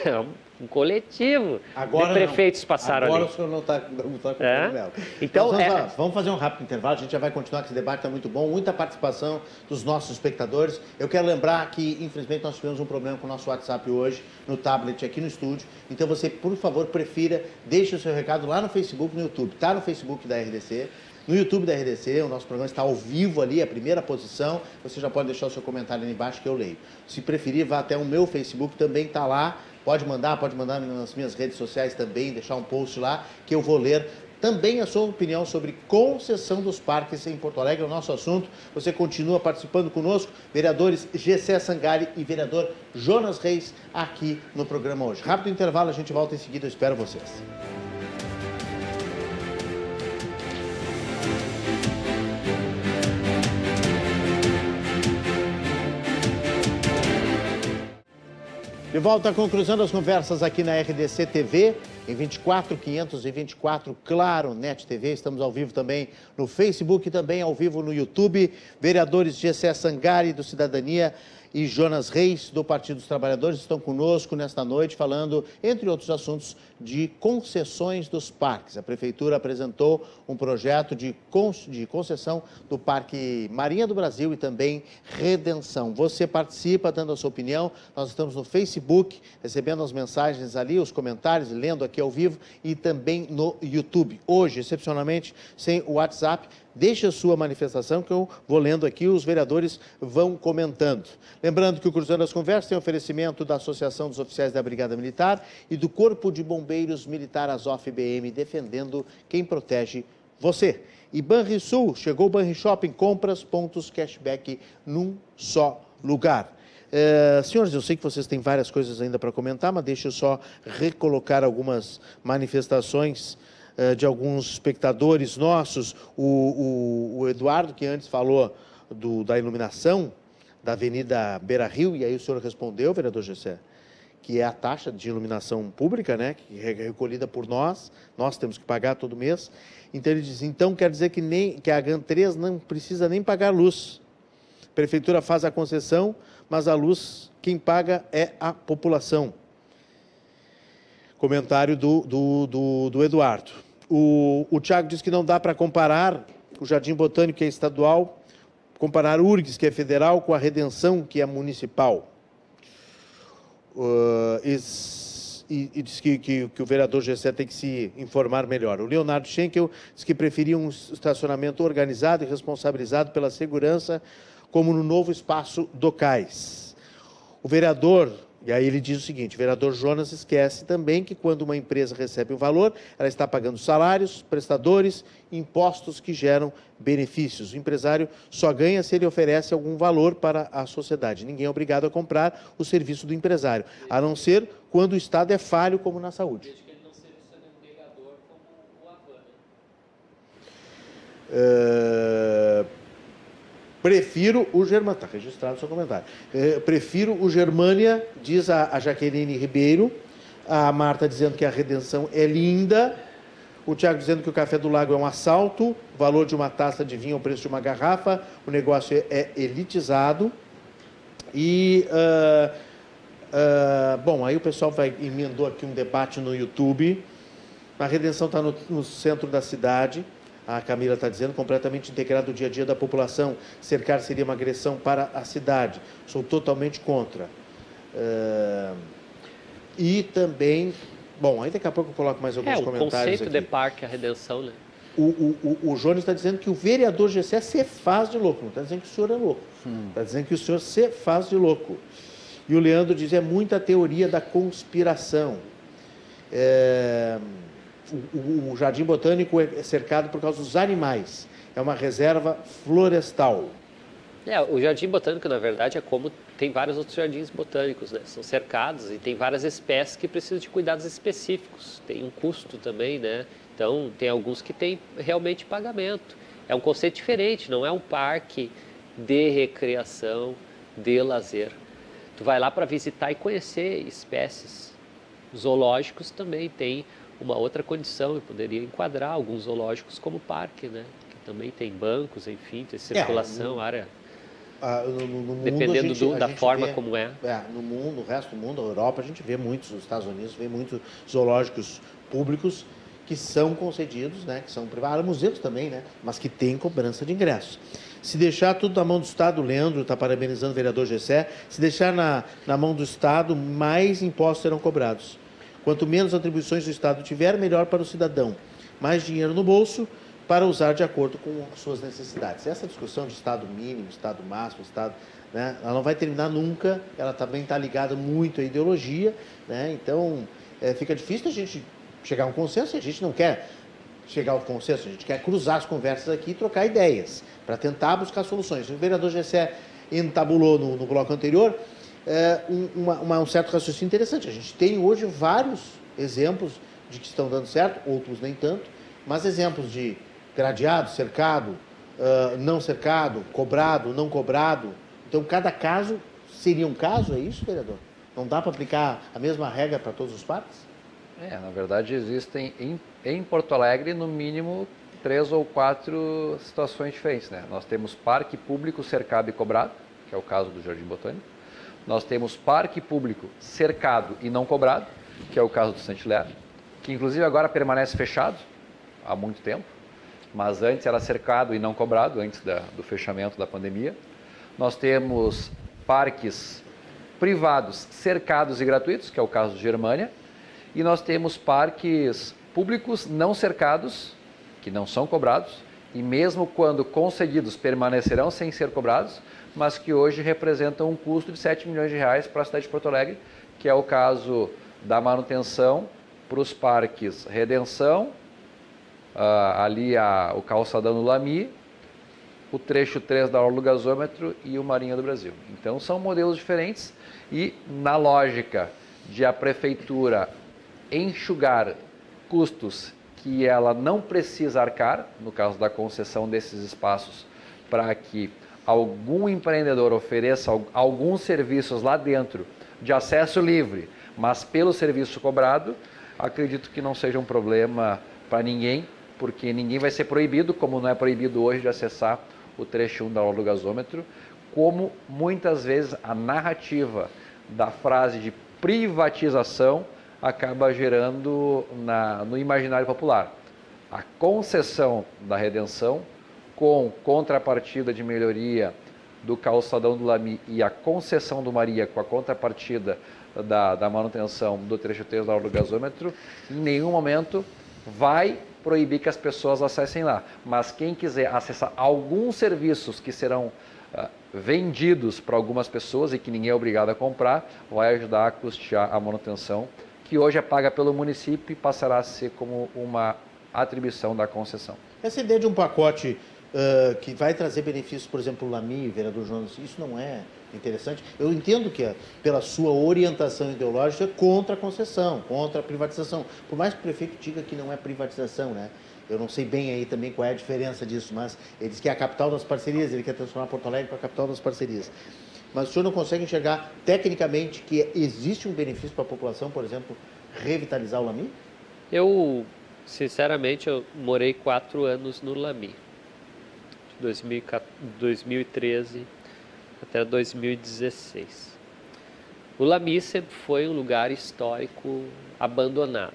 É um coletivo agora de prefeitos não. passaram agora ali. Agora o senhor não está tá culpando é? o Melo. Então, vamos, é... vamos, fazer um rápido intervalo, a gente já vai continuar, que esse debate está muito bom, muita participação dos nossos espectadores. Eu quero lembrar que, infelizmente, nós tivemos um problema com o nosso WhatsApp hoje, no tablet aqui no estúdio. Então você, por favor, prefira, deixe o seu recado lá no Facebook, no YouTube. Está no Facebook da RDC no YouTube da RDC. O nosso programa está ao vivo ali, a primeira posição. Você já pode deixar o seu comentário ali embaixo que eu leio. Se preferir, vá até o meu Facebook, também está lá. Pode mandar, pode mandar nas minhas redes sociais também, deixar um post lá que eu vou ler também a sua opinião sobre concessão dos parques em Porto Alegre, é o nosso assunto. Você continua participando conosco, vereadores Gessé Sangari e vereador Jonas Reis, aqui no programa hoje. Rápido intervalo, a gente volta em seguida, eu espero vocês. De volta à conclusão das conversas aqui na RDC TV em 24 524 Claro Net TV. Estamos ao vivo também no Facebook também ao vivo no YouTube. Vereadores Gessé Sangari do Cidadania e Jonas Reis, do Partido dos Trabalhadores, estão conosco nesta noite falando, entre outros assuntos, de concessões dos parques. A Prefeitura apresentou um projeto de, concessão do Parque Marinha do Brasil e também Redenção. Você participa dando a sua opinião. Nós estamos no Facebook, recebendo as mensagens ali, os comentários, lendo aqui ao vivo e também no YouTube. Hoje, excepcionalmente, sem o WhatsApp, Deixe a sua manifestação que eu vou lendo aqui, os vereadores vão comentando. Lembrando que o Cruzando as Conversas tem oferecimento da Associação dos Oficiais da Brigada Militar e do Corpo de Bombeiros Militar Azof BM, defendendo quem protege você. E Banrisul, chegou o Banri Shopping, compras, pontos, cashback num só lugar. É, senhores, eu sei que vocês têm várias coisas ainda para comentar, mas deixa eu só recolocar algumas manifestações de alguns espectadores nossos, o, o, o Eduardo, que antes falou do, da iluminação da Avenida Beira Rio, e aí o senhor respondeu, vereador Gessé, que é a taxa de iluminação pública, né, que é recolhida por nós, nós temos que pagar todo mês. Então ele diz, então quer dizer que, nem, que a GAN3 não precisa nem pagar luz. A prefeitura faz a concessão, mas a luz quem paga é a população. Comentário do, do, do, do Eduardo. O, o Tiago diz que não dá para comparar o Jardim Botânico, que é estadual, comparar URGS, que é federal, com a Redenção, que é municipal. Uh, e, e, diz que, que, que, o vereador Gessé tem que se informar melhor. O Leonardo Schenkel diz que preferia um estacionamento organizado e responsabilizado pela segurança, como no novo espaço do Cais. O vereador e aí ele diz o seguinte: o vereador Jonas esquece também que quando uma empresa recebe um valor, ela está pagando salários, prestadores, impostos que geram benefícios. O empresário só ganha se ele oferece algum valor para a sociedade. Ninguém é obrigado a comprar o serviço do empresário, a não ser quando o Estado é falho, como na saúde. Uh, Prefiro o Germânia. Está registrado o seu comentário. É, prefiro o Germânia, diz a, a Jaqueline Ribeiro. A Marta dizendo que a redenção é linda. O Tiago dizendo que o café do lago é um assalto. O valor de uma taça de vinho é o preço de uma garrafa. O negócio é, é elitizado. E. Uh, uh, bom, aí o pessoal vai emendou aqui um debate no YouTube. A redenção está no, no centro da cidade a Camila está dizendo, completamente integrado no dia a dia da população. Cercar seria uma agressão para a cidade. Sou totalmente contra. Uh, e também, bom, aí daqui a pouco eu coloco mais alguns é, comentários. O conceito aqui. de parque, a redenção, né? O, o, o, o Jones está dizendo que o vereador Gessé se faz de louco, não está dizendo que o senhor é louco. Está dizendo que o senhor se faz de louco. E o Leandro diz é muita teoria da conspiração. É o, o Jardim Botânico é cercado por causa dos animais. É uma reserva florestal. É, o Jardim Botânico, na verdade, é como tem vários outros jardins botânicos, né? São cercados e tem várias espécies que precisam de cuidados específicos. Tem um custo também, né? Então, tem alguns que têm realmente pagamento. É um conceito diferente, não é um parque de recreação, de lazer. Tu vai lá para visitar e conhecer espécies. Zoológicos também têm uma outra condição e poderia enquadrar alguns zoológicos como parque, né? Que também tem bancos, enfim, tem circulação, é, no, área. Ah, no, no dependendo gente, do, da forma vê, como é. é. No mundo, no resto do mundo, a Europa, a gente vê muitos, nos Estados Unidos, vê muitos zoológicos públicos que são concedidos, né? Que são privados, museus também, né? Mas que têm cobrança de ingresso. Se deixar tudo na mão do Estado, o Leandro está parabenizando o vereador Gessé, se deixar na, na mão do Estado, mais impostos serão cobrados. Quanto menos atribuições o Estado tiver, melhor para o cidadão. Mais dinheiro no bolso, para usar de acordo com suas necessidades. Essa discussão de Estado mínimo, Estado máximo, Estado. Né, ela não vai terminar nunca, ela também está ligada muito à ideologia, né, então é, fica difícil a gente chegar a um consenso, a gente não quer chegar ao consenso, a gente quer cruzar as conversas aqui e trocar ideias, para tentar buscar soluções. O vereador Gessé entabulou no, no bloco anterior é, um, uma, um certo raciocínio interessante. A gente tem hoje vários exemplos de que estão dando certo, outros nem tanto, mas exemplos de gradeado, cercado, uh, não cercado, cobrado, não cobrado. Então, cada caso seria um caso, é isso, vereador? Não dá para aplicar a mesma regra para todos os parques? É, na verdade, existem em, em Porto Alegre, no mínimo, três ou quatro situações diferentes. Né? Nós temos parque público cercado e cobrado, que é o caso do Jardim Botânico. Nós temos parque público cercado e não cobrado, que é o caso do Santilher, que inclusive agora permanece fechado há muito tempo mas antes era cercado e não cobrado, antes da, do fechamento da pandemia. Nós temos parques privados cercados e gratuitos, que é o caso de Germânia, e nós temos parques públicos não cercados, que não são cobrados, e mesmo quando concedidos permanecerão sem ser cobrados, mas que hoje representam um custo de 7 milhões de reais para a cidade de Porto Alegre, que é o caso da manutenção para os parques Redenção, uh, ali a, o calçadão do Lami, o trecho 3 da Orla Gasômetro e o Marinha do Brasil. Então são modelos diferentes e na lógica de a prefeitura enxugar custos que ela não precisa arcar, no caso da concessão desses espaços, para que algum empreendedor ofereça alguns serviços lá dentro de acesso livre, mas pelo serviço cobrado, acredito que não seja um problema para ninguém porque ninguém vai ser proibido, como não é proibido hoje de acessar o trecho 1 da aula do gasômetro, como muitas vezes a narrativa da frase de privatização acaba gerando na, no imaginário popular. A concessão da redenção, com contrapartida de melhoria do calçadão do Lami e a concessão do Maria com a contrapartida da, da manutenção do trecho 3 da aula do gasômetro, em nenhum momento vai proibir que as pessoas acessem lá. Mas quem quiser acessar alguns serviços que serão uh, vendidos para algumas pessoas e que ninguém é obrigado a comprar, vai ajudar a custear a manutenção, que hoje é paga pelo município e passará a ser como uma atribuição da concessão. Essa ideia de um pacote que vai trazer benefícios, por exemplo, o Lami, vereador Jonas, isso não é interessante. Eu entendo que, pela sua orientação ideológica, é contra a concessão, contra a privatização. Por mais que o prefeito diga que não é privatização, né? Eu não sei bem aí também qual é a diferença disso, mas ele diz que é a capital das parcerias, ele quer transformar Porto Alegre para a capital das parcerias. Mas o senhor não consegue enxergar tecnicamente que existe um benefício para a população, por exemplo, revitalizar o Lami? Eu, sinceramente, eu morei quatro anos no Lami. De 2013 até 2016. O Lami sempre foi um lugar histórico abandonado.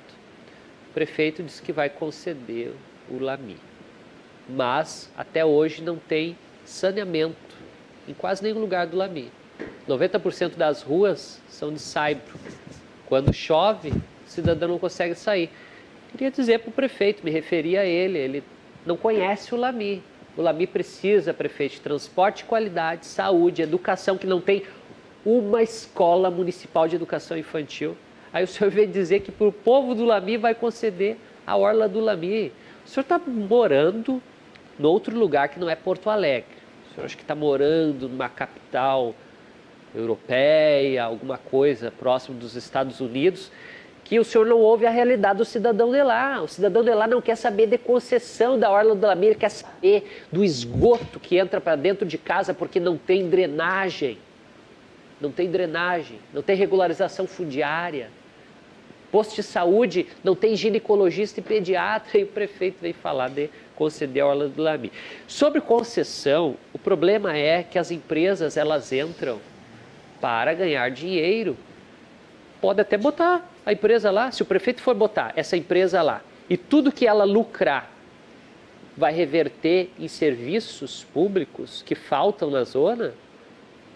O prefeito disse que vai conceder o Lami, mas até hoje não tem saneamento em quase nenhum lugar do Lami. 90% das ruas são de saibro. Quando chove, o cidadão não consegue sair. Queria dizer para o prefeito, me referia a ele, ele não conhece o Lami. O Lami precisa, prefeito, de transporte, qualidade, saúde, educação, que não tem uma escola municipal de educação infantil. Aí o senhor vem dizer que para o povo do Lami vai conceder a orla do Lami. O senhor está morando em outro lugar que não é Porto Alegre. O senhor acha que está morando numa capital europeia, alguma coisa próximo dos Estados Unidos que o senhor não ouve a realidade do cidadão de lá. O cidadão de lá não quer saber de concessão da Orla do Lameira, quer saber do esgoto que entra para dentro de casa porque não tem drenagem. Não tem drenagem, não tem regularização fundiária. Posto de saúde não tem ginecologista e pediatra e o prefeito vem falar de conceder a Orla do Lami. Sobre concessão, o problema é que as empresas elas entram para ganhar dinheiro. Pode até botar a empresa lá, se o prefeito for botar essa empresa lá e tudo que ela lucrar vai reverter em serviços públicos que faltam na zona,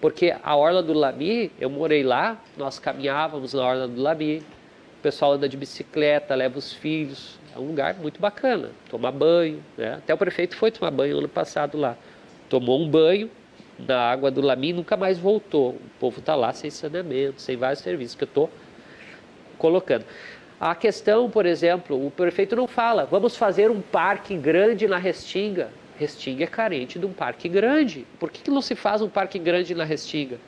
porque a Orla do Lami, eu morei lá, nós caminhávamos na Orla do Lami, o pessoal anda de bicicleta, leva os filhos, é um lugar muito bacana, tomar banho, né? Até o prefeito foi tomar banho ano passado lá. Tomou um banho na água do Lamin nunca mais voltou. O povo está lá sem saneamento, sem vários serviços que eu estou colocando. A questão, por exemplo, o prefeito não fala, vamos fazer um parque grande na Restinga. Restinga é carente de um parque grande. Por que, que não se faz um parque grande na Restinga?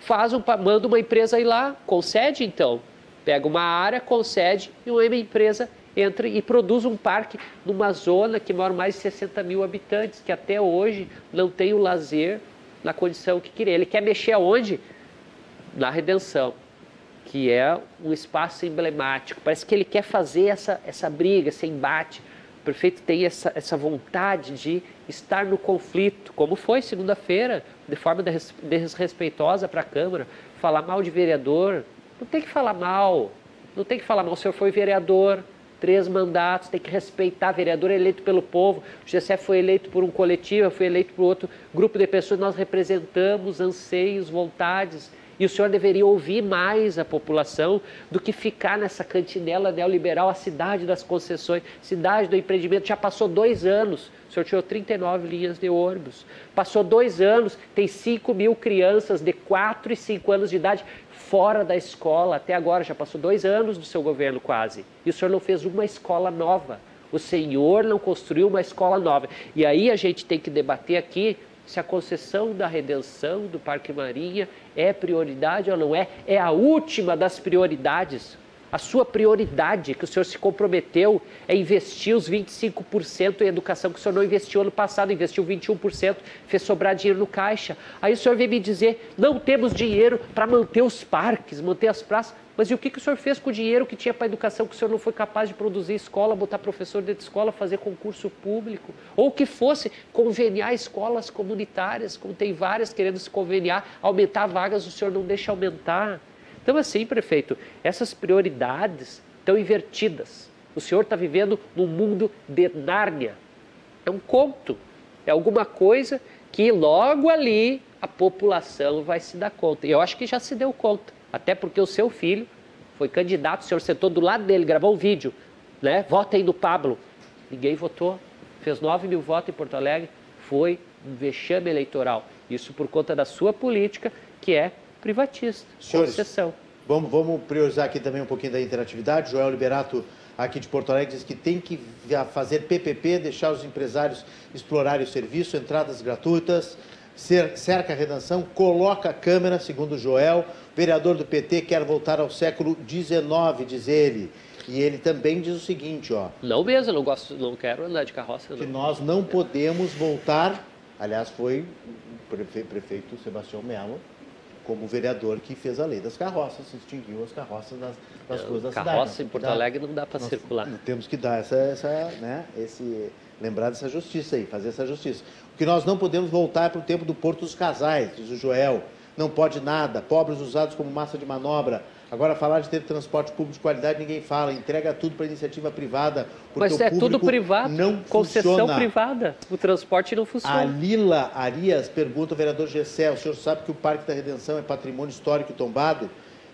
Faz um, manda uma empresa ir lá, concede então. Pega uma área, concede e uma empresa entra e produz um parque numa zona que mora mais de 60 mil habitantes, que até hoje não tem o lazer na condição que queria. Ele quer mexer aonde? Na redenção que é um espaço emblemático. Parece que ele quer fazer essa, essa briga, esse embate. O prefeito tem essa, essa vontade de estar no conflito, como foi segunda-feira, de forma desrespeitosa para a Câmara, falar mal de vereador. Não tem que falar mal, não tem que falar mal. O senhor foi vereador, três mandatos, tem que respeitar vereador eleito pelo povo. O Gessé foi eleito por um coletivo, eu fui eleito por outro grupo de pessoas. Nós representamos anseios, vontades e o senhor deveria ouvir mais a população do que ficar nessa cantinela neoliberal, a cidade das concessões, cidade do empreendimento. Já passou dois anos, o senhor tirou 39 linhas de ônibus. Passou dois anos, tem 5 mil crianças de 4 e 5 anos de idade fora da escola. Até agora, já passou dois anos do seu governo quase. E o senhor não fez uma escola nova. O senhor não construiu uma escola nova. E aí a gente tem que debater aqui se a concessão da redenção do Parque Marinha é prioridade ou não é. É a última das prioridades. A sua prioridade, que o senhor se comprometeu, é investir os 25% em educação que o senhor não investiu ano passado, investiu 21%, fez sobrar dinheiro no caixa. Aí o senhor vem me dizer: não temos dinheiro para manter os parques, manter as praças. Mas e o que, que o senhor fez com o dinheiro que tinha para a educação que o senhor não foi capaz de produzir escola, botar professor dentro de escola, fazer concurso público? Ou que fosse conveniar escolas comunitárias, como tem várias querendo se conveniar, aumentar vagas, o senhor não deixa aumentar. Então, assim, prefeito, essas prioridades estão invertidas. O senhor está vivendo num mundo de Nárnia. É um conto, é alguma coisa que logo ali a população vai se dar conta. E eu acho que já se deu conta. Até porque o seu filho foi candidato, o senhor sentou do lado dele, gravou um vídeo, né? Vota aí no Pablo. Ninguém votou. Fez 9 mil votos em Porto Alegre. Foi um vexame eleitoral. Isso por conta da sua política, que é privatista, Senhores, concessão. Vamos, vamos priorizar aqui também um pouquinho da interatividade. Joel Liberato, aqui de Porto Alegre, diz que tem que fazer PPP, deixar os empresários explorarem o serviço, entradas gratuitas, cerca a redenção, coloca a câmera, segundo o Joel. Vereador do PT quer voltar ao século XIX, diz ele. E ele também diz o seguinte, ó. Não mesmo, não gosto, não quero andar de carroça. Não. Que nós não podemos voltar. Aliás, foi o prefeito Sebastião Melo, como vereador que fez a lei das carroças, extinguiu as carroças das, das é, ruas da cidade. Carroça em Porto Alegre não dá para circular. Temos que dar essa, essa, né, esse, lembrar dessa justiça aí, fazer essa justiça. O que nós não podemos voltar é para o tempo do Porto dos Casais, diz o Joel. Não pode nada, pobres usados como massa de manobra. Agora, falar de ter transporte público de qualidade, ninguém fala. Entrega tudo para iniciativa privada. Mas é tudo privado, não concessão funciona. privada. O transporte não funciona. A Lila Arias pergunta ao vereador Gessé, o senhor sabe que o Parque da Redenção é patrimônio histórico tombado,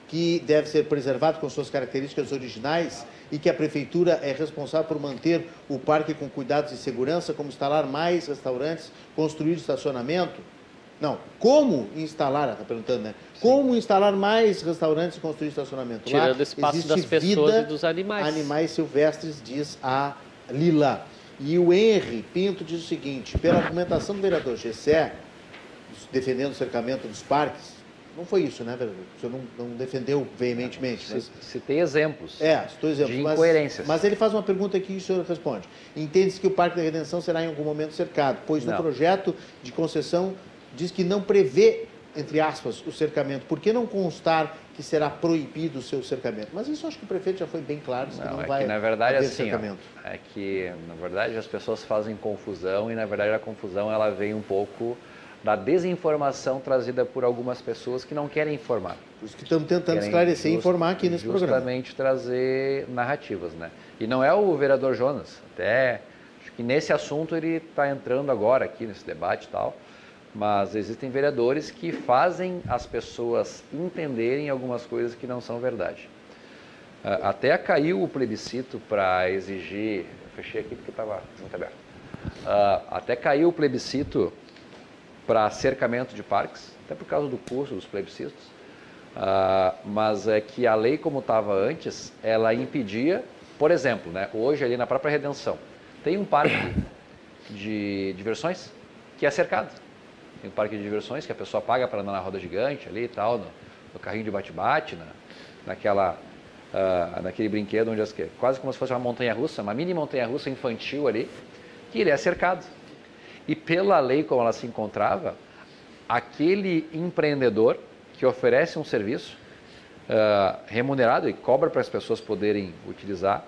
que deve ser preservado com suas características originais e que a prefeitura é responsável por manter o parque com cuidados de segurança, como instalar mais restaurantes, construir estacionamento? Não, como instalar, está perguntando, né? Como instalar mais restaurantes e construir estacionamento? Tirando Lá, espaço das pessoas e dos animais. Animais silvestres, diz a Lila. E o Henry Pinto diz o seguinte, pela argumentação do vereador Gessé, defendendo o cercamento dos parques, não foi isso, né, vereador? O senhor não, não defendeu veementemente. Mas... Citei exemplos. É, citou exemplos. De incoerências. Mas, mas, ele faz uma pergunta aqui e o senhor responde. Entende-se que o Parque da Redenção será em algum momento cercado, pois no não. projeto de concessão diz que não prevê, entre aspas, o cercamento. Por que não constar que será proibido o seu cercamento? Mas isso acho que o prefeito já foi bem claro, não, que não é vai que, na verdade, haver assim, cercamento. Ó, é que, na verdade, as pessoas fazem confusão e, na verdade, a confusão ela vem um pouco da desinformação trazida por algumas pessoas que não querem informar. Por isso que estamos tentando querem esclarecer e informar aqui nesse justamente programa. Justamente trazer narrativas, né? E não é o vereador Jonas, até acho que nesse assunto ele está entrando agora aqui nesse debate e tal, mas existem vereadores que fazem as pessoas entenderem algumas coisas que não são verdade. até caiu o plebiscito para exigir. Fechei aqui porque estava muito aberto. Uh, até caiu o plebiscito para cercamento de parques, até por causa do custo dos plebiscitos. Uh, mas é que a lei, como estava antes, ela impedia, por exemplo, né, hoje ali na própria Redenção, tem um parque de diversões que é cercado. Tem um parque de diversões que a pessoa paga para andar na roda gigante ali e tal, no, no carrinho de bate-bate, na, naquela, uh, naquele brinquedo onde as, quase como se fosse uma montanha-russa, uma mini montanha-russa infantil ali, que ele é cercado. E pela lei como ela se encontrava, aquele empreendedor que oferece um serviço uh, remunerado e cobra para as pessoas poderem utilizar,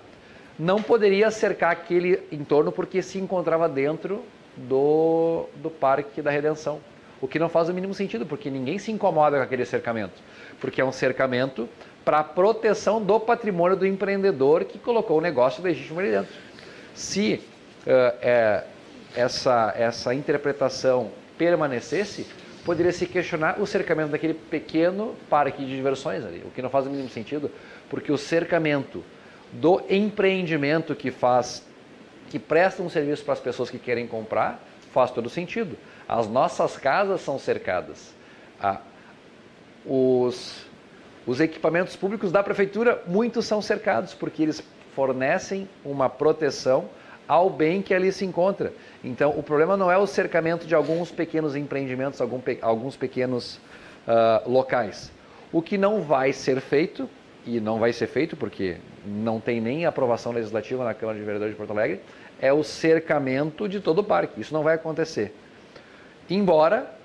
não poderia cercar aquele entorno porque se encontrava dentro do, do Parque da Redenção. O que não faz o mínimo sentido, porque ninguém se incomoda com aquele cercamento. Porque é um cercamento para proteção do patrimônio do empreendedor que colocou o negócio legítimo ali dentro. Se uh, é, essa, essa interpretação permanecesse, poderia se questionar o cercamento daquele pequeno parque de diversões ali, o que não faz o mínimo sentido, porque o cercamento do empreendimento que faz, que presta um serviço para as pessoas que querem comprar, faz todo sentido. As nossas casas são cercadas. Ah, os, os equipamentos públicos da prefeitura, muitos são cercados, porque eles fornecem uma proteção ao bem que ali se encontra. Então, o problema não é o cercamento de alguns pequenos empreendimentos, alguns pequenos uh, locais. O que não vai ser feito, e não vai ser feito porque não tem nem aprovação legislativa na Câmara de Vereadores de Porto Alegre, é o cercamento de todo o parque. Isso não vai acontecer. Embora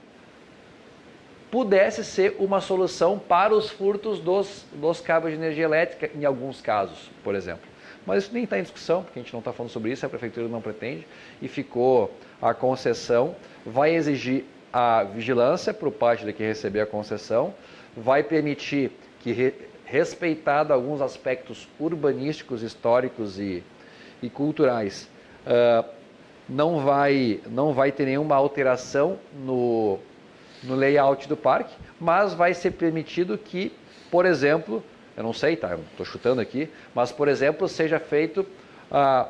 pudesse ser uma solução para os furtos dos, dos cabos de energia elétrica, em alguns casos, por exemplo. Mas isso nem está em discussão, porque a gente não está falando sobre isso, a prefeitura não pretende, e ficou a concessão, vai exigir a vigilância para o partido que receber a concessão, vai permitir que, re, respeitado alguns aspectos urbanísticos, históricos e, e culturais, uh, não, vai, não vai ter nenhuma alteração no, no layout do parque, mas vai ser permitido que, por exemplo, eu não sei, tá? Estou chutando aqui, mas por exemplo, seja feito a,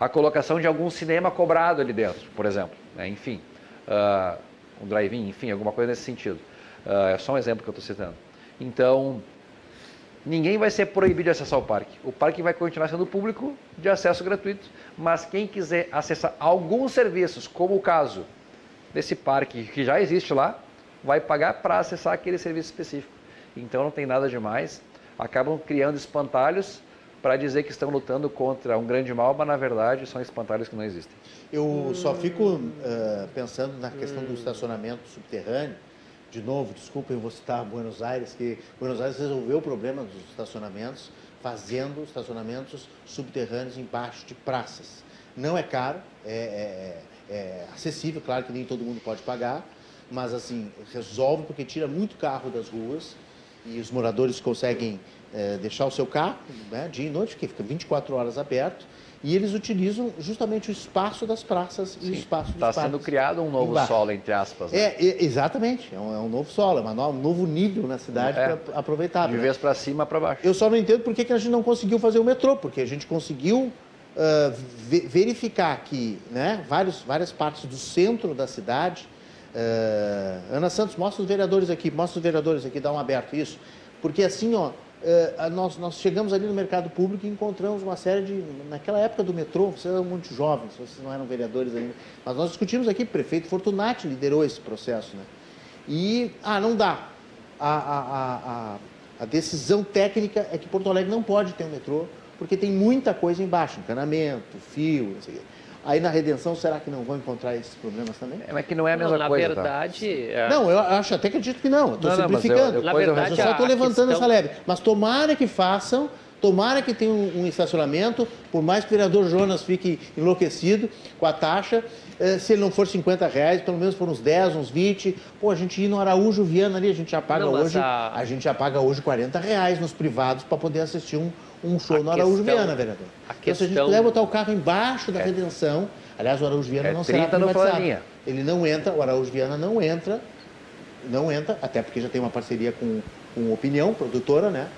a colocação de algum cinema cobrado ali dentro, por exemplo. Né? Enfim, uh, um drive-in, enfim, alguma coisa nesse sentido. Uh, é só um exemplo que eu estou citando. Então, ninguém vai ser proibido de acessar o parque. O parque vai continuar sendo público de acesso gratuito, mas quem quiser acessar alguns serviços, como o caso desse parque que já existe lá, vai pagar para acessar aquele serviço específico. Então não tem nada demais acabam criando espantalhos para dizer que estão lutando contra um grande mal, mas na verdade são espantalhos que não existem. Eu só fico uh, pensando na questão do estacionamento subterrâneo. De novo, desculpa, eu vou citar Buenos Aires, que Buenos Aires resolveu o problema dos estacionamentos fazendo estacionamentos subterrâneos embaixo de praças. Não é caro, é, é, é acessível, claro que nem todo mundo pode pagar, mas assim, resolve porque tira muito carro das ruas e os moradores conseguem é, deixar o seu carro né, dia e noite, que fica 24 horas aberto, e eles utilizam justamente o espaço das praças Sim, e o espaço dos Está sendo criado um novo embaixo. solo, entre aspas. Né? É, é, exatamente, é um, é um, novo solo, é um novo nível na cidade é, para aproveitar. De né? vez para cima, para baixo. Eu só não entendo por que, que a gente não conseguiu fazer o metrô, porque a gente conseguiu uh, verificar que né, vários, várias partes do centro da cidade Uh, Ana Santos, mostra os vereadores aqui, mostra os vereadores aqui, dá um aberto isso. Porque assim, ó, nós, nós chegamos ali no mercado público e encontramos uma série de. Naquela época do metrô, vocês eram muito jovens, vocês não eram vereadores ainda, mas nós discutimos aqui, prefeito Fortunati liderou esse processo, né? E, ah, não dá. A, a, a, a decisão técnica é que Porto Alegre não pode ter um metrô, porque tem muita coisa embaixo, encanamento, fio, não sei o. Aí na redenção, será que não vão encontrar esses problemas também? É, mas que não é a mesma não, coisa. Na tá? verdade. Tá? Não, eu acho até que acredito que não. Estou simplificando. Eu, eu, na verdade, eu só estou levantando questão... essa leve. Mas tomara que façam. Tomara que tenha um, um, estacionamento, por mais que o vereador Jonas fique enlouquecido com a taxa, eh, se ele não for 50 reais, pelo menos for uns 10, uns 20. Pô, a gente ir no Araújo Viana ali, a gente já paga não, hoje. A... a... gente já paga hoje 40 reais nos privados para poder assistir um, um show a no Araújo questão, Viana, vereador. A então, questão... se a gente puder botar o carro embaixo da é. redenção, aliás, o Araújo Viana é não será privatizado. Ele não entra, o Araújo Viana não entra, não entra, até porque já tem uma parceria com, com Opinião, produtora, né?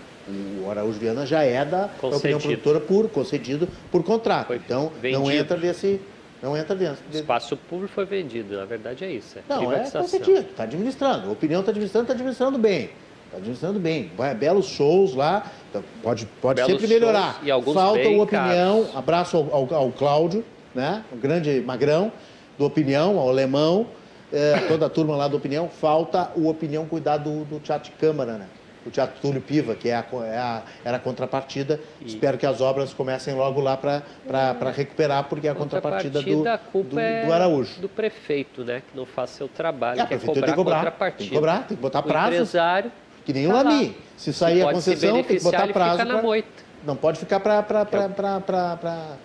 O Araújo Viana já é da, da opinião produtora por concedido por contrato. Foi então vendido. não entra desse não entra dentro. O espaço público foi vendido, na verdade é isso. É não, é concedido, está administrando. A opinião está administrando, está administrando bem. Está administrando bem. Vai, belos shows lá, então pode, pode sempre melhorar. E alguns Falta o opinião, caros. abraço ao, ao, ao, Cláudio, né? o grande magrão do opinião, ao alemão, é, toda a turma lá do opinião. Falta o opinião cuidar do, do teatro de câmara, né? o Teatro Túlio Piva, que é a, é a, era a contrapartida. E... Espero que as obras comecem logo lá para recuperar, porque é a contrapartida, contrapartida do, do, é do, Araújo. do prefeito, né? Que não faz seu trabalho, é, que é cobrar, tem que cobrar contrapartida. Tem que cobrar, tem que botar prazo. O empresário que nem o tá Lami. Se sair a concessão, tem que botar prazo. Fica na moita. Não pode ficar para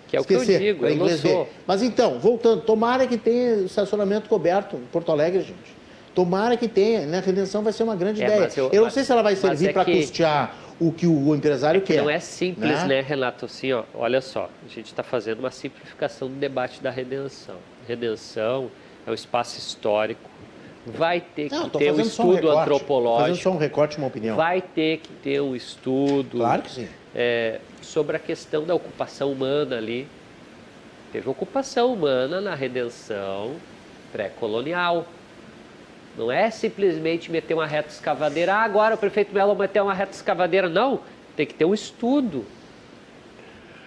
que é o que eu digo, eu não sou. Mas então, voltando, tomara que tenha estacionamento coberto em Porto Alegre, gente. Tomara que tenha. Na redenção vai ser uma grande é, ideia. Eu, eu, não sei se ela vai servir é para que... custear o que o empresário é que quer. Não é simples, né, né Renato? Assim, ó, olha só, a gente está fazendo uma simplificação do debate da redenção. Redenção é um espaço histórico vai ter que Não, ter um estudo um antropológico. Fazendo só um recorte, uma opinião. Vai ter que ter um estudo. Claro que sim. É, sobre a questão da ocupação humana ali. Teve ocupação humana na redenção pré-colonial. Não é simplesmente meter uma reta escavadeira. Ah, agora o prefeito Melo vai meter uma reta escavadeira. Não, tem que ter um estudo.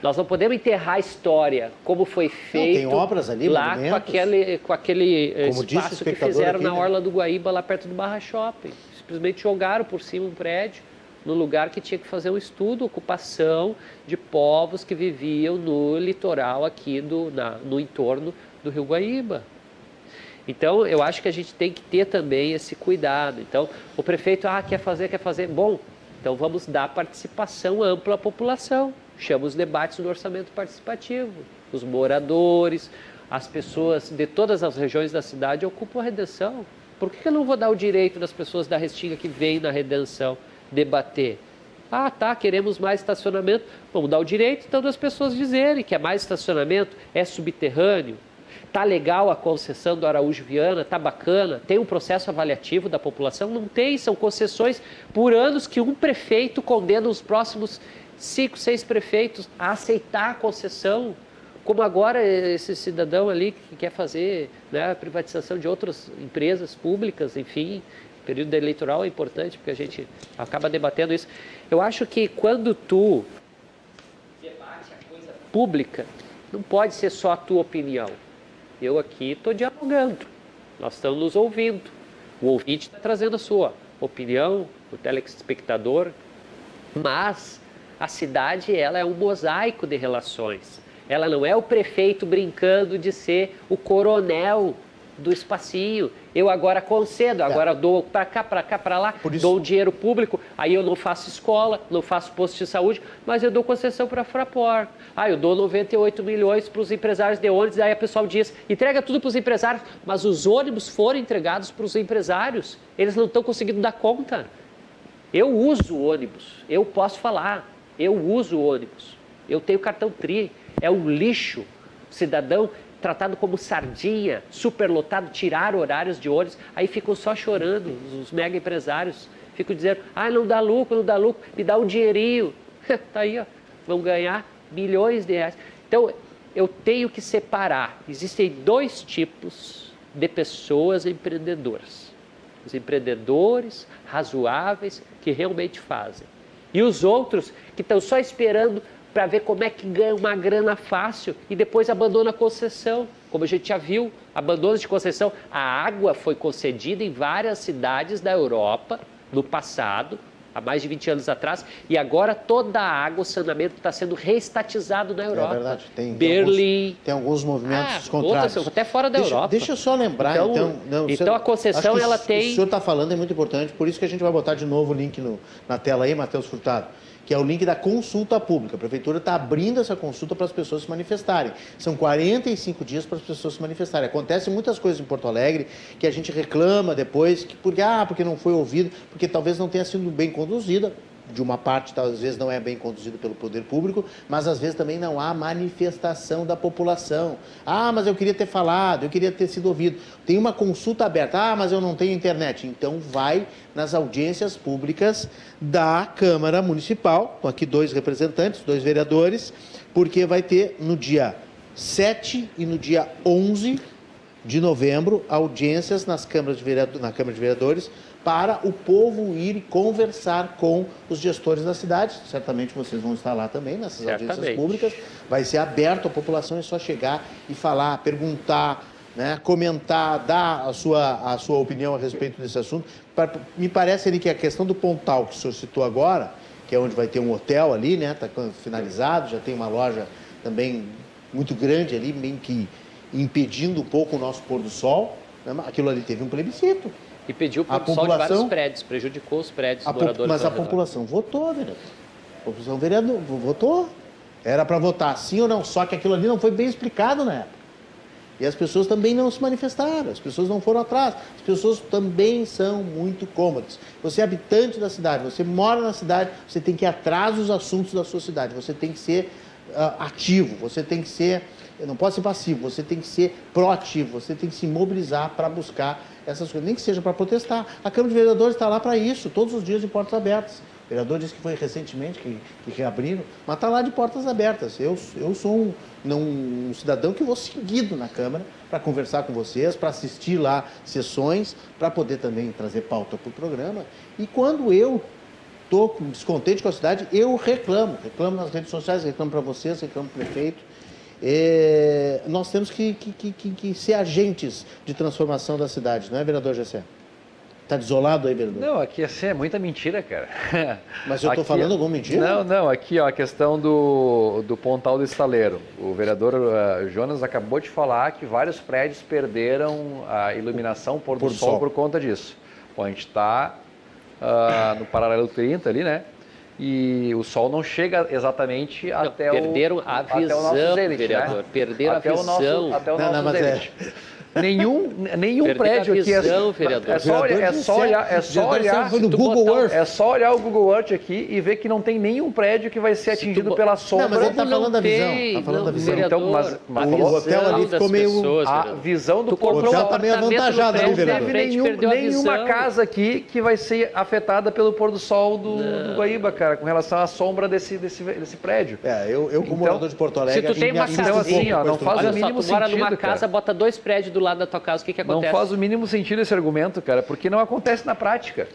Nós não podemos enterrar a história, como foi feito não, tem obras ali, lá com aquele, com aquele eh, como espaço que fizeram aqui, na né? Orla do Guaíba, lá perto do Barra Shopping. Simplesmente jogaram por cima um prédio, no lugar que tinha que fazer um estudo, ocupação de povos que viviam no litoral aqui, do, na, no entorno do Rio Guaíba. Então, eu acho que a gente tem que ter também esse cuidado. Então, o prefeito, ah, quer fazer, quer fazer. Bom, então vamos dar participação ampla à população chama os debates do orçamento participativo. Os moradores, as pessoas de todas as regiões da cidade ocupam a redenção. Por que eu não vou dar o direito das pessoas da Restinga que vêm na redenção debater? Ah, tá, queremos mais estacionamento. Vamos dar o direito então das pessoas dizerem que é mais estacionamento, é subterrâneo, tá legal a concessão do Araújo Viana, tá bacana, tem um processo avaliativo da população? Não tem, são concessões por anos que um prefeito condena os próximos cinco, seis prefeitos a aceitar a concessão, como agora esse cidadão ali que quer fazer né, a privatização de outras empresas públicas, enfim, período eleitoral é importante porque a gente acaba debatendo isso. Eu acho que quando tu debate a coisa pública, não pode ser só a tua opinião. Eu aqui estou dialogando, nós estamos nos ouvindo. O ouvinte está trazendo a sua opinião, o telespectador, mas a cidade ela é um mosaico de relações. Ela não é o prefeito brincando de ser o coronel do espacinho. Eu agora concedo, agora é. dou para cá, para cá, para lá, isso... dou dinheiro público, aí eu não faço escola, não faço posto de saúde, mas eu dou concessão para a Fraport. Ah, eu dou 98 milhões para os empresários de ônibus, aí o pessoal diz, entrega tudo para os empresários, mas os ônibus foram entregados para os empresários, eles não estão conseguindo dar conta. Eu uso ônibus, eu posso falar, eu uso ônibus, eu tenho cartão TRI, é um lixo. Cidadão tratado como sardinha, superlotado, tirar horários de ônibus, aí ficam só chorando os mega empresários. Ficam dizendo, ah, não dá lucro, não dá lucro, me dá um dinheirinho. tá aí, ó, vão ganhar milhões de reais. Então, eu tenho que separar. Existem dois tipos de pessoas empreendedoras. Os empreendedores razoáveis que realmente fazem e os outros que estão só esperando para ver como é que ganha uma grana fácil e depois abandona a concessão. Como a gente já viu, abandono de concessão. A água foi concedida em várias cidades da Europa no passado, há mais de 20 anos atrás, e agora toda a água, o saneamento está sendo reestatizado na Europa. É verdade, tem, Berlim. Tem alguns, tem alguns movimentos ah, contrários. Outras, até fora da deixa, Europa. Deixa eu só lembrar, então. Então, não, então a concessão ela tem. O senhor está falando é muito importante, por isso que a gente vai botar de novo o link no, na tela aí, Matheus Furtado que é o link da consulta pública. A prefeitura está abrindo essa consulta para as pessoas se manifestarem. São 45 dias para as pessoas se manifestarem. Acontecem muitas coisas em Porto Alegre que a gente reclama depois, que, porque, ah, porque não foi ouvido, porque talvez não tenha sido bem conduzida de uma parte, às vezes não é bem conduzido pelo poder público, mas às vezes também não há manifestação da população. Ah, mas eu queria ter falado, eu queria ter sido ouvido. Tem uma consulta aberta. Ah, mas eu não tenho internet. Então vai nas audiências públicas da Câmara Municipal. Estão aqui dois representantes, dois vereadores, porque vai ter no dia 7 e no dia 11 de novembro audiências nas câmaras de vereador, na Câmara de Vereadores para o povo ir conversar com os gestores da cidade. Certamente vocês vão estar lá também, nessas Certamente. audiências públicas. Vai ser aberto à população, é só chegar e falar, perguntar, né, comentar, dar a sua, a sua opinião a respeito desse assunto. Me parece ali que a questão do Pontal, que o senhor citou agora, que é onde vai ter um hotel ali, né? Está finalizado, já tem uma loja também muito grande ali, bem que impedindo um pouco o nosso pôr do sol. Né? Aquilo ali teve um plebiscito. E pediu por população, de vários prédios, prejudicou os prédios a moradores. Mas a população votou, vereador. A população vereador votou. Era para votar sim ou não, só que aquilo ali não foi bem explicado na época. E as pessoas também não se manifestaram, as pessoas não foram atrás. As pessoas também são muito cômodas. Você é habitante da cidade, você mora na cidade, você tem que ir atrás dos assuntos da sua cidade, você tem que ser uh, ativo, você tem que ser, não pode ser passivo, você tem que ser proativo, você tem que se mobilizar para buscar essas coisas, nem que seja para protestar. A Câmara de Vereadores está lá para isso, todos os dias de portas abertas. O vereador disse que foi recentemente que, que reabriram, mas está lá de portas abertas. Eu, eu sou um, um cidadão que vou seguido na Câmara para conversar com vocês, para assistir lá sessões, para poder também trazer pauta para o programa. E quando eu estou descontente com a cidade, eu reclamo. Reclamo nas redes sociais, reclamo para vocês, reclamo para o prefeito é, nós temos que, que, que, que, ser agentes de transformação da cidade, não é, vereador Gessé? Está desolado aí, vereador? Não, aqui assim, é muita mentira, cara. Mas eu estou falando alguma mentira? Não, não, aqui ó, a questão do, do pontal do estaleiro. O vereador uh, Jonas acabou de falar que vários prédios perderam a iluminação por, por do sol, sol por conta disso. Bom, a gente está uh, ah, no paralelo 30 ali, né? E o sol não chega exatamente não, até perderam o a visão, até o zenit, né? vereador, né? perderam até a visão. O nosso, até o não, nosso não, zenit. É... Nenhum, nenhum prédio aqui é, é só, olhar, é só olhar, é só olhar, Google Earth. é só olhar o Google Earth aqui e ver que não tem nenhum prédio que vai ser atingido pela sombra. Não, mas ele está falando da visão. Tá falando da visão. Então, mas, mas o hotel ali ficou meio pessoas, a visão do corpo. O hotel está meio avantajado ali, vereador. Não teve nenhum, nenhuma casa aqui que vai ser afetada pelo pôr do sol do, do Guaíba, cara, com relação à sombra desse, desse, desse prédio. É, eu, eu como então, morador de Porto Alegre, se tu tem uma casa assim, ó, não faz o mínimo sentido. Mora numa casa, bota dois prédios do lado da tua casa, o que que acontece? Não faz o mínimo sentido esse argumento, cara, porque não acontece na prática.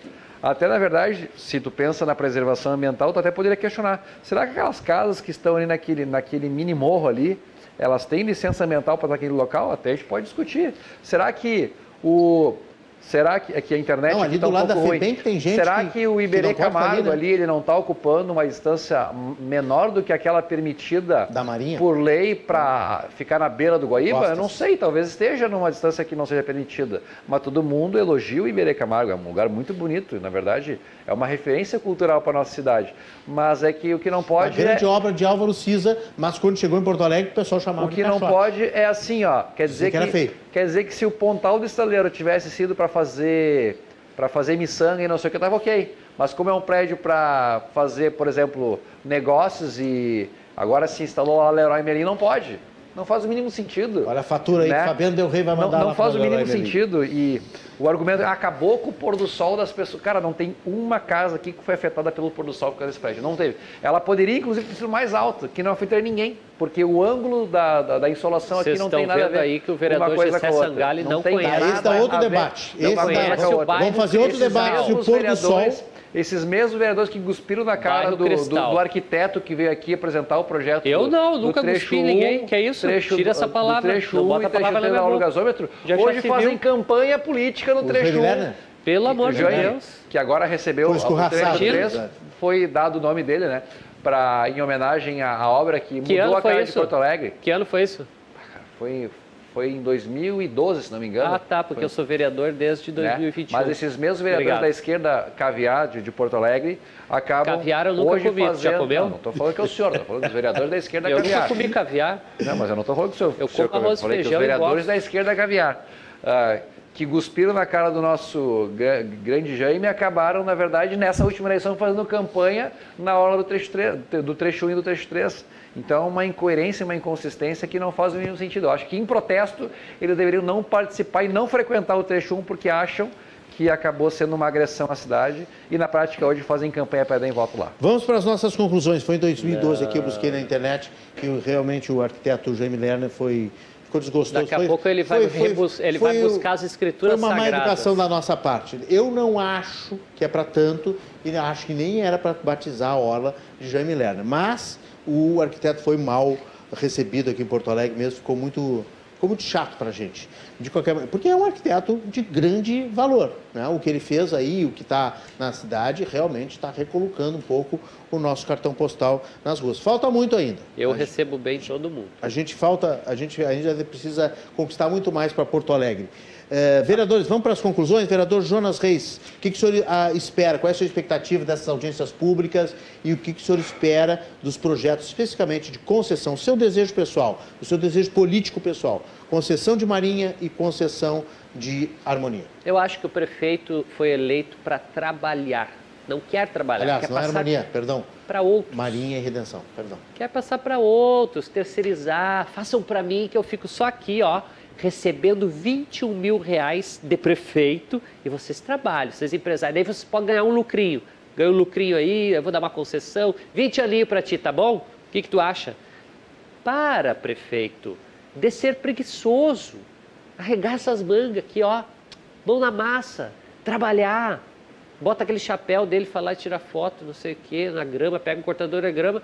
Até, na verdade, se tu pensa na preservação ambiental, tu até poderia questionar, será que aquelas casas que estão ali naquele, naquele mini morro ali, elas têm licença ambiental para aquele local? Até a gente pode discutir. Será que o Será que, é que a internet não, ali tá do um lado da FEBEM tem gente Será que, que o Iberê Camargo ali, né? ali, ele não está ocupando uma distância menor do que aquela permitida da Marinha? por lei para ficar na beira do Guaíba? Costas. Eu não sei, talvez esteja numa distância que não seja permitida. Mas todo mundo elogia o Iberê Camargo, é um lugar muito bonito, na verdade é uma referência cultural para a nossa cidade. Mas é que o que não pode. A grande é... obra de Álvaro Cisa, mas quando chegou em Porto Alegre, o pessoal chamava O que não pode é assim, ó. Quer dizer que, que quer dizer que se o Pontal do Estaleiro tivesse sido para fazer para fazer miçanga e não sei o que, estava ok. Mas como é um prédio para fazer, por exemplo, negócios e agora se instalou lá Leroy Merlin, não pode. Não faz o mínimo sentido. Olha a fatura aí né? que Fabiano Del Rey vai mandar Não, não faz o mínimo sentido. E o argumento acabou com o pôr do sol das pessoas. Cara, não tem uma casa aqui que foi afetada pelo pôr do sol por causa desse prédio. Não teve. Ela poderia, inclusive, ter sido mais alta, que não afetaria ninguém. Porque o ângulo da, da, da insolação Vocês aqui não tem nada a ver. aí que o vereador Gessé Sangali não, não conhece. Esse é outro debate. Esse tá... Vamos fazer outro debate se o pôr do sol esses mesmos vereadores que cuspiram na cara do, do, do, arquiteto que veio aqui apresentar o projeto. Eu do, não, nunca cuspi ninguém. Que é isso? Trecho, Tira essa palavra. Do trecho 1 um e trecho 3 do gasômetro. Já hoje fazem campanha política no trecho 1. Um. Pelo amor de Deus. Que agora recebeu o trecho 3, foi dado o nome dele, né? Pra, em homenagem à, à obra que, que mudou a cara de Porto Alegre. Que ano foi isso? Foi, foi em 2012, se não me engano. Ah, tá, porque foi. eu sou vereador desde 2021. Né? Mas esses mesmos vereadores Obrigado. da esquerda caviar de, de, Porto Alegre acabam. Caviar eu nunca hoje comi, fazendo... já comeu? Não, não estou falando que é o senhor, estou falando dos vereadores da esquerda eu caviar. Eu nunca comi caviar. Não, mas eu não estou falando que o senhor. Eu como arroz e feijão. Que os vereadores da esquerda caviar. Uh, que cuspiram na cara do nosso grande Jaime e acabaram, na verdade, nessa última eleição fazendo campanha na hora do trecho, 3, do trecho 1 e do trecho 3. Então, uma incoerência, uma inconsistência que não faz o mínimo sentido. Eu acho que em protesto eles deveriam não participar e não frequentar o trecho 1 porque acham que acabou sendo uma agressão à cidade e na prática hoje fazem campanha para dar em voto lá. Vamos para as nossas conclusões. Foi em 2012 aqui eu busquei na internet que realmente o arquiteto Jaime Lerner foi ficou desgostoso. Daqui a foi, pouco ele, vai, foi, rebus, ele vai buscar as escrituras Foi uma sagradas. má educação da nossa parte. Eu não acho que é para tanto e acho que nem era para batizar a orla de Jaime Lerner. Mas o arquiteto foi mal recebido aqui em Porto Alegre mesmo, ficou muito ficou muito chato para a gente. De qualquer maneira, porque é um arquiteto de grande valor. Né? O que ele fez aí, o que está na cidade, realmente está recolocando um pouco o nosso cartão postal nas ruas. Falta muito ainda. Eu a recebo gente, bem todo mundo. A gente falta, a gente, a gente precisa conquistar muito mais para Porto Alegre. É, vereadores, vamos para as conclusões. Vereador Jonas Reis, o que, que o senhor ah, espera? Qual é a sua expectativa dessas audiências públicas e o que, que o senhor espera dos projetos, especificamente de concessão? O seu desejo pessoal, o seu desejo político pessoal. Concessão de Marinha e concessão de Harmonia. Eu acho que o prefeito foi eleito para trabalhar. Não quer trabalhar. Aliás, quer não é Harmonia, perdão. Para outros. Marinha e Redenção, perdão. Quer passar para outros, terceirizar. Façam para mim que eu fico só aqui, ó recebendo 21 mil reais de prefeito e vocês trabalham, vocês empresários. Daí vocês podem ganhar um lucrinho. Ganha um lucrinho aí, eu vou dar uma concessão, 20 aninho para ti, tá bom? O que, que tu acha? Para, prefeito, de ser preguiçoso. Arregaça as mangas aqui, ó. Mão na massa. Trabalhar. Bota aquele chapéu dele, falar e tirar foto, não sei o quê, na grama, pega um cortador de grama.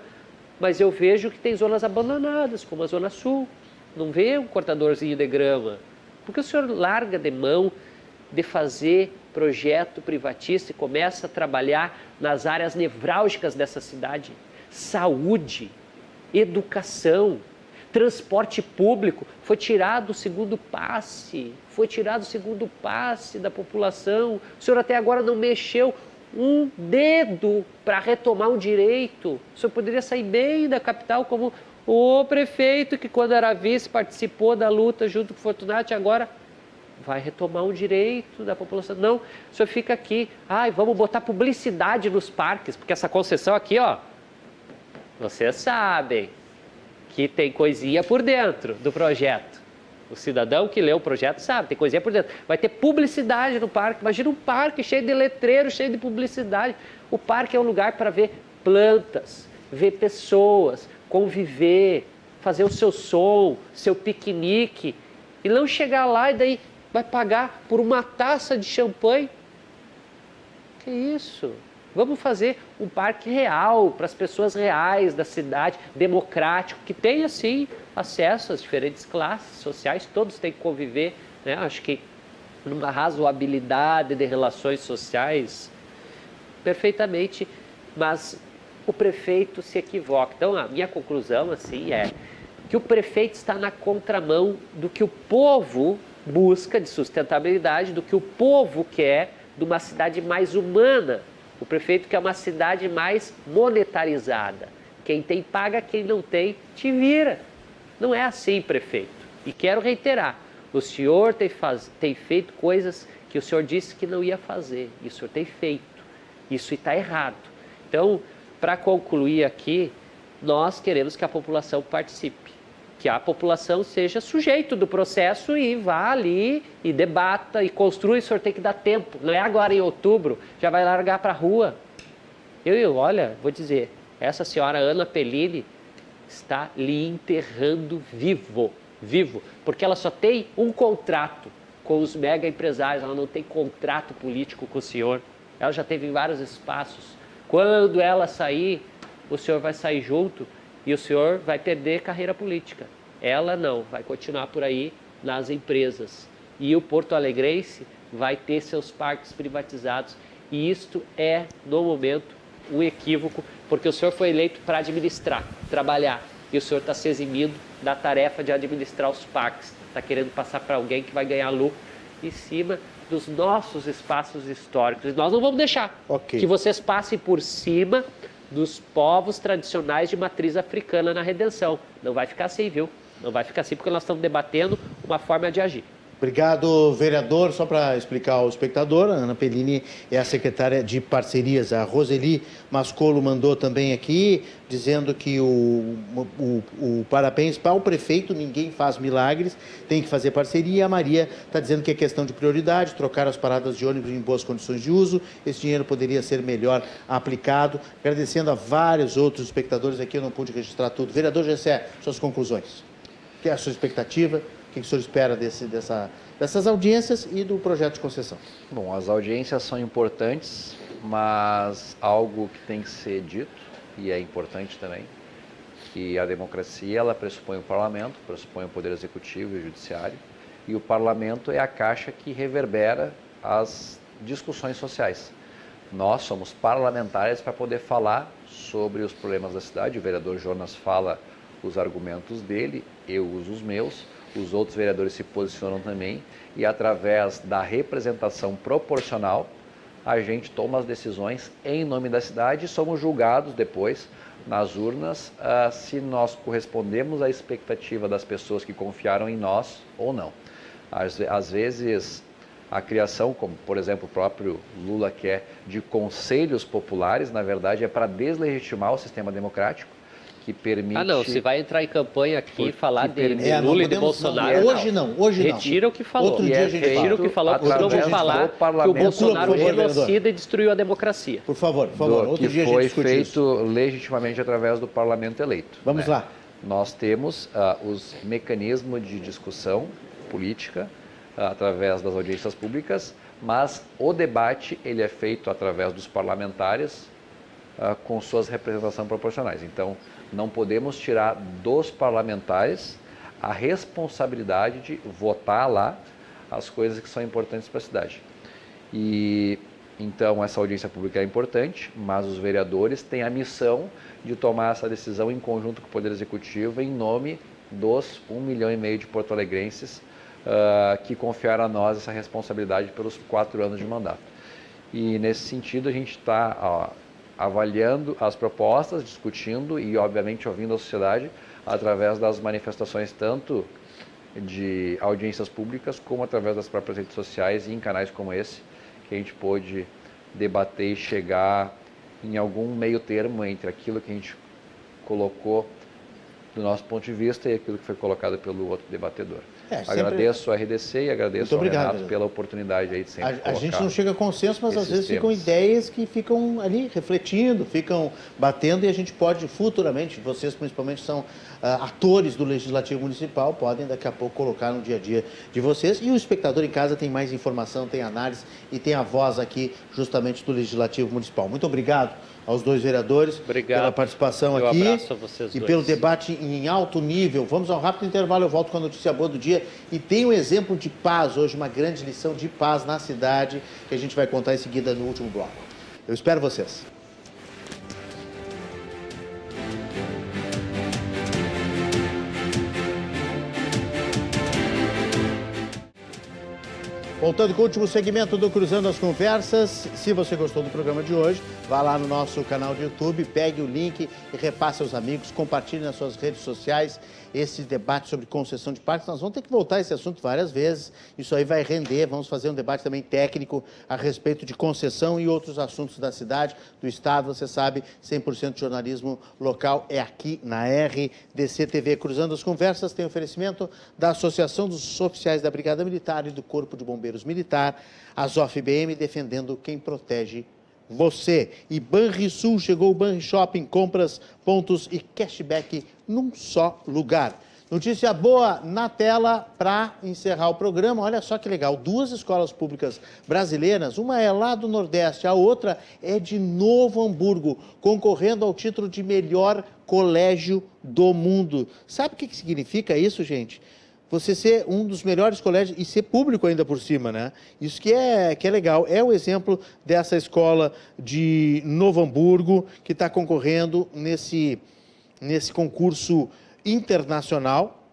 Mas eu vejo que tem zonas abandonadas, como a Zona Sul, não vê um cortadorzinho de grama. Porque o senhor larga de mão de fazer projeto privatista e começa a trabalhar nas áreas nevrálgicas dessa cidade? Saúde, educação, transporte público. Foi tirado o segundo passe, foi tirado o segundo passe da população. O senhor até agora não mexeu um dedo para retomar um direito. O senhor poderia sair bem da capital como o prefeito, que quando era vice participou da luta junto com o Fortunati, agora vai retomar um direito da população. Não, o senhor fica aqui. Ai, vamos botar publicidade nos parques, porque essa concessão aqui, ó, vocês sabem que tem coisinha por dentro do projeto. O cidadão que lê o projeto sabe, tem coisinha por dentro. Vai ter publicidade no parque. Imagina um parque cheio de letreiro, cheio de publicidade. O parque é um lugar para ver plantas, ver pessoas, conviver, fazer o seu som, seu piquenique, e não chegar lá e daí vai pagar por uma taça de champanhe. Que isso? Vamos fazer um parque real para as pessoas reais da cidade, democrático, que tenha sim acesso às diferentes classes sociais, todos têm que conviver. Né? Acho que numa razoabilidade de relações sociais perfeitamente, mas o prefeito se equivoca. Então, a minha conclusão assim é que o prefeito está na contramão do que o povo busca de sustentabilidade, do que o povo quer de uma cidade mais humana. O prefeito quer uma cidade mais monetarizada. Quem tem paga, quem não tem te vira. Não é assim, prefeito. E quero reiterar: o senhor tem, faz... tem feito coisas que o senhor disse que não ia fazer, e o senhor tem feito. Isso está errado. Então, para concluir aqui, nós queremos que a população participe, que a população seja sujeito do processo e vá ali e debata e construa. O senhor tem que dar tempo, não é agora em outubro, já vai largar para a rua. Eu, eu, olha, vou dizer, essa senhora Ana Pellini está lhe enterrando vivo, vivo, porque ela só tem um contrato com os mega empresários, ela não tem contrato político com o senhor. Ela já teve em vários espaços quando ela sair, o senhor vai sair junto e o senhor vai perder carreira política. Ela não, vai continuar por aí nas empresas. E o Porto Alegrense vai ter seus parques privatizados. E isto é, no momento, um equívoco, porque o senhor foi eleito para administrar, trabalhar. E o senhor está se eximindo da tarefa de administrar os parques. Está querendo passar para alguém que vai ganhar lucro em cima dos nossos espaços históricos. E nós não vamos deixar okay. que vocês passem por cima dos povos tradicionais de matriz africana na redenção. Não vai ficar assim, viu? Não vai ficar assim porque nós estamos debatendo uma forma de agir. Obrigado, vereador. Só para explicar ao espectador, a Ana Pellini é a secretária de parcerias. A Roseli Mascolo mandou também aqui, dizendo que o, o, o parabéns para o prefeito, ninguém faz milagres, tem que fazer parceria. A Maria está dizendo que é questão de prioridade, trocar as paradas de ônibus em boas condições de uso, esse dinheiro poderia ser melhor aplicado. Agradecendo a vários outros espectadores aqui, eu não pude registrar tudo. Vereador Gessé, suas conclusões. Que é a sua expectativa? O que o senhor espera desse, dessa, dessas audiências e do projeto de concessão? Bom, as audiências são importantes, mas algo que tem que ser dito, e é importante também, que a democracia ela pressupõe o parlamento, pressupõe o poder executivo e o judiciário, e o parlamento é a caixa que reverbera as discussões sociais. Nós somos parlamentares para poder falar sobre os problemas da cidade. O vereador Jonas fala os argumentos dele, eu uso os meus os outros vereadores se posicionam também e através da representação proporcional a gente toma as decisões em nome da cidade e somos julgados depois nas urnas uh, se nós correspondemos à expectativa das pessoas que confiaram em nós ou não. Às, às vezes a criação, como por exemplo o próprio Lula quer, de conselhos populares, na verdade é para deslegitimar o sistema democrático que permite. Ah, não, se vai entrar em campanha aqui e falar de, de é, Lula e de Bolsonaro. Não, hoje não, hoje não. Retira o que falou. Outro dia a gente Retira o que falou, porque senão vou falar que o Bolsonaro genocida e destruiu a democracia. Por favor, por favor. Do, outro que dia foi a gente feito isso. legitimamente através do parlamento eleito. Vamos né? lá. Nós temos uh, os mecanismos de discussão política uh, através das audiências públicas, mas o debate ele é feito através dos parlamentares uh, com suas representações proporcionais. Então, não podemos tirar dos parlamentares a responsabilidade de votar lá as coisas que são importantes para a cidade. E então essa audiência pública é importante, mas os vereadores têm a missão de tomar essa decisão em conjunto com o Poder Executivo em nome dos um milhão e meio de porto-alegrenses uh, que confiaram a nós essa responsabilidade pelos quatro anos de mandato. E nesse sentido a gente está avaliando as propostas, discutindo e, obviamente, ouvindo a sociedade através das manifestações tanto de audiências públicas como através das próprias redes sociais e em canais como esse que a gente pôde debater e chegar em algum meio termo entre aquilo que a gente colocou do nosso ponto de vista e aquilo que foi colocado pelo outro debatedor. É, agradeço a RDC e agradeço ao obrigado, Renato pela oportunidade aí de sempre A, a gente não chega a consenso, mas às vezes temas. ficam ideias que ficam ali refletindo, ficam batendo e a gente pode futuramente, vocês principalmente são uh, atores do Legislativo Municipal, podem daqui a pouco colocar no dia a dia de vocês. E o espectador em casa tem mais informação, tem análise e tem a voz aqui justamente do Legislativo Municipal. Muito obrigado aos dois vereadores Obrigado. pela participação Meu aqui abraço a vocês e dois. pelo debate em alto nível. Vamos ao rápido intervalo, eu volto com a notícia boa do dia e tem um exemplo de paz hoje, uma grande lição de paz na cidade que a gente vai contar em seguida no último bloco. Eu espero vocês. Voltando com o último segmento do Cruzando as Conversas, se você gostou do programa de hoje, vá lá no nosso canal de YouTube, pegue o link e repasse aos amigos, compartilhe nas suas redes sociais esse debate sobre concessão de parques. Nós vamos ter que voltar a esse assunto várias vezes. Isso aí vai render. Vamos fazer um debate também técnico a respeito de concessão e outros assuntos da cidade, do Estado. Você sabe, 100% de jornalismo local é aqui na RDC TV. Cruzando as Conversas tem oferecimento da Associação dos Oficiais da Brigada Militar e do Corpo de Bombeiros Militar, a ZOF-BM, defendendo quem protege você. E Banrisul chegou o Banri Shopping, compras, pontos e cashback num só lugar. Notícia boa na tela para encerrar o programa. Olha só que legal, duas escolas públicas brasileiras, uma é lá do Nordeste, a outra é de Novo Hamburgo, concorrendo ao título de melhor colégio do mundo. Sabe o que significa isso, gente? Você ser um dos melhores colégios e ser público ainda por cima, né? Isso que é, que é legal. É o exemplo dessa escola de Novo Hamburgo que está concorrendo nesse, nesse concurso internacional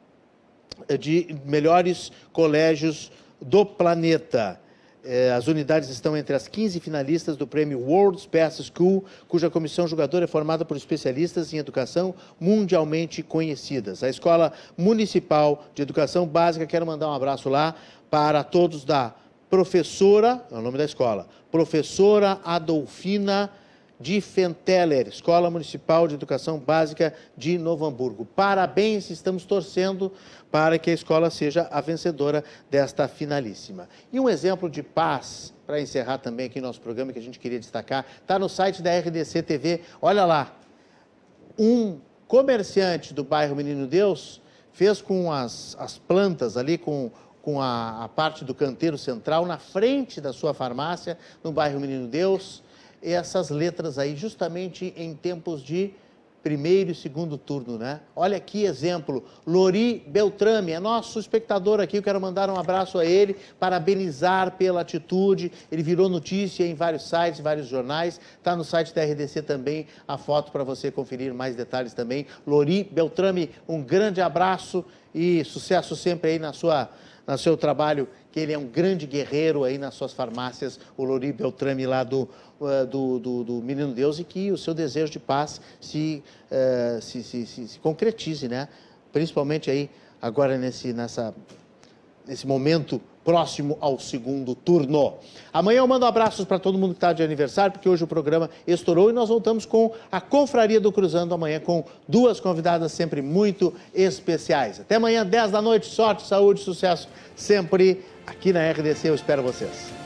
de melhores colégios do planeta. Eh, as unidades estão entre as 15 finalistas do prêmio World's Best School, cuja comissão jogadora é formada por especialistas em educação mundialmente conhecidas. A Escola Municipal de Educação Básica, quero mandar um abraço lá para todos da professora, é o nome da escola, professora Adolfina Diffenteller, Escola Municipal de Educação Básica de Novo Hamburgo. Parabéns, estamos torcendo para que a escola seja a vencedora desta finalíssima. E um exemplo de paz, para encerrar também aqui nosso programa, que a gente queria destacar, está no site da RDC TV. Olha lá, um comerciante do bairro Menino Deus fez com as, as plantas ali, com com a, a, parte do canteiro central, na frente da sua farmácia, no bairro Menino Deus, essas letras aí, justamente em tempos de primeiro e segundo turno, né? Olha aqui exemplo, Lori Beltrame, é nosso espectador aqui, eu quero mandar um abraço a ele, parabenizar pela atitude, ele virou notícia em vários sites, vários jornais, está no site da RDC também, a foto para você conferir mais detalhes também. Lori Beltrame, um grande abraço e sucesso sempre aí na sua no seu trabalho, que ele é um grande guerreiro aí nas suas farmácias, o Lori Beltrame lá do, uh, do, do, do, Menino Deus, e que o seu desejo de paz se, uh, se, se, se, se concretize, né? Principalmente aí agora nesse, nessa, nesse momento próximo ao segundo turno. Amanhã eu mando abraços para todo mundo que está de aniversário, porque hoje o programa estourou e nós voltamos com a Confraria do Cruzando amanhã com duas convidadas sempre muito especiais. Até amanhã, 10 da noite. Sorte, saúde, sucesso sempre aqui na RDC. Eu espero vocês.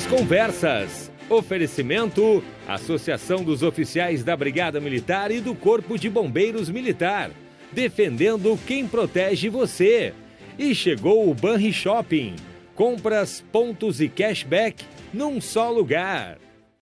Cruzando as Conversas. Oferecimento: Associação dos Oficiais da Brigada Militar e do Corpo de Bombeiros Militar. Defendendo quem protege você. E chegou o Banri Shopping. Compras, pontos e cashback num só lugar.